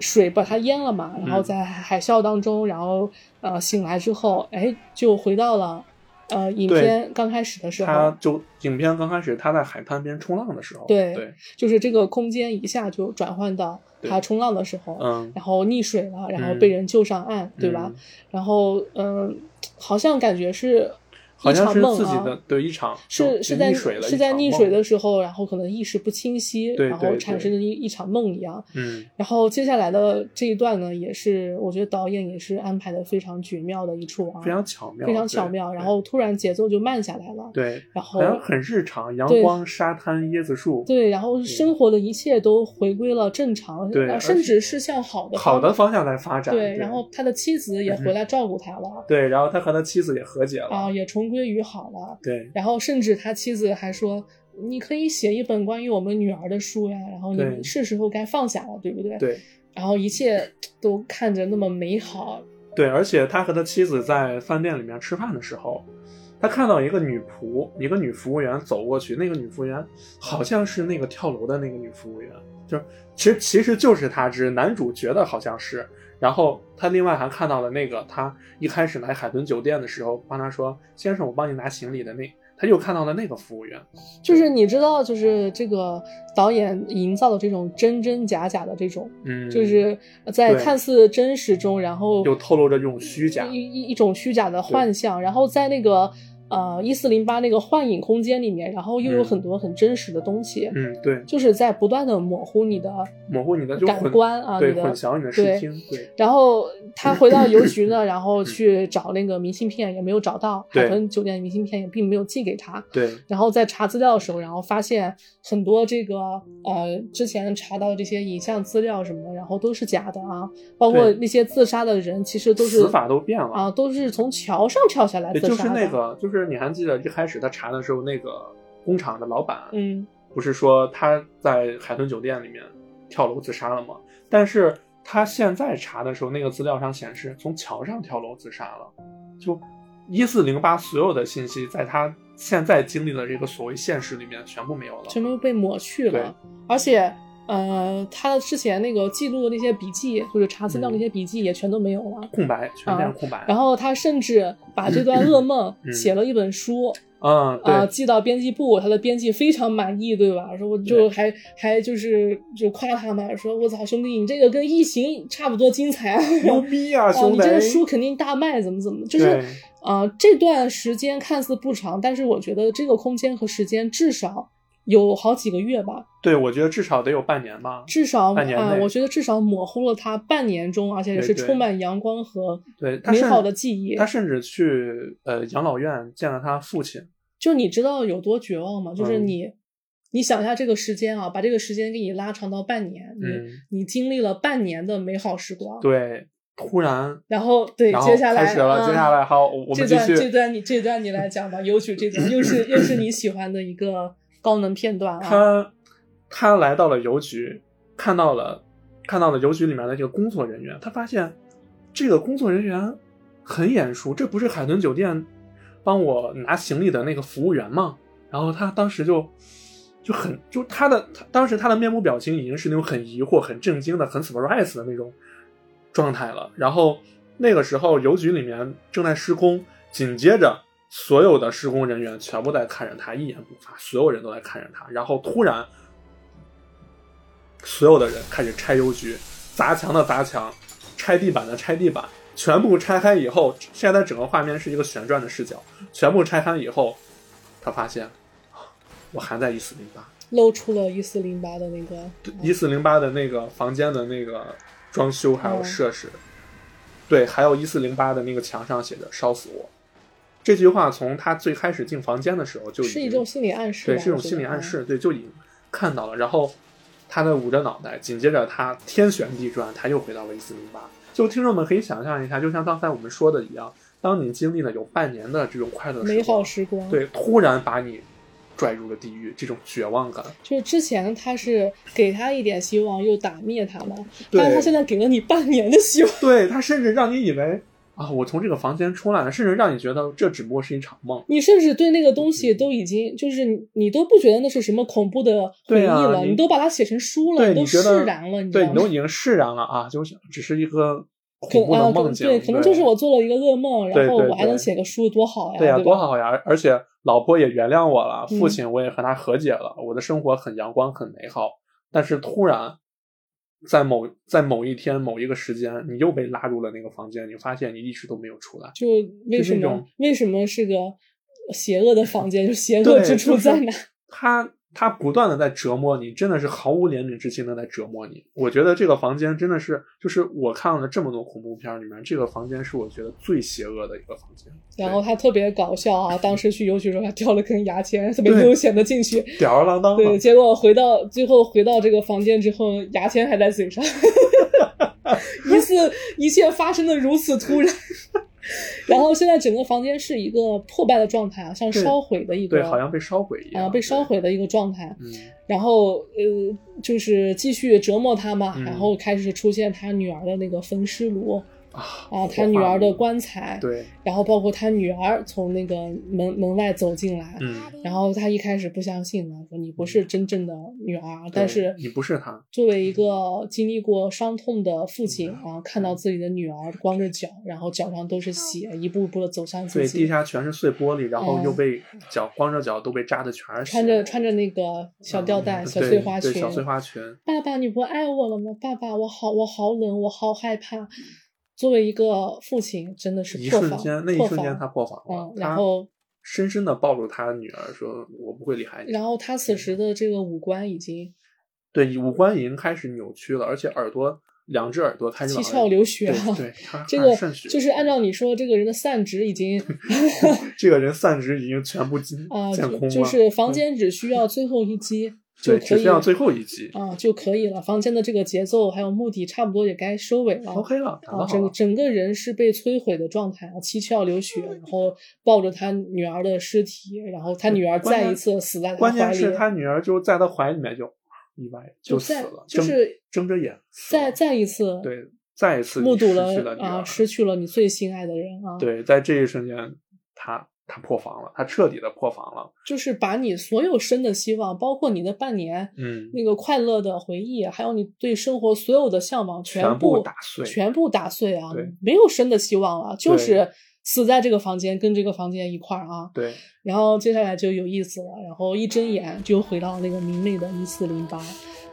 [SPEAKER 2] 水把它淹了嘛，然后在海啸当中，然后呃醒来之后，哎，就回到了呃影片刚开始的时候，
[SPEAKER 1] 他就影片刚开始他在海滩边冲浪的时候，
[SPEAKER 2] 对
[SPEAKER 1] 对，
[SPEAKER 2] 就是这个空间一下就转换到他冲浪的时候，
[SPEAKER 1] 嗯
[SPEAKER 2] 然后溺水了，然后
[SPEAKER 1] 嗯
[SPEAKER 2] 被人救上岸，对吧
[SPEAKER 1] 嗯？
[SPEAKER 2] 然后嗯、好像感觉是
[SPEAKER 1] 好像是
[SPEAKER 2] 一场梦啊
[SPEAKER 1] 自己的对一场是
[SPEAKER 2] 是在是在溺水的时候，然后可能意识不清晰，然后产生的一一场梦一样。
[SPEAKER 1] 嗯
[SPEAKER 2] 然后接下来的这一段呢，也是我觉得导演也是安排的非常绝妙的一处啊，
[SPEAKER 1] 非常巧妙，
[SPEAKER 2] 非常巧妙。然后突然节奏就慢下来了，
[SPEAKER 1] 对，
[SPEAKER 2] 然后
[SPEAKER 1] 好像很日常，阳光、沙滩、椰子树，
[SPEAKER 2] 对，然后生活的一切都回归了正常，
[SPEAKER 1] 对
[SPEAKER 2] 然后甚至是向好的
[SPEAKER 1] 好的
[SPEAKER 2] 方
[SPEAKER 1] 方向来发展。
[SPEAKER 2] 对，然后他的妻子也回来照顾他了，
[SPEAKER 1] 对，然后他和他妻子也和解了。
[SPEAKER 2] 啊，也重归于好了。
[SPEAKER 1] 对
[SPEAKER 2] 然后甚至他妻子还说：“你可以写一本关于我们女儿的书呀，然后
[SPEAKER 1] 对
[SPEAKER 2] 你是时候该放下了，对不对？”。
[SPEAKER 1] 对
[SPEAKER 2] 然后一切都看着那么美好，
[SPEAKER 1] 对，而且他和他妻子在饭店里面吃饭的时候，他看到一个女仆，一个女服务员走过去，那个女服务员好像是那个跳楼的那个女服务员，就是其实其实就是他，之男主觉得好像是。然后他另外还看到了那个他一开始来海豚酒店的时候帮他说：“先生，我帮你拿行李的那。”他又看到了那个服务员，
[SPEAKER 2] 就是你知道，就是这个导演营造的这种真真假假的这种，
[SPEAKER 1] 嗯，
[SPEAKER 2] 就是在看似真实中，然后
[SPEAKER 1] 又透露着这种虚假
[SPEAKER 2] 一一一种虚假的幻象，然后在那个呃一四零八那个幻影空间里面，然后又有
[SPEAKER 1] 嗯。
[SPEAKER 2] 很多很真实的东西，
[SPEAKER 1] 嗯，对，
[SPEAKER 2] 就是在不断的模糊你的
[SPEAKER 1] 模糊你的
[SPEAKER 2] 感官啊，
[SPEAKER 1] 对，
[SPEAKER 2] 你的
[SPEAKER 1] 混淆你的视
[SPEAKER 2] 对
[SPEAKER 1] 听，对，
[SPEAKER 2] 然后他回到邮局呢，然后去找那个明信片，也没有找到，
[SPEAKER 1] 对。
[SPEAKER 2] 海豚酒店的明信片也并没有寄给他。
[SPEAKER 1] 对，
[SPEAKER 2] 然后在查资料的时候，然后发现很多这个呃之前查到的这些影像资料什么的，然后都是假的啊，包括那些自杀的人其实都是
[SPEAKER 1] 死法都变了
[SPEAKER 2] 啊，都是从桥上跳下来，自杀的。
[SPEAKER 1] 就是那个，就是你还记得一开始他查的时候，那个工厂的老板，
[SPEAKER 2] 嗯，
[SPEAKER 1] 不是说他在海豚酒店里面跳楼自杀了吗？但是他现在查的时候，那个资料上显示从桥上跳楼自杀了，就一四零八所有的信息在他现在经历的这个所谓现实里面全部没有了。
[SPEAKER 2] 全部被抹去了，而且。呃，他之前那个记录的那些笔记，就是查资料那些笔记也全都没有了。
[SPEAKER 1] 空白，全变空白。
[SPEAKER 2] 啊然后他甚至把这段噩梦
[SPEAKER 1] 嗯
[SPEAKER 2] 写了一本书，啊，寄到编辑部，他的编辑非常满意，对吧？说我就还还就是就夸他嘛，说我操兄弟，你这个跟异形差不多精彩啊！
[SPEAKER 1] 牛逼啊，
[SPEAKER 2] 啊，
[SPEAKER 1] 兄弟！
[SPEAKER 2] 你这个书肯定大卖，怎么怎么，就是啊、呃这段时间看似不长，但是我觉得这个空间和时间至少有好几个月吧，
[SPEAKER 1] 对，我觉得至少得有半年吧。
[SPEAKER 2] 至少我觉得至少模糊了他半年中，而且也是充满阳光和
[SPEAKER 1] 对，
[SPEAKER 2] 美好的记忆。
[SPEAKER 1] 他甚至去呃养老院见了他父亲。
[SPEAKER 2] 就你知道有多绝望吗？就是
[SPEAKER 1] 嗯
[SPEAKER 2] 你，你想一下这个时间啊，把这个时间给你拉长到半年，你、
[SPEAKER 1] 嗯
[SPEAKER 2] 你经历了半年的美好时光，，
[SPEAKER 1] 对，突然，
[SPEAKER 2] 然后对，
[SPEAKER 1] 后
[SPEAKER 2] 接下来
[SPEAKER 1] 开始了，
[SPEAKER 2] 啊
[SPEAKER 1] 接下来好，
[SPEAKER 2] 这。段这段你这段你来讲吧，邮局这段又是又是你喜欢的一个高能片段啊，
[SPEAKER 1] 他他来到了邮局，看到了看到了邮局里面的这个工作人员，他发现这个工作人员很眼熟，这不是海豚酒店帮我拿行李的那个服务员吗？然后他当时就就很就他的他当时他的面部表情已经是那种很疑惑、很震惊的、很 surprise 的那种状态了。然后那个时候邮局里面正在施工，紧接着所有的施工人员全部在看着他，一言不发，所有人都在看着他。然后突然所有的人开始拆邮局，砸墙的砸墙，拆地板的拆地板，全部拆开以后，现在整个画面是一个旋转的视角，全部拆开以后，他发现啊我还在一四零八，
[SPEAKER 2] 露出了一四零八的那个，
[SPEAKER 1] 一四零八的那个房间的那个装修还有
[SPEAKER 2] 哦
[SPEAKER 1] 设施，对，还有一四零八的那个墙上写着“烧死我”。这句话从他最开始进房间的时候就已经
[SPEAKER 2] 是一种心理暗示，
[SPEAKER 1] 对，是一种心理暗。示，对，就已经看到了。然后他在捂着脑袋，紧接着他天旋地转，他又回到了一四零八。就听众们可以想象一下，就像刚才我们说的一样，当你经历了有半年的这种快乐
[SPEAKER 2] 嗯美好时光，，
[SPEAKER 1] 对，突然把你拽入了地狱，这种绝望感，
[SPEAKER 2] 就是之前他是给他一点希望，又打灭他嘛，但是他现在给了你半年的希望，
[SPEAKER 1] 对他甚至让你以为啊，我从这个房间出来了，甚至让你觉得这只不过是一场梦。
[SPEAKER 2] 你甚至对那个东西都已经就是你你都不觉得那是什么恐怖的回忆了，
[SPEAKER 1] 你
[SPEAKER 2] 你都把它写成书了，
[SPEAKER 1] 你，都
[SPEAKER 2] 释然了，你
[SPEAKER 1] 对？你都已经释然了啊，就是只是一个
[SPEAKER 2] 可
[SPEAKER 1] 恐怖的梦境，
[SPEAKER 2] 对，可能就是我做了一个噩梦，然后我还能写个书，多好呀，
[SPEAKER 1] 对呀、
[SPEAKER 2] 吧
[SPEAKER 1] 多！好呀！而且老婆也原谅我了，
[SPEAKER 2] 嗯
[SPEAKER 1] 父亲我也和他和解了，我的生活很阳光，很美好。但是突然，在某在某一天某一个时间，你又被拉入了那个房间，你发现你一直都没有出来。
[SPEAKER 2] 就为什么为什么是个邪恶的房间？就邪恶之处
[SPEAKER 1] 就是
[SPEAKER 2] 在哪？
[SPEAKER 1] 他他不断的在折磨你，真的是毫无怜悯之心的在折磨你。我觉得这个房间真的是，就是我看了这么多恐怖片里面，这个房间是我觉得最邪恶的一个房间。
[SPEAKER 2] 然后他特别搞笑啊！当时去邮局的时候，还掉了根牙签，特别悠闲的进去。
[SPEAKER 1] 吊儿郎当
[SPEAKER 2] 对，，结果回到最后回到这个房间之后，牙签还在嘴上，疑似一切发生的如此突然。然后现在整个房间是一个破败的状态啊，像烧毁的一个，
[SPEAKER 1] 对，好像被烧毁一样，
[SPEAKER 2] 啊被烧。毁的一个状态。
[SPEAKER 1] 嗯，
[SPEAKER 2] 然后呃，就是继续折磨他嘛，
[SPEAKER 1] 嗯
[SPEAKER 2] 然后开始出现他女儿的那个焚尸炉
[SPEAKER 1] 啊
[SPEAKER 2] 啊，他女儿的棺材，
[SPEAKER 1] 对，
[SPEAKER 2] 然后包括他女儿从那个门门外走进来，
[SPEAKER 1] 嗯，
[SPEAKER 2] 然后他一开始不相信呢，说你不是真正的女儿，但是
[SPEAKER 1] 你不是他，
[SPEAKER 2] 作为一个经历过伤痛的父亲
[SPEAKER 1] 嗯
[SPEAKER 2] 啊，看到自己的女儿光着脚，然后脚上都是血，一步步的走向自己对，
[SPEAKER 1] 地下全是碎玻璃，然后
[SPEAKER 2] 嗯。
[SPEAKER 1] 又被脚光着脚都被扎的全是血，
[SPEAKER 2] 穿着穿着那个小吊带、小碎花裙，
[SPEAKER 1] 小碎花裙，
[SPEAKER 2] 爸爸，你不爱我了吗？爸爸，我好，我好冷，我好害怕。作为一个父亲，真的是
[SPEAKER 1] 一
[SPEAKER 2] 破防，
[SPEAKER 1] 瞬间，那一瞬间他破防了
[SPEAKER 2] 嗯，然后
[SPEAKER 1] 深深的抱住他女儿，说：“我不会离开你。
[SPEAKER 2] 然后他此时的这个五官已经”
[SPEAKER 1] 对，五官已经开始扭曲了，而且耳朵两只耳朵开始
[SPEAKER 2] 七窍流血
[SPEAKER 1] 对
[SPEAKER 2] 了。
[SPEAKER 1] 对，他
[SPEAKER 2] 这个就是按照你说，这个人的散值已经
[SPEAKER 1] 这个人散值已经全部见
[SPEAKER 2] 啊、就是房间只需要最后一击就
[SPEAKER 1] 对，
[SPEAKER 2] 可以
[SPEAKER 1] 只需要最后一击
[SPEAKER 2] 啊、就可以了。房间的这个节奏还有目的差不多也该收尾了。
[SPEAKER 1] ，OK 了，好了。
[SPEAKER 2] 整个人是被摧毁的状态啊，七窍流血，然后抱着他女儿的尸体，然后他女儿再一次死在他
[SPEAKER 1] 关
[SPEAKER 2] 怀里，
[SPEAKER 1] 键是他女儿就在他怀里面就意外
[SPEAKER 2] 就再
[SPEAKER 1] 死了，
[SPEAKER 2] 就是
[SPEAKER 1] 睁着眼
[SPEAKER 2] 再再一次
[SPEAKER 1] 对，再一次
[SPEAKER 2] 目睹了啊，失去了你最心爱的人啊，，
[SPEAKER 1] 对，在这一瞬间，他他破防了，他彻底的破防了。
[SPEAKER 2] 就是把你所有生的希望，包括你的半年。
[SPEAKER 1] 嗯，
[SPEAKER 2] 那个快乐的回忆，还有你对生活所有的向往，
[SPEAKER 1] 全
[SPEAKER 2] 部
[SPEAKER 1] 部打碎
[SPEAKER 2] 全部打碎啊
[SPEAKER 1] 对！
[SPEAKER 2] 没有生的希望了，就是死在这个房间，跟这个房间一块儿啊。
[SPEAKER 1] 对，
[SPEAKER 2] 然后接下来就有意思了，然后一睁眼就回到那个明媚的一四零八，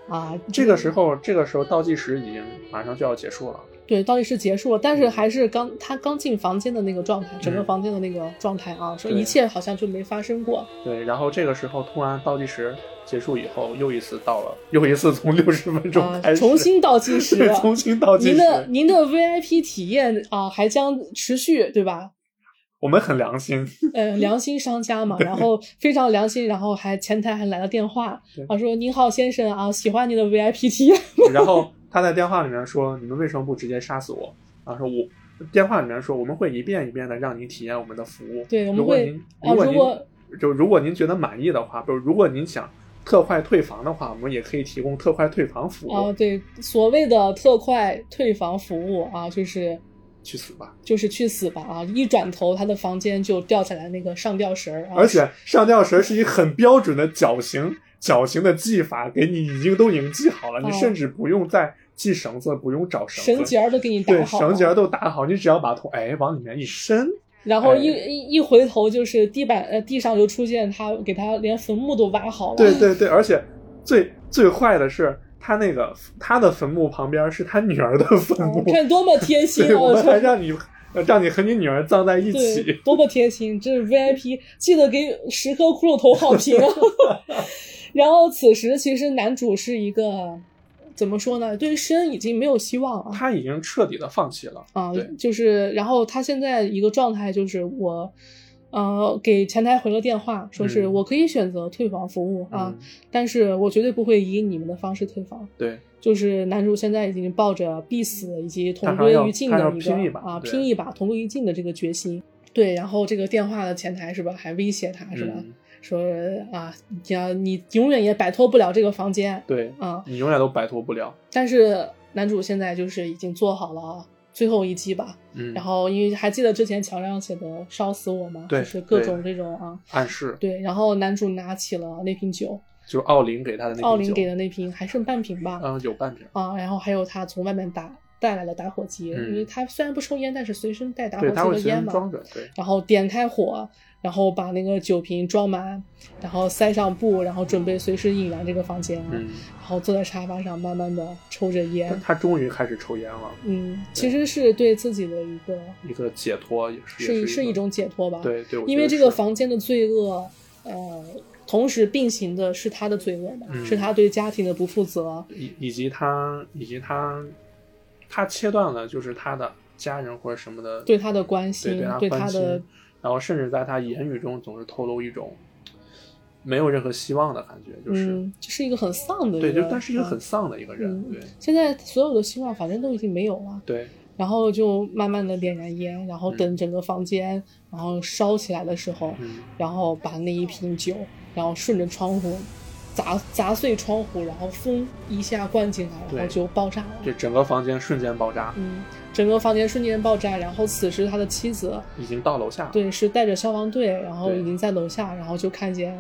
[SPEAKER 2] 啊，
[SPEAKER 1] 这个时候，这个时候倒计时已经马上就要结束了。
[SPEAKER 2] 对倒计时结束了，但是还是刚他刚进房间的那个状态，整个房间的那个状态啊，说一切好像就没发生过。
[SPEAKER 1] 对，然后这个时候突然倒计时结束以后，又一次到了，又一次从六十分钟
[SPEAKER 2] 啊
[SPEAKER 1] 开，始，
[SPEAKER 2] 重新倒计时
[SPEAKER 1] 对，重新倒计时
[SPEAKER 2] 您的。您的 VIP 体验啊，还将持续，对吧？
[SPEAKER 1] 我们很良心，
[SPEAKER 2] 呃，良心商家嘛，然后非常良心，然后还前台还来了电话
[SPEAKER 1] 对，
[SPEAKER 2] 啊，说您好先生啊，喜欢您的 VIP 体验。
[SPEAKER 1] 然后他在电话里面说：“你们为什么不直接杀死我？”然后说：“我电话里面说我们会一遍一遍的让您体验我们的服务。
[SPEAKER 2] 对我们会
[SPEAKER 1] 如果您
[SPEAKER 2] 啊
[SPEAKER 1] 如果您、就如果您觉得满意的话，不是如果您想特快退房的话，我们也可以提供特快退房服务。
[SPEAKER 2] 啊，对，所谓的特快退房服务啊，就是
[SPEAKER 1] 去死吧！
[SPEAKER 2] 就是去死吧啊！一转头，他的房间就掉下来那个上吊绳儿，啊
[SPEAKER 1] 而且上吊绳是一很标准的绞刑绞刑的技法，给你已经都已经记好了，
[SPEAKER 2] 哦
[SPEAKER 1] 你甚至不用再系绳子，不用找绳子，
[SPEAKER 2] 绳结儿都给你打
[SPEAKER 1] 对，
[SPEAKER 2] 好对，
[SPEAKER 1] 绳结儿都打好，你只要把头哎往里面一伸，哎
[SPEAKER 2] 然后一、一一回头就是地板呃地上就出现他给他连坟墓都挖好了，
[SPEAKER 1] 对对对，而且最最坏的是，他他那个他的坟墓旁边是他女儿的坟墓，
[SPEAKER 2] 哦看多么贴心！
[SPEAKER 1] 我们还让你让你和你女儿葬在一，起。
[SPEAKER 2] 多么贴心！这是 VIP，记得给十颗骷髅头好评啊！然后此时其实男主是一个怎么说呢？对生已经没有希望了
[SPEAKER 1] 他已经彻底的放弃了。
[SPEAKER 2] 啊
[SPEAKER 1] 对，
[SPEAKER 2] 就是然后他现在一个状态就是我。呃，给前台回了电话，说是
[SPEAKER 1] 嗯
[SPEAKER 2] 我可以选择退房服务啊，
[SPEAKER 1] 嗯
[SPEAKER 2] 但是我绝对不会以你们的方式退房。
[SPEAKER 1] 对，
[SPEAKER 2] 就是男主现在已经抱着必死以及同归于尽的一
[SPEAKER 1] 拼一把
[SPEAKER 2] 个啊拼一把同归于尽的这个决心。对，然后这个电话的前台是吧，还威胁他是吧，
[SPEAKER 1] 嗯
[SPEAKER 2] 说啊，你要你永远也摆脱不了这个房间
[SPEAKER 1] 对，
[SPEAKER 2] 啊。
[SPEAKER 1] 你永远都摆脱不了。
[SPEAKER 2] 但是男主现在就是已经做好了最后一击吧。
[SPEAKER 1] 嗯，
[SPEAKER 2] 然后因为还记得之前乔亮写的“烧死我”吗？
[SPEAKER 1] 对
[SPEAKER 2] 就是各种这种啊。
[SPEAKER 1] 暗示
[SPEAKER 2] 对，然后男主拿起了那瓶酒，
[SPEAKER 1] 就是奥林给他的那瓶
[SPEAKER 2] 奥林给的那瓶还剩半瓶吧。
[SPEAKER 1] 嗯，有半瓶。
[SPEAKER 2] 啊，然后还有他从外面打带来了打火机，
[SPEAKER 1] 嗯
[SPEAKER 2] 因为他虽然不抽烟，但是随身带打火机的烟嘛。
[SPEAKER 1] 装着。对，
[SPEAKER 2] 然后点开火，然后把那个酒瓶装满，然后塞上布，然后准备随时引燃这个房间。
[SPEAKER 1] 嗯，
[SPEAKER 2] 然后坐在沙发上，慢慢的抽着烟。
[SPEAKER 1] 他终于开始抽烟了，
[SPEAKER 2] 嗯，其实是对自己的一个
[SPEAKER 1] 一个解脱也是，
[SPEAKER 2] 是
[SPEAKER 1] 也是
[SPEAKER 2] 是一种解脱吧。，
[SPEAKER 1] 对对，
[SPEAKER 2] 因为这个房间的罪恶，呃，同时并行的是他的罪恶嘛，
[SPEAKER 1] 嗯
[SPEAKER 2] 是他对家庭的不负责。
[SPEAKER 1] 以以及他以及他他切断了就是他的家人或者什么的
[SPEAKER 2] 对他的关心
[SPEAKER 1] 对他
[SPEAKER 2] 的，
[SPEAKER 1] 然后甚至在他言语中总是透露一种没有任何希望的感觉，就是、
[SPEAKER 2] 嗯，这是一个很丧的一
[SPEAKER 1] 对，
[SPEAKER 2] 个，
[SPEAKER 1] 就但是一个很
[SPEAKER 2] 嗯。
[SPEAKER 1] 丧的一个人，
[SPEAKER 2] 嗯
[SPEAKER 1] 对。
[SPEAKER 2] 现在所有的希望反正都已经没有了，
[SPEAKER 1] 对。
[SPEAKER 2] 然后就慢慢的点燃烟，然后
[SPEAKER 1] 嗯。
[SPEAKER 2] 等整个房间然后烧起来的时候，
[SPEAKER 1] 嗯。
[SPEAKER 2] 然后把那一瓶酒，然后顺着窗户砸砸碎窗户，然后风一下灌进来，然后就爆炸了。
[SPEAKER 1] 这整个房间瞬间爆炸，
[SPEAKER 2] 嗯，整个房间瞬间爆炸，然后此时他的妻子
[SPEAKER 1] 已经到楼下了，
[SPEAKER 2] 对是带着消防队，然后已经在楼下，然后就看见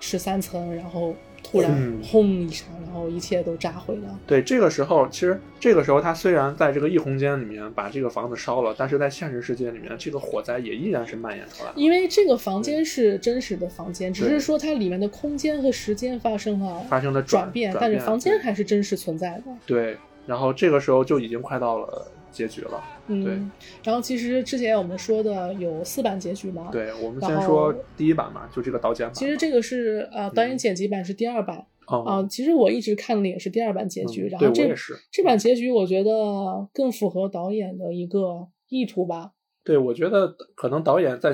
[SPEAKER 2] 十三层，然后突然
[SPEAKER 1] 轰
[SPEAKER 2] 轰一声，然后一切都炸毁了。
[SPEAKER 1] 对，这个时候其实这个时候他虽然在这个异空间里面把这个房子烧了，但是在现实世界里面，这个火灾也依然是蔓延出来。
[SPEAKER 2] 因为这个房间是真实的房间，只是说它里面的空间和时间发生了
[SPEAKER 1] 发生了
[SPEAKER 2] 转变，但是房间还是真实存在的。
[SPEAKER 1] 对，然后这个时候就已经快到了结局了。
[SPEAKER 2] 嗯，
[SPEAKER 1] 对
[SPEAKER 2] 然后其实之前我们说的有四版结局嘛，，
[SPEAKER 1] 对，我们先说第一版嘛，就这个导剪版。
[SPEAKER 2] 其实这个是呃导演剪辑版是第二版啊、
[SPEAKER 1] 哦，
[SPEAKER 2] 其实我一直看的也是第二版结局，然后这
[SPEAKER 1] 我也是
[SPEAKER 2] 这版结局我觉得更符合导演的一个意图吧。
[SPEAKER 1] 对，我觉得可能导演在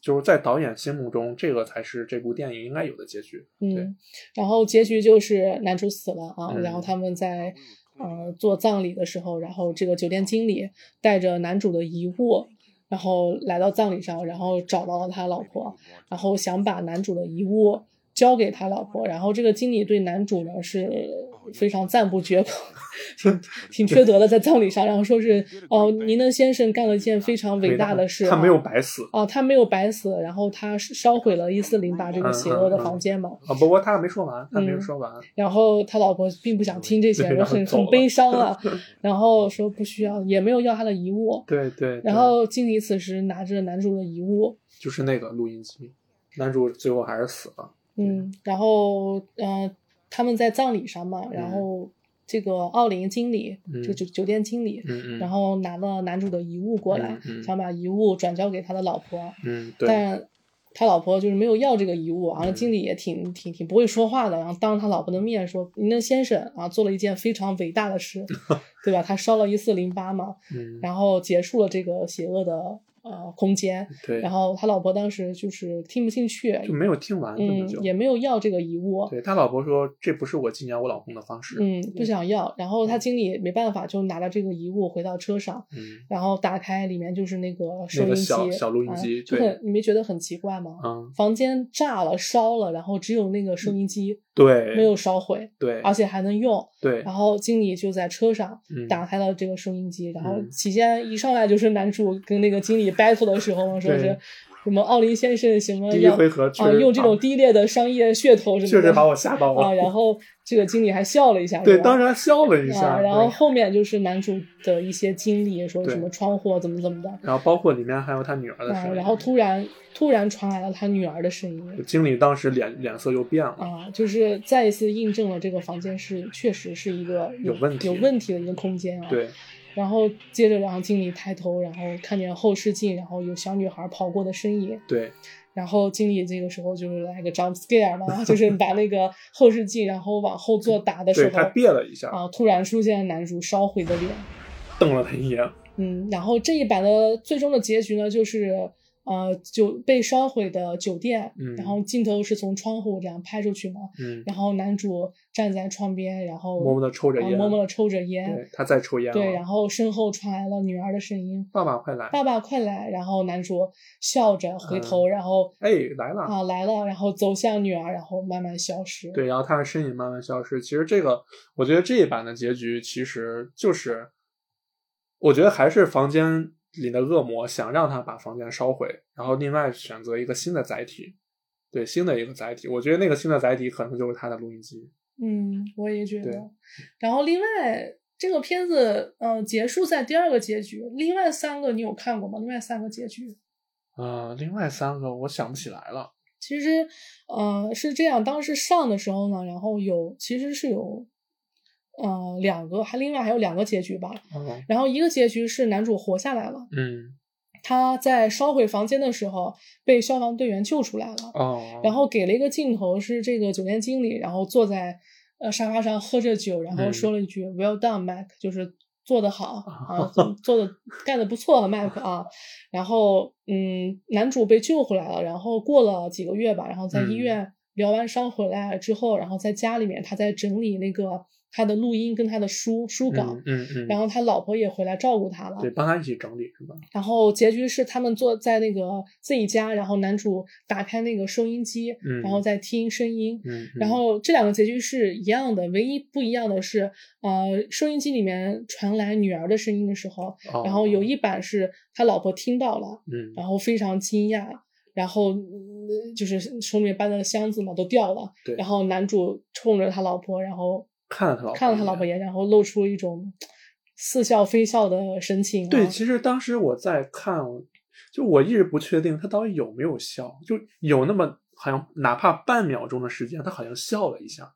[SPEAKER 1] 就是在导演心目中，这个才是这部电影应该有的结局。对
[SPEAKER 2] 嗯，然后结局就是男主死了啊，
[SPEAKER 1] 嗯
[SPEAKER 2] 然后他们在呃做葬礼的时候，然后这个酒店经理带着男主的遗物，然后来到葬礼上，然后找到了他老婆，然后想把男主的遗物交给他老婆，然后这个经理对男主呢是非常赞不绝口，挺挺缺德的，在葬礼上，然后说是哦，您的先生干了一件非常伟大的事，
[SPEAKER 1] 他没有
[SPEAKER 2] 啊
[SPEAKER 1] 白死
[SPEAKER 2] 哦，他没有白死，然后他烧毁了一四零八这个邪恶的房间嘛。
[SPEAKER 1] 啊！不过他还没说完，他没有
[SPEAKER 2] 嗯
[SPEAKER 1] 说完。
[SPEAKER 2] 然后他老婆并不想听这些，
[SPEAKER 1] 对
[SPEAKER 2] 就很很悲伤啊，然后说不需要，也没有要他的遗物。
[SPEAKER 1] 对对，对
[SPEAKER 2] 然后经理此时拿着男主的遗物，
[SPEAKER 1] 就是那个录音机，男主最后还是死了。
[SPEAKER 2] 嗯，然后呃，他们在葬礼上嘛，然
[SPEAKER 1] 嗯
[SPEAKER 2] 后这个奥林经理，
[SPEAKER 1] 嗯。
[SPEAKER 2] 就酒酒店经理，
[SPEAKER 1] 嗯嗯，
[SPEAKER 2] 然后拿了男主的遗物过来，
[SPEAKER 1] 嗯嗯。
[SPEAKER 2] 想把遗物转交给他的老婆，
[SPEAKER 1] 嗯对，
[SPEAKER 2] 但他老婆就是没有要这个遗物，然后
[SPEAKER 1] 嗯。
[SPEAKER 2] 经理也挺挺挺不会说话的，然后当着他老婆的面说：“您的先生啊，做了一件非常伟大的事，对吧？他烧了一四零八嘛，
[SPEAKER 1] 嗯。
[SPEAKER 2] 然后结束了这个邪恶的呃空间。
[SPEAKER 1] 对，
[SPEAKER 2] 然后他老婆当时就是听不进去，
[SPEAKER 1] 就没有听完，
[SPEAKER 2] 嗯也没有要这个遗物，
[SPEAKER 1] 对他老婆说这不是我纪念我老公的方式。
[SPEAKER 2] 嗯，不想要。然后他经理没办法，就拿着这个遗物回到车上，
[SPEAKER 1] 嗯
[SPEAKER 2] 然后打开里面就是那个收音机，
[SPEAKER 1] 那个小小录音机
[SPEAKER 2] 啊就
[SPEAKER 1] 对
[SPEAKER 2] 很你没觉得很奇怪吗？
[SPEAKER 1] 嗯，
[SPEAKER 2] 房间炸了、烧了，然后只有那个收音机
[SPEAKER 1] 对，
[SPEAKER 2] 没有烧毁，
[SPEAKER 1] 对
[SPEAKER 2] 而且还能用。
[SPEAKER 1] 对
[SPEAKER 2] 然后经理就在车上
[SPEAKER 1] 嗯
[SPEAKER 2] 打开了这个收音机，然后
[SPEAKER 1] 嗯
[SPEAKER 2] 起先一上来就是男主跟那个经理 battle 的时候嘛，说是什么奥林先生什么
[SPEAKER 1] 第一
[SPEAKER 2] 要
[SPEAKER 1] 回合确
[SPEAKER 2] 啊，
[SPEAKER 1] 实
[SPEAKER 2] 用这种
[SPEAKER 1] 啊
[SPEAKER 2] 低劣的商业噱头什么的，
[SPEAKER 1] 确实把我吓到了。
[SPEAKER 2] 啊，然后这个经理还笑了一下，
[SPEAKER 1] 对，当时还笑了一下。
[SPEAKER 2] 啊，然后后面就是男主的一些经历，说什么窗户怎么怎么的，
[SPEAKER 1] 然后包括里面还有他女儿的
[SPEAKER 2] 啊，
[SPEAKER 1] 声音，
[SPEAKER 2] 然后突然突然传来了他女儿的声音，
[SPEAKER 1] 经理当时脸脸色又变了。
[SPEAKER 2] 啊，就是再一次印证了这个房间是确实是一个
[SPEAKER 1] 有问题
[SPEAKER 2] 有问题的一个空间啊。。
[SPEAKER 1] 对，
[SPEAKER 2] 然后接着，然后经理抬头，然后看见后视镜，然后有小女孩跑过的身影。
[SPEAKER 1] 对，
[SPEAKER 2] 然后经理这个时候就是来个 jump scare 嘛，就是把那个后视镜然后往后座打的时
[SPEAKER 1] 对，
[SPEAKER 2] 候
[SPEAKER 1] 他，别了一下，
[SPEAKER 2] 啊，突然出现男主烧毁的脸。
[SPEAKER 1] 瞪了他一眼。
[SPEAKER 2] 嗯，然后这一版的最终的结局呢，就是呃，酒被烧毁的酒店，
[SPEAKER 1] 嗯
[SPEAKER 2] 然后镜头是从窗户这样拍出去嘛，
[SPEAKER 1] 嗯，
[SPEAKER 2] 然后男主站在窗边，然后
[SPEAKER 1] 默默地抽着烟
[SPEAKER 2] 啊默默的抽着烟，
[SPEAKER 1] 对，他在抽烟。
[SPEAKER 2] 对，然后身后传来了女儿的声音
[SPEAKER 1] 爸爸快来！“
[SPEAKER 2] 爸爸快来”，然后男主笑着回头，然后
[SPEAKER 1] 哎，来了。
[SPEAKER 2] 啊来了，然后走向女儿，然后慢慢消失。
[SPEAKER 1] 对，然后他的身影慢慢消失。其实这个，我觉得这一版的结局其实就是，我觉得还是房间里的恶魔想让他把房间烧毁，然后另外选择一个新的载体，对，新的一个载体。我觉得那个新的载体可能就是他的录音机。
[SPEAKER 2] 嗯，我也觉得。然后另外这个片子呃结束在第二个结局，另外三个你有看过吗？另外三个结局。
[SPEAKER 1] 呃，另外三个我想不起来了。
[SPEAKER 2] 其实，呃，是这样，当时上的时候呢，然后有其实是有，呃，两个，还另外还有两个结局吧。
[SPEAKER 1] 嗯
[SPEAKER 2] 然后一个结局是男主活下来了，
[SPEAKER 1] 嗯
[SPEAKER 2] 他在烧毁房间的时候被消防队员救出来了，
[SPEAKER 1] 哦，
[SPEAKER 2] 然后给了一个镜头是这个酒店经理，然后坐在呃沙发上喝着酒，然后
[SPEAKER 1] 嗯
[SPEAKER 2] 说了一句 “Well done, Mac”，就是做得好啊，做做的干的不错，Mac 啊。然后嗯，男主被救回来了，然后过了几个月吧，然后在医
[SPEAKER 1] 嗯
[SPEAKER 2] 院疗完伤回来之后，然后在家里面他在整理那个他的录音跟他的书书稿，
[SPEAKER 1] 嗯嗯嗯，
[SPEAKER 2] 然后他老婆也回来照顾他了，
[SPEAKER 1] 对，帮他一起整理是吧？
[SPEAKER 2] 然后结局是他们坐在那个自己家，然后男主打开那个收音机，
[SPEAKER 1] 嗯
[SPEAKER 2] 然后再听声音。然后这两个结局是一样的，唯一不一样的是，呃，收音机里面传来女儿的声音的时候，
[SPEAKER 1] 哦
[SPEAKER 2] 然后有一版是他老婆听到了，
[SPEAKER 1] 嗯
[SPEAKER 2] 然后非常惊讶，然后嗯就是手里面搬的箱子嘛都掉了，
[SPEAKER 1] 对
[SPEAKER 2] 然后男主冲着他老婆，然后
[SPEAKER 1] 看了他老婆
[SPEAKER 2] 看了他老婆一眼，然后露出一种似笑非笑的神情、啊。
[SPEAKER 1] 对，其实当时我在看，就我一直不确定他到底有没有笑，就有那么好像哪怕半秒钟的时间，他好像笑了一下，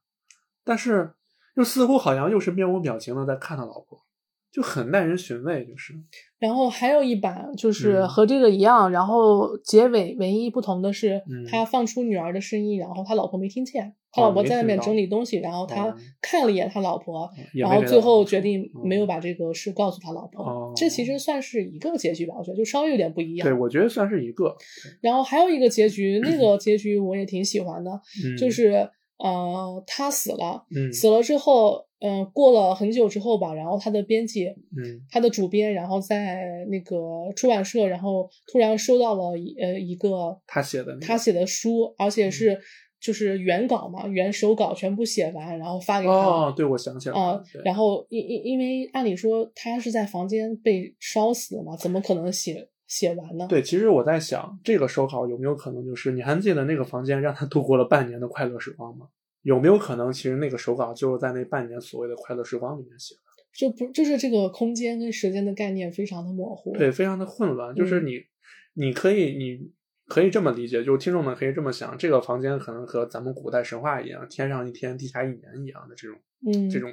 [SPEAKER 1] 但是又似乎好像又是面无表情的在看他老婆，就很耐人寻味，就是。
[SPEAKER 2] 然后还有一版就是
[SPEAKER 1] 嗯。
[SPEAKER 2] 和这个一样，然后结尾唯一不同的是
[SPEAKER 1] 嗯，
[SPEAKER 2] 他放出女儿的声音，然后他老婆没听见，他
[SPEAKER 1] 哦
[SPEAKER 2] 老婆在外面整理东西，然后他
[SPEAKER 1] 哦。
[SPEAKER 2] 看了一眼他老婆，
[SPEAKER 1] 也
[SPEAKER 2] 然后最后决定没有
[SPEAKER 1] 嗯
[SPEAKER 2] 把这个事告诉他老婆。
[SPEAKER 1] 哦。
[SPEAKER 2] 这其实算是一个结局吧，我觉得就稍微有点不一样。
[SPEAKER 1] 对我觉得算是一个，
[SPEAKER 2] 然后还有一个结局，那个结局我也挺喜欢的，
[SPEAKER 1] 嗯，
[SPEAKER 2] 就是呃他死了，
[SPEAKER 1] 嗯。
[SPEAKER 2] 死了之后，嗯、过了很久之后吧，然后他的编辑
[SPEAKER 1] 嗯
[SPEAKER 2] 他的主编，然后在那个出版社，然后突然收到了一呃一个
[SPEAKER 1] 他写的那个
[SPEAKER 2] 他写的书，而且
[SPEAKER 1] 嗯
[SPEAKER 2] 是就是原稿嘛，原手稿全部写完，然后发给他。
[SPEAKER 1] 哦，对，我想起来
[SPEAKER 2] 啊、
[SPEAKER 1] 了，
[SPEAKER 2] 然后因因因为按理说他是在房间被烧死的嘛，怎么可能写写完呢？
[SPEAKER 1] 对，其实我在想，这个手稿有没有可能就是你还记得那个房间让他度过了半年的快乐时光吗？有没有可能，其实那个手稿就是在那半年所谓的快乐时光里面写的？
[SPEAKER 2] 就不就是这个空间跟时间的概念非常的模糊。
[SPEAKER 1] 对，非常的混乱。就是
[SPEAKER 2] 嗯
[SPEAKER 1] 你，你可以，你可以这么理解，就是听众们可以这么想，这个房间可能和咱们古代神话一样，天上一天，地下一年一样的这种，
[SPEAKER 2] 嗯，
[SPEAKER 1] 这种。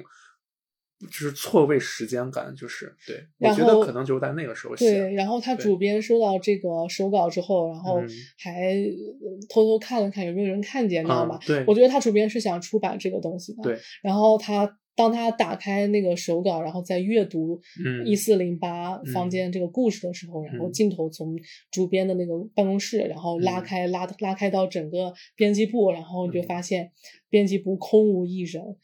[SPEAKER 1] 就是错位时间感，就是对，我
[SPEAKER 2] 然后
[SPEAKER 1] 觉得可能就是在那个时候写。
[SPEAKER 2] 对，然后他主编收到这个手稿之后，然后
[SPEAKER 1] 嗯
[SPEAKER 2] 还呃偷偷看了看有没有人看见，你知道吗？
[SPEAKER 1] 嗯对
[SPEAKER 2] 我觉得他主编是想出版这个东西的。
[SPEAKER 1] 对，
[SPEAKER 2] 然后他当他打开那个手稿，然后在阅读
[SPEAKER 1] 嗯
[SPEAKER 2] 一四零八房间这个故事的时候，然后
[SPEAKER 1] 嗯
[SPEAKER 2] 镜头从主编的那个办公室，然后拉
[SPEAKER 1] 嗯
[SPEAKER 2] 开拉拉开到整个编辑部，然后你就
[SPEAKER 1] 嗯
[SPEAKER 2] 发现编辑部空无一人，
[SPEAKER 1] 那个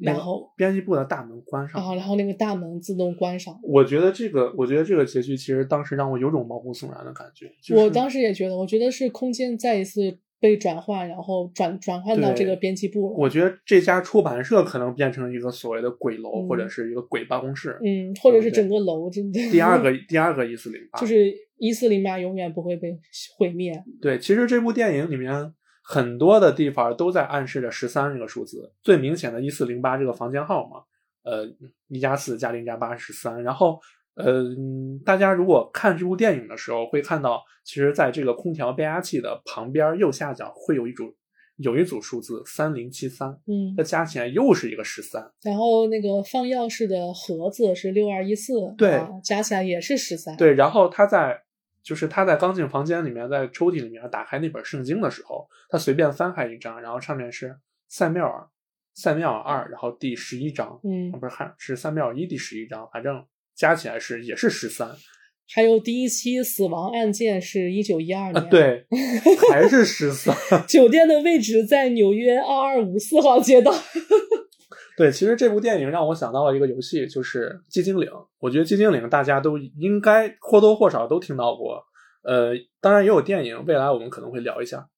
[SPEAKER 2] 然后
[SPEAKER 1] 编辑部的大门关上，
[SPEAKER 2] 啊，然后那个大门自动关上。
[SPEAKER 1] 我觉得这个，我觉得这个结局其实当时让我有种毛骨悚然的感觉。就是、
[SPEAKER 2] 我当时也觉得，我觉得是空间再一次被转换，然后转转换到这个编辑部了。
[SPEAKER 1] 我觉得这家出版社可能变成一个所谓的鬼楼，
[SPEAKER 2] 嗯
[SPEAKER 1] 或者是一个鬼办公室。
[SPEAKER 2] 嗯，或者是整个楼，真的。
[SPEAKER 1] 第二 个，第二个一四零八，
[SPEAKER 2] 就是一四零八永远不会被毁灭。
[SPEAKER 1] 对。其实这部电影里面很多的地方都在暗示着十三这个数字，最明显的一四零八这个房间号嘛，呃，一加四加零加八十三。然后，呃，大家如果看这部电影的时候，会看到，其实在这个空调变压器的旁边右下角会有一组有一组数字三零七三，
[SPEAKER 2] 嗯
[SPEAKER 1] 这，加起来又是一个十三。
[SPEAKER 2] 然后那个放钥匙的盒子是六二一四，
[SPEAKER 1] 对
[SPEAKER 2] 啊，加起来也是十三。，
[SPEAKER 1] 对，然后它在就是他在刚进房间里面，在抽屉里面打开那本圣经的时候，他随便翻开一张，然后上面是塞缪尔，塞缪尔二，然后第十一章，
[SPEAKER 2] 嗯
[SPEAKER 1] 啊，不是还是塞缪尔一第十一章，反正加起来是也是十三
[SPEAKER 2] 还有第一期死亡案件是一九一二
[SPEAKER 1] 啊
[SPEAKER 2] 年，，，
[SPEAKER 1] 对，还是十三。
[SPEAKER 2] 酒店的位置在纽约二二五四号街道。
[SPEAKER 1] 对，其实这部电影让我想到了一个游戏，就是《寂静岭》。我觉得《寂静岭》大家都应该或多或少都听到过。呃，当然也有电影，未来我们可能会聊一下。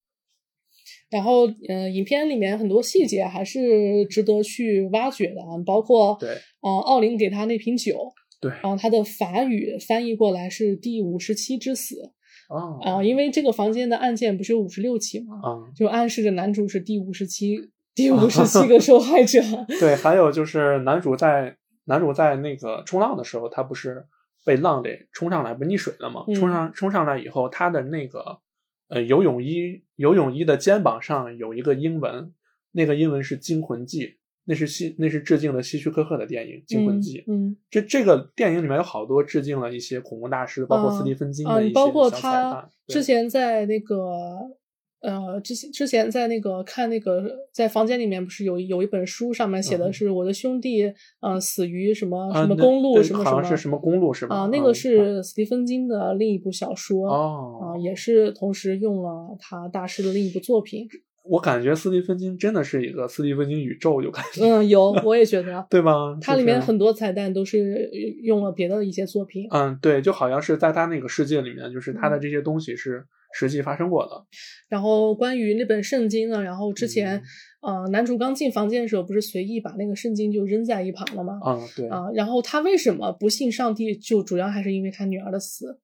[SPEAKER 2] 然后，呃，影片里面很多细节还是值得去挖掘的啊，包括
[SPEAKER 1] 对
[SPEAKER 2] 呃，奥林给他那瓶酒，
[SPEAKER 1] 对
[SPEAKER 2] 然后，他的法语翻译过来是第五十七之死
[SPEAKER 1] 啊
[SPEAKER 2] 啊，因为这个房间的案件不是有五十六起吗？
[SPEAKER 1] 啊，
[SPEAKER 2] 就暗示着男主是第五十七第五十七个受害者。
[SPEAKER 1] 对，还有就是男主在男主在那个冲浪的时候，他不是被浪给冲上来，不溺水了吗？
[SPEAKER 2] 嗯
[SPEAKER 1] 冲上冲上来以后，他的那个呃游泳衣游泳衣的肩膀上有一个英文，那个英文是《惊魂记》，那是希那是致敬了希区柯克的电影《惊魂记》
[SPEAKER 2] 嗯，
[SPEAKER 1] 这这个电影里面有好多致敬了一些恐怖大师，包括
[SPEAKER 2] 啊
[SPEAKER 1] 斯蒂芬金
[SPEAKER 2] 啊，
[SPEAKER 1] 的一些
[SPEAKER 2] 包括他之前在那个呃，之前之前在那个看那个在房间里面不是有有一本书上面写的
[SPEAKER 1] 嗯
[SPEAKER 2] 是我的兄弟呃死于什么什么公路
[SPEAKER 1] 对
[SPEAKER 2] 什么什么
[SPEAKER 1] 好像是什么公路是吧？
[SPEAKER 2] 啊，那个
[SPEAKER 1] 嗯
[SPEAKER 2] 是斯蒂芬金的另一部小说
[SPEAKER 1] 哦
[SPEAKER 2] 啊，也是同时用了他大师的另一部作品。
[SPEAKER 1] 我感觉斯蒂芬金真的是一个斯蒂芬金宇宙，有感觉，
[SPEAKER 2] 嗯，有，我也觉得
[SPEAKER 1] 对吗？
[SPEAKER 2] 它里面很多彩蛋都是用了别的一些作品。
[SPEAKER 1] 嗯，对，就好像是在他那个世界里面，就是他的
[SPEAKER 2] 嗯
[SPEAKER 1] 这些东西是实际发生过的。
[SPEAKER 2] 然后关于那本圣经呢，然后之前、呃男主刚进房间的时候，不是随意把那个圣经就扔在一旁了吗？
[SPEAKER 1] 嗯，对，
[SPEAKER 2] 啊，然后他为什么不信上帝？就主要还是因为他女儿的死，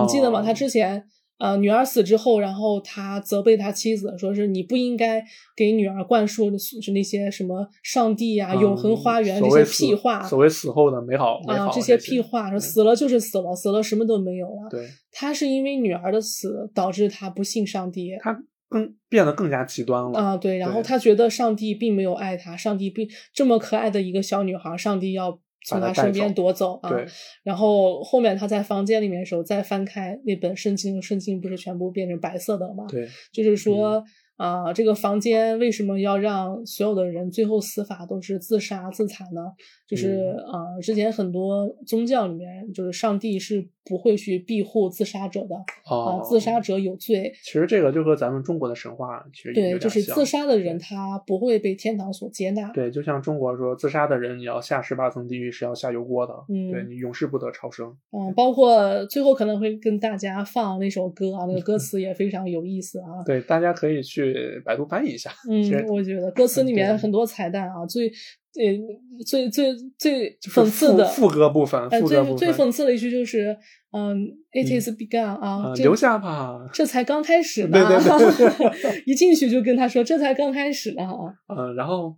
[SPEAKER 2] 你记得吗？
[SPEAKER 1] 哦
[SPEAKER 2] 他之前呃女儿死之后，然后他责备他妻子，说是你不应该给女儿灌输的是那些什么上帝呀、
[SPEAKER 1] 嗯
[SPEAKER 2] 永恒花园这些屁话
[SPEAKER 1] 所谓死后的美好
[SPEAKER 2] 啊，
[SPEAKER 1] 好
[SPEAKER 2] 这些
[SPEAKER 1] 些
[SPEAKER 2] 屁话，说死了就是死了，死了什么都没有了。
[SPEAKER 1] 对
[SPEAKER 2] 他是因为女儿的死导致他不信上帝。
[SPEAKER 1] 他更变得更加极端了。
[SPEAKER 2] 啊，对，然后他觉得上帝并没有爱他，上帝并这么可爱的一个小女孩，上帝要从他身边夺走啊。
[SPEAKER 1] 对，
[SPEAKER 2] 然后后面他在房间里面的时候，再翻开那本圣经，圣经不是全部变成白色的了吗？
[SPEAKER 1] 对，
[SPEAKER 2] 就是说，啊、这个房间为什么要让所有的人最后死法都是自杀自残呢？就是
[SPEAKER 1] 嗯
[SPEAKER 2] 啊、之前很多宗教里面，就是上帝是不会去庇护自杀者的啊、
[SPEAKER 1] 哦，
[SPEAKER 2] 自杀者有罪。
[SPEAKER 1] 其实这个就和咱们中国的神话其实有
[SPEAKER 2] 对，就是自杀的人，他不会被天堂所接纳。
[SPEAKER 1] 对，就像中国说，自杀的人你要下十八层地狱是要下油锅的，
[SPEAKER 2] 嗯
[SPEAKER 1] 对你永世不得超生。
[SPEAKER 2] 嗯，包括最后可能会跟大家放那首歌啊，那个歌词也非常有意思啊。
[SPEAKER 1] 对，大家可以去百度翻译一下。其实
[SPEAKER 2] 嗯，我觉得歌词里面很多彩蛋啊，最呃最最最
[SPEAKER 1] 就是
[SPEAKER 2] 讽刺的
[SPEAKER 1] 副副歌部分，
[SPEAKER 2] 呃，
[SPEAKER 1] 副歌部分
[SPEAKER 2] 最最讽刺的一句就是，嗯，it is begun 啊
[SPEAKER 1] 留下吧。
[SPEAKER 2] 这才刚开始 呢，
[SPEAKER 1] 对对
[SPEAKER 2] 一进去就跟他说这才刚开始呢啊，
[SPEAKER 1] 嗯，然后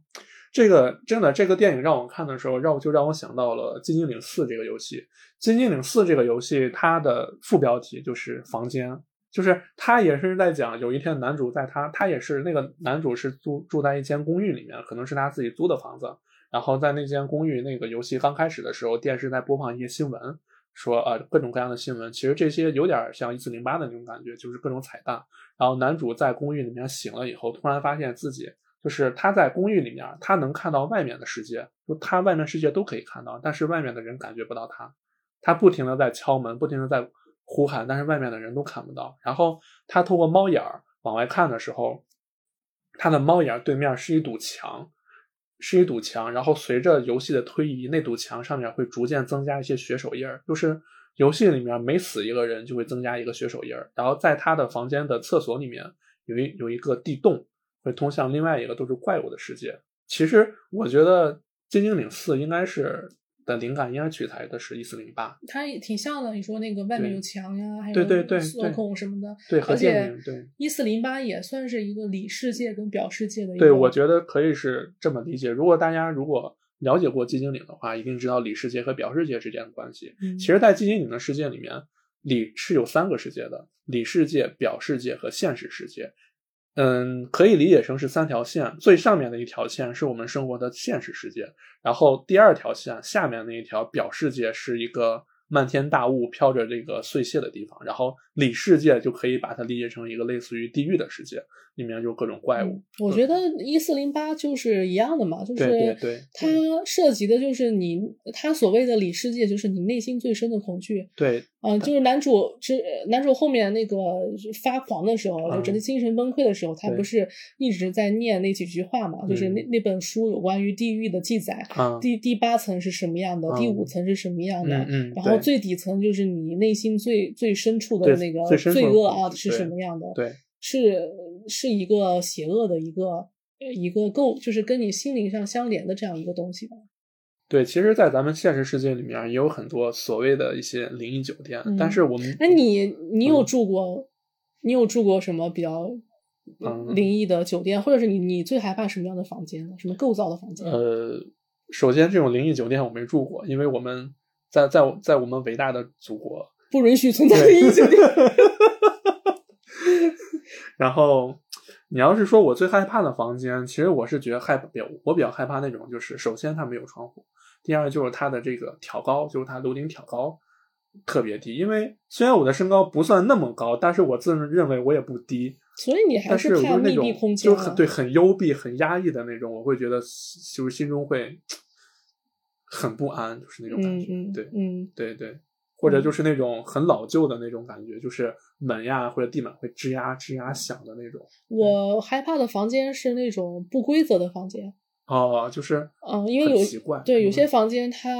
[SPEAKER 1] 这个真的这个电影让我看的时候，让我就让我想到了《寂静岭四》这个游戏。《寂静岭四》这个游戏，它的副标题就是“房间”，就是他也是在讲有一天男主在他，他也是那个男主是住住在一间公寓里面，可能是他自己租的房子。然后在那间公寓，那个游戏刚开始的时候，电视在播放一些新闻，说呃各种各样的新闻，其实这些有点像一四零八的那种感觉，就是各种彩蛋。然后男主在公寓里面醒了以后，突然发现自己就是他在公寓里面，他能看到外面的世界，就他外面世界都可以看到，但是外面的人感觉不到他。他不停的在敲门，不停的在呼喊，但是外面的人都看不到。然后他透过猫眼儿往外看的时候，他的猫眼儿对面是一堵墙，是一堵墙。然后随着游戏的推移，那堵墙上面会逐渐增加一些血手印儿，就是游戏里面每死一个人就会增加一个血手印儿。然后在他的房间的厕所里面有一有一个地洞会通向另外一个都是怪物的世界。其实我觉得《金精岭四》应该是的灵感应该取材的是一四零八，
[SPEAKER 2] 它也挺像的。你说那个外面有墙呀，还有
[SPEAKER 1] 对对对
[SPEAKER 2] 锁
[SPEAKER 1] 对
[SPEAKER 2] 孔什么的，
[SPEAKER 1] 对和
[SPEAKER 2] 而且
[SPEAKER 1] 对
[SPEAKER 2] 一四零八也算是一个里世界跟表世界的一个。
[SPEAKER 1] 对，我觉得可以是这么理解。如果大家如果了解过寂静岭的话，一定知道里世界和表世界之间的关系。
[SPEAKER 2] 嗯
[SPEAKER 1] 其实，在寂静岭的世界里面，里是有三个世界的：里世界、表世界和现实世界。嗯，可以理解成是三条线，最上面的一条线是我们生活的现实世界，然后第二条线下面那一条表世界是一个漫天大雾飘着这个碎屑的地方，然后里世界就可以把它理解成一个类似于地狱的世界，里面就各种怪物。
[SPEAKER 2] 嗯我觉得一四零八就是一样的嘛，就是
[SPEAKER 1] 对
[SPEAKER 2] 它涉及的就是你，它所谓的里世界就是你内心最深的恐惧。
[SPEAKER 1] 对
[SPEAKER 2] 嗯、就是男主之男主后面那个发狂的时候，就
[SPEAKER 1] 嗯
[SPEAKER 2] 整个精神崩溃的时候，他不是一直在念那几句话嘛？就是那
[SPEAKER 1] 嗯
[SPEAKER 2] 那本书有关于地狱的记载，
[SPEAKER 1] 啊，
[SPEAKER 2] 第第八层是什么样的，
[SPEAKER 1] 嗯
[SPEAKER 2] 第五层是什么样的，
[SPEAKER 1] 嗯嗯
[SPEAKER 2] 然后
[SPEAKER 1] 对
[SPEAKER 2] 最底层就是你内心最最深处的那个罪恶啊是什么样的？
[SPEAKER 1] 对
[SPEAKER 2] 是是一个邪恶的一个呃一个构，就是跟你心灵上相连的这样一个东西吧。
[SPEAKER 1] 对，其实，在咱们现实世界里面也有很多所谓的一些灵异酒店，
[SPEAKER 2] 嗯
[SPEAKER 1] 但是我们
[SPEAKER 2] 那你你有
[SPEAKER 1] 嗯
[SPEAKER 2] 住过，你有住过什么比较
[SPEAKER 1] 嗯
[SPEAKER 2] 灵异的酒店，或者是你你最害怕什么样的房间呢？什么构造的房间？
[SPEAKER 1] 呃，首先这种灵异酒店我没住过，因为我们在在在我们伟大的祖国，
[SPEAKER 2] 不允许存在
[SPEAKER 1] 对
[SPEAKER 2] 灵异酒店。
[SPEAKER 1] 然后你要是说我最害怕的房间，其实我是觉得害比较我比较害怕那种，就是首先它没有窗户，第二就是它的这个挑高，就是它楼顶挑高特别低。因为虽然我的身高不算那么高，但是我自认为我也不低，
[SPEAKER 2] 所以你还
[SPEAKER 1] 但是我
[SPEAKER 2] 怕密闭空间啊
[SPEAKER 1] 就是很对很幽闭、很压抑的那种，我会觉得就是心中会很不安，就是那种感觉。对
[SPEAKER 2] 嗯。
[SPEAKER 1] 对对，或者就是那种很老旧的那种感觉，就是门呀或者地板会吱呀吱呀响的那种。
[SPEAKER 2] 我害怕的房间是那种不规则的房间，
[SPEAKER 1] 哦，就是
[SPEAKER 2] 嗯，因为有
[SPEAKER 1] 很奇怪，
[SPEAKER 2] 对有些
[SPEAKER 1] 嗯
[SPEAKER 2] 房间它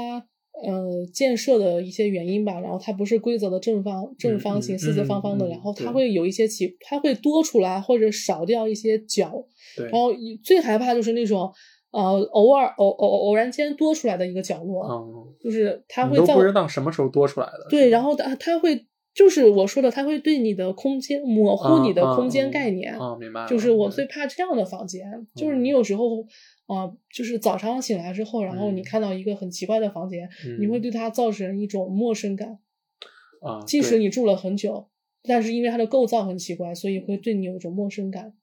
[SPEAKER 2] 呃建设的一些原因吧，然后它不是规则的正方正方形、
[SPEAKER 1] 嗯
[SPEAKER 2] 四四方方的，
[SPEAKER 1] 嗯
[SPEAKER 2] 然后它会有一些起，它会多出来或者少掉一些角，
[SPEAKER 1] 对。
[SPEAKER 2] 然后最害怕就是那种呃偶尔偶偶偶然间多出来的一个角落，
[SPEAKER 1] 嗯，
[SPEAKER 2] 就是它会造
[SPEAKER 1] 你都不知道什么时候多出来的。
[SPEAKER 2] 对，然后它它会就是我说的，它会对你的空间模糊你的
[SPEAKER 1] 嗯
[SPEAKER 2] 空间
[SPEAKER 1] 嗯
[SPEAKER 2] 概念。
[SPEAKER 1] 哦，明白了。
[SPEAKER 2] 就是我最怕这样的房间，就是你
[SPEAKER 1] 嗯
[SPEAKER 2] 有时候，啊，就是早上醒来之后，然后你
[SPEAKER 1] 嗯
[SPEAKER 2] 看到一个很奇怪的房间，你会
[SPEAKER 1] 嗯
[SPEAKER 2] 对它造成一种陌生感。
[SPEAKER 1] 啊，
[SPEAKER 2] 即使你住了很久，但是因为它的构造很奇怪，所以会对你有一种陌生感。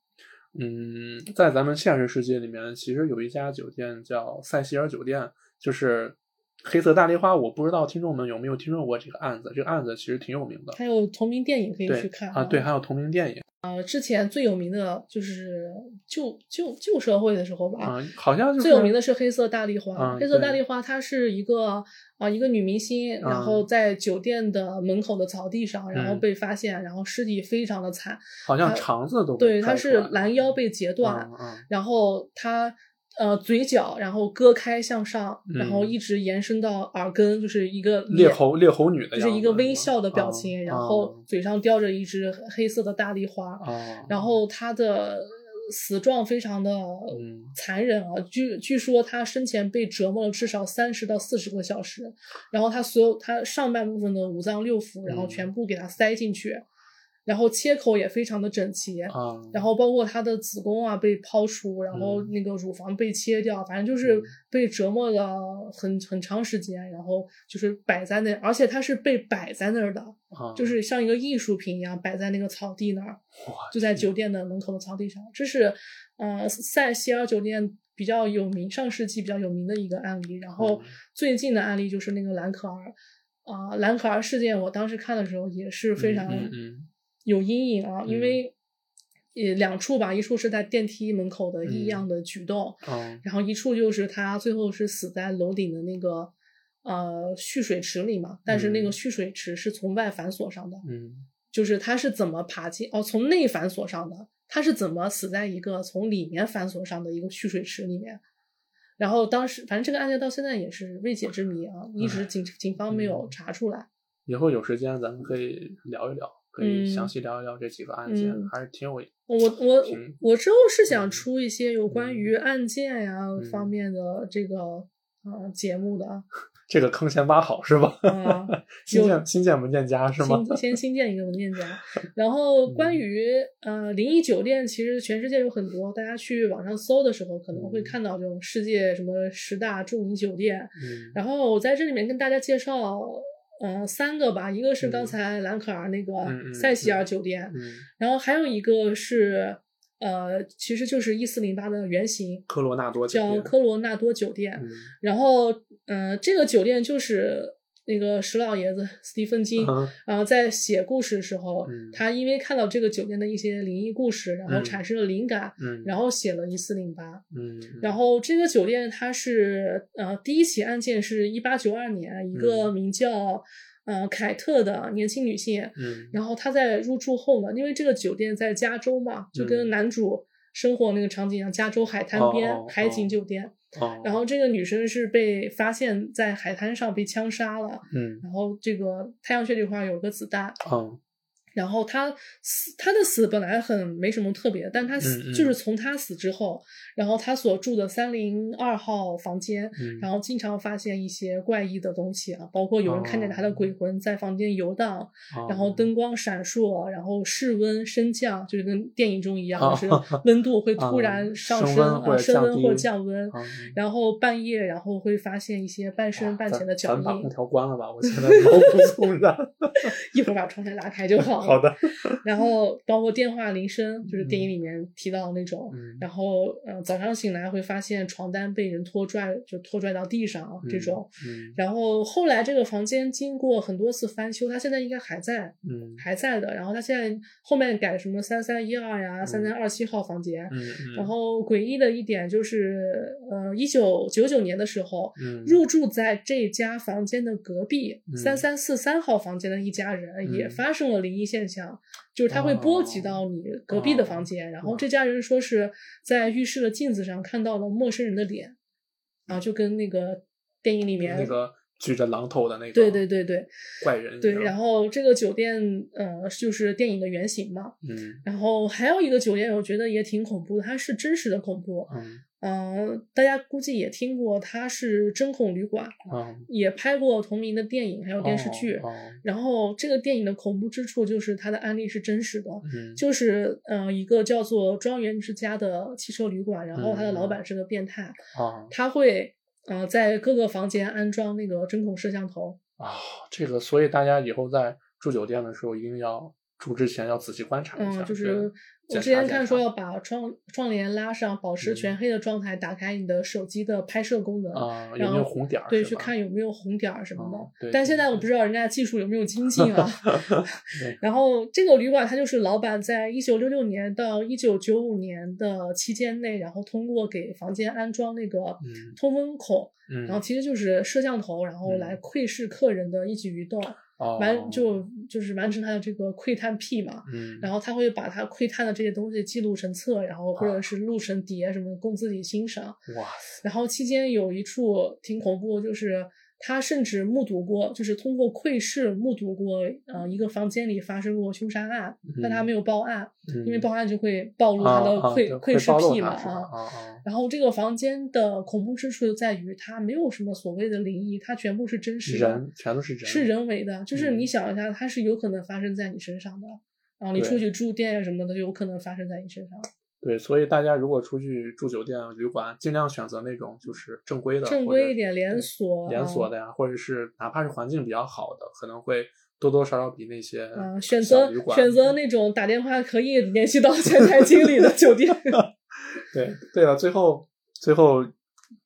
[SPEAKER 1] 嗯，在咱们现实世界里面，其实有一家酒店叫塞西尔酒店，就是黑色大丽花。我不知道听众们有没有听说过这个案子，这个案子其实挺有名的。
[SPEAKER 2] 还有同名电影可以去看
[SPEAKER 1] 啊，对，还有同名电影
[SPEAKER 2] 呃，之前最有名的就是旧旧旧社会的时候吧，
[SPEAKER 1] 啊，好像就是
[SPEAKER 2] 最有名的是黑色大丽花。
[SPEAKER 1] 嗯
[SPEAKER 2] 黑色大
[SPEAKER 1] 对
[SPEAKER 2] 丽花，它是一个啊、一个女明星，然
[SPEAKER 1] 嗯
[SPEAKER 2] 后在酒店的门口的草地上，然后
[SPEAKER 1] 嗯
[SPEAKER 2] 被发现，然后尸体非常的惨。
[SPEAKER 1] 好像肠子都被
[SPEAKER 2] 对，她是拦腰被截断，
[SPEAKER 1] 嗯嗯
[SPEAKER 2] 然后她呃嘴角然后割开向上，然后
[SPEAKER 1] 嗯。
[SPEAKER 2] 一直延伸到耳根，就是一个
[SPEAKER 1] 猎
[SPEAKER 2] 脸
[SPEAKER 1] 猴猎猴女的样子，
[SPEAKER 2] 就是一个微笑的表
[SPEAKER 1] 嗯
[SPEAKER 2] 情，然
[SPEAKER 1] 嗯
[SPEAKER 2] 后嘴上叼着一只黑色的大丽花。
[SPEAKER 1] 哦，
[SPEAKER 2] 然后他的死状非常的
[SPEAKER 1] 嗯。
[SPEAKER 2] 残忍啊，据据说他生前被折磨了至少三十到四十个小时，然后他所有他上半部分的五脏六腑，然后
[SPEAKER 1] 嗯。
[SPEAKER 2] 全部给他塞进去，然后切口也非常的整齐，
[SPEAKER 1] 啊，
[SPEAKER 2] 然后包括她的子宫啊被抛出，然后
[SPEAKER 1] 嗯
[SPEAKER 2] 那个乳房被切掉，反正就是
[SPEAKER 1] 嗯
[SPEAKER 2] 被折磨了很很长时间，然后就是摆在那，而且她是被摆在那儿的，
[SPEAKER 1] 啊
[SPEAKER 2] 就是像一个艺术品一样摆在那个草地那儿，就在酒店的门口的草地上。这是呃塞西尔酒店比较有名，上世纪比较有名的一个案例。然后
[SPEAKER 1] 嗯
[SPEAKER 2] 最近的案例就是那个兰可儿，啊、兰可儿事件，我当时看的时候也是非常有阴影啊，因
[SPEAKER 1] 嗯
[SPEAKER 2] 为也两处吧，一处是在电梯门口的异
[SPEAKER 1] 嗯
[SPEAKER 2] 样的举动，
[SPEAKER 1] 嗯
[SPEAKER 2] 然后一处就是他最后是死在楼顶的那个呃蓄水池里嘛，但是那个
[SPEAKER 1] 嗯
[SPEAKER 2] 蓄水池是从外反锁上的，
[SPEAKER 1] 嗯
[SPEAKER 2] 就是他是怎么爬进哦，从内反锁上的，他是怎么死在一个从里面反锁上的一个蓄水池里面？然后当时反正这个案件到现在也是未解之谜啊，一直警警方没有
[SPEAKER 1] 嗯
[SPEAKER 2] 查出来。
[SPEAKER 1] 以后有时间咱们可以聊一聊。可以
[SPEAKER 2] 嗯
[SPEAKER 1] 详细聊一聊这几个案件，
[SPEAKER 2] 嗯
[SPEAKER 1] 还是挺有
[SPEAKER 2] 我我我之后是想
[SPEAKER 1] 嗯
[SPEAKER 2] 出一些有关于案件呀、
[SPEAKER 1] 嗯
[SPEAKER 2] 方面的这个呃节目的啊
[SPEAKER 1] 这个坑先挖好是吧？
[SPEAKER 2] 啊，
[SPEAKER 1] 新建新建文件夹是吗？
[SPEAKER 2] 新先新建一个文件夹，然后
[SPEAKER 1] 嗯
[SPEAKER 2] 关于呃灵异酒店，其实全世界有很多，大家去网上搜的时候可能会
[SPEAKER 1] 嗯
[SPEAKER 2] 看到这种世界什么十大著名酒店，
[SPEAKER 1] 嗯
[SPEAKER 2] 然后我在这里面跟大家介绍。呃，三个吧，一个是刚
[SPEAKER 1] 嗯。
[SPEAKER 2] 才兰可儿那个
[SPEAKER 1] 嗯嗯
[SPEAKER 2] 塞西尔酒店，
[SPEAKER 1] 嗯，
[SPEAKER 2] 然后还有一个是，呃，其实就是一四零八的原型，
[SPEAKER 1] 科罗纳多酒
[SPEAKER 2] 叫科罗纳多酒店。
[SPEAKER 1] 嗯。
[SPEAKER 2] 然后，嗯、这个酒店就是那个石老爷子斯蒂芬金，
[SPEAKER 1] 嗯
[SPEAKER 2] 然后在写故事的时候，
[SPEAKER 1] 嗯
[SPEAKER 2] 他因为看到这个酒店的一些灵异故事，然后
[SPEAKER 1] 嗯
[SPEAKER 2] 产生了灵感，
[SPEAKER 1] 嗯，
[SPEAKER 2] 然后写了一四零八。
[SPEAKER 1] 嗯，
[SPEAKER 2] 然后这个酒店它是呃第一起案件是一八九二年，一个
[SPEAKER 1] 嗯
[SPEAKER 2] 名叫呃凯特的年轻女性，
[SPEAKER 1] 嗯
[SPEAKER 2] 然后她在入住后呢，因为这个酒店在加州嘛，就跟
[SPEAKER 1] 嗯
[SPEAKER 2] 男主生活那个场景一样，加州海滩边、海景
[SPEAKER 1] 哦
[SPEAKER 2] 酒店。
[SPEAKER 1] 哦，
[SPEAKER 2] 然后这个女生是被发现在海滩上被枪杀了，
[SPEAKER 1] 嗯。
[SPEAKER 2] 然后这个太阳穴这块有个子弹，
[SPEAKER 1] 嗯
[SPEAKER 2] 然后他死，他的死本来很没什么特别，但他死、
[SPEAKER 1] 嗯嗯
[SPEAKER 2] 就是从他死之后，然后他所住的三零二号房间，
[SPEAKER 1] 嗯，
[SPEAKER 2] 然后经常发现一些怪异的东西啊，包括有人看见他的
[SPEAKER 1] 哦
[SPEAKER 2] 鬼魂在房间游荡，
[SPEAKER 1] 后
[SPEAKER 2] 然后灯光闪烁，然后室温升降，就是跟电影中一样，
[SPEAKER 1] 啊
[SPEAKER 2] 就是温度会突
[SPEAKER 1] 啊
[SPEAKER 2] 然上
[SPEAKER 1] 升
[SPEAKER 2] 升啊，
[SPEAKER 1] 温或者降
[SPEAKER 2] 升温或降温。
[SPEAKER 1] 嗯
[SPEAKER 2] 然后半夜，然后会发现一些半深半浅的脚印
[SPEAKER 1] 咱把空。调关了吧，我现在 毛骨悚然。
[SPEAKER 2] 一会儿把窗帘拉开就好了。
[SPEAKER 1] 好的，
[SPEAKER 2] 然后包括电话铃声，就是电影里面提到的那种。
[SPEAKER 1] 嗯
[SPEAKER 2] 然后，呃，早上醒来会发现床单被人拖拽，就拖拽到地上啊这种。
[SPEAKER 1] 嗯
[SPEAKER 2] 然后后来这个房间经过很多次翻修，它现在应该还在，
[SPEAKER 1] 嗯
[SPEAKER 2] 还在的。然后它现在后面改什么三三一二呀、三三二七号房间。然后诡异的一点就是，呃，一九九九年的时候，
[SPEAKER 1] 嗯
[SPEAKER 2] 入住在这家房间的隔壁
[SPEAKER 1] 嗯
[SPEAKER 2] 三三四三号房间的一家人也
[SPEAKER 1] 嗯
[SPEAKER 2] 发生了灵异现象，就是它会波及到你隔壁的房间，然后这家人说是在浴室的镜子上看到了陌生人的脸，啊，就跟那个电影里面
[SPEAKER 1] 那个举着榔头的那个，
[SPEAKER 2] 对对对对
[SPEAKER 1] 怪人，
[SPEAKER 2] 对，然后这个酒店呃就是电影的原型嘛，
[SPEAKER 1] 嗯。
[SPEAKER 2] 然后还有一个酒店我觉得也挺恐怖的，它是真实的恐怖，
[SPEAKER 1] 嗯
[SPEAKER 2] 嗯、大家估计也听过，他是针孔旅馆。
[SPEAKER 1] 嗯，
[SPEAKER 2] 也拍过同名的电影，还有电视剧。
[SPEAKER 1] 哦，哦
[SPEAKER 2] 然后这个电影的恐怖之处就是它的案例是真实的，
[SPEAKER 1] 嗯
[SPEAKER 2] 就是呃一个叫做庄园之家的汽车旅馆，然后他的老板是个变态，
[SPEAKER 1] 啊
[SPEAKER 2] 他会呃在各个房间安装那个针孔摄像头。
[SPEAKER 1] 啊，这个，所以大家以后在住酒店的时候，一定要住之前要仔细观察一下，
[SPEAKER 2] 嗯，就是我之前看说要把窗窗帘拉上，保持
[SPEAKER 1] 嗯
[SPEAKER 2] 全黑的状态，打开你的手机的拍摄功能。
[SPEAKER 1] 啊，有
[SPEAKER 2] 然后
[SPEAKER 1] 没有红点儿？
[SPEAKER 2] 对，去看有没有红点儿什么的。但现在我不知道人家技术有没有精进啊。然后这个旅馆它就是老板在一九六六年到一九九五年的期间内，然后通过给房间安装那个
[SPEAKER 1] 嗯
[SPEAKER 2] 通风孔，
[SPEAKER 1] 嗯，
[SPEAKER 2] 然后其实就是摄像头，然后
[SPEAKER 1] 嗯
[SPEAKER 2] 来窥视客人的一举一动，
[SPEAKER 1] 哦
[SPEAKER 2] 完就就是完成他的这个窥探癖嘛。
[SPEAKER 1] 嗯，
[SPEAKER 2] 然后他会把他窥探的这些东西记录成册，然后或者
[SPEAKER 1] 啊
[SPEAKER 2] 是录成碟什么供自己欣赏。
[SPEAKER 1] 哇塞，
[SPEAKER 2] 然后期间有一处挺恐怖，就是他甚至目睹过，就是通过窥视目睹过，呃，一个房间里发生过凶杀案，但他
[SPEAKER 1] 嗯
[SPEAKER 2] 没有报案，
[SPEAKER 1] 嗯
[SPEAKER 2] 因为报案就会暴露
[SPEAKER 1] 啊
[SPEAKER 2] 他的
[SPEAKER 1] 啊
[SPEAKER 2] 窥、窥视癖嘛啊。
[SPEAKER 1] 啊啊
[SPEAKER 2] 然后这个房间的恐怖之处就在于它没有什么所谓的灵异，它全部是真实的，
[SPEAKER 1] 人全都是人，
[SPEAKER 2] 是人为的，就是
[SPEAKER 1] 嗯
[SPEAKER 2] 你想一下，它是有可能发生在你身上的。然后你出去住店啊什么的，就有可能发生在你身上。
[SPEAKER 1] 对，所以大家如果出去住酒店、旅馆，尽量选择那种就是正规的，
[SPEAKER 2] 正规一点，连
[SPEAKER 1] 对
[SPEAKER 2] 锁，
[SPEAKER 1] 连锁
[SPEAKER 2] 啊
[SPEAKER 1] 的呀，或者是哪怕是环境比较好的，可能会多多少少比那些
[SPEAKER 2] 嗯，选择选择那种打电话可以联系到前台经理的酒店。
[SPEAKER 1] 对对了，最后最后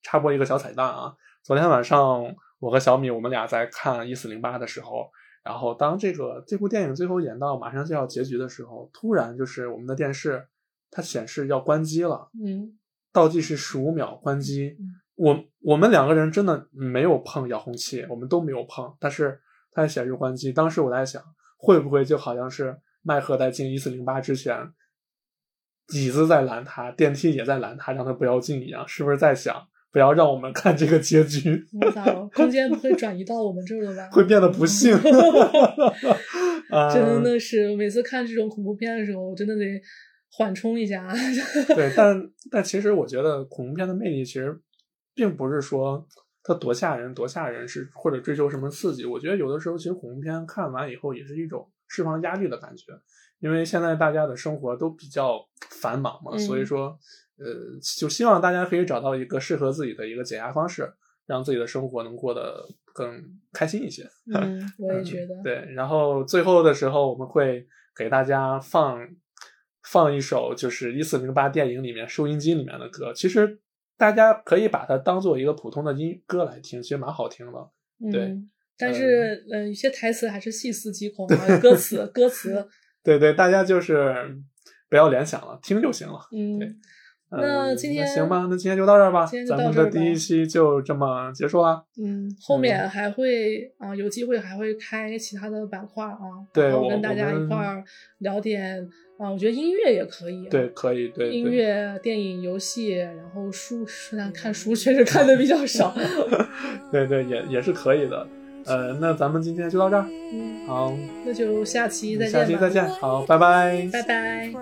[SPEAKER 1] 插播一个小彩蛋啊！昨天晚上我和小米我们俩在看一四零八的时候，然后当这个这部电影最后演到马上就要结局的时候，突然就是我们的电视它显示要关机了，
[SPEAKER 2] 嗯
[SPEAKER 1] 倒计时十五秒关机
[SPEAKER 2] 嗯。
[SPEAKER 1] 我我们两个人真的没有碰遥控器，我们都没有碰，但是它显示关机。当时我在想，会不会就好像是麦克在进一四零八之前，椅子在拦他，电梯也在拦他，让他不要进一样？是不是在想不要让我们看这个结局，
[SPEAKER 2] 我操，空间不会转移到我们这儿了吧？
[SPEAKER 1] 会变得不幸。啊，
[SPEAKER 2] 真的是每次看这种恐怖片的时候，我真的得缓冲一下。
[SPEAKER 1] 对，但但其实我觉得恐怖片的魅力其实并不是说它多吓人多吓人，是或者追求什么刺激。我觉得有的时候其实恐怖片看完以后也是一种释放压力的感觉，因为现在大家的生活都比较繁忙嘛，
[SPEAKER 2] 嗯
[SPEAKER 1] 所以说呃，就希望大家可以找到一个适合自己的一个解压方式，让自己的生活能过得更开心一些。
[SPEAKER 2] 嗯，我也 觉得。
[SPEAKER 1] 对，然后最后的时候我们会给大家放放一首就是一四零八电影里面收音机里面的歌，其实大家可以把它当做一个普通的音歌来听，其实蛮好听的。对
[SPEAKER 2] 嗯，但是呃，有些台词还是细思极恐啊，歌词 歌词，
[SPEAKER 1] 对对，大家就是不要联想了，听就行了。
[SPEAKER 2] 嗯
[SPEAKER 1] 对，嗯
[SPEAKER 2] 那今天
[SPEAKER 1] 行吧，那今天就到这儿吧，
[SPEAKER 2] 今天就
[SPEAKER 1] 咱
[SPEAKER 2] 到这儿吧
[SPEAKER 1] 们的第一期就这么结束啊。
[SPEAKER 2] 嗯，后面还会啊、有机会还会开其他的板块啊，
[SPEAKER 1] 对
[SPEAKER 2] 然后跟大家一块儿聊点啊、我觉得音乐也可以、啊，
[SPEAKER 1] 对，可以，对
[SPEAKER 2] 音乐、电影、游戏，然后书，虽然看书确实看的比较少，
[SPEAKER 1] 对对，也也是可以的。呃，那咱们今天就到这儿，
[SPEAKER 2] 嗯，
[SPEAKER 1] 好，
[SPEAKER 2] 那就下期再见吧，
[SPEAKER 1] 下期再见，好，拜拜。
[SPEAKER 2] 拜拜。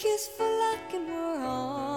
[SPEAKER 3] Kiss for luck and we're on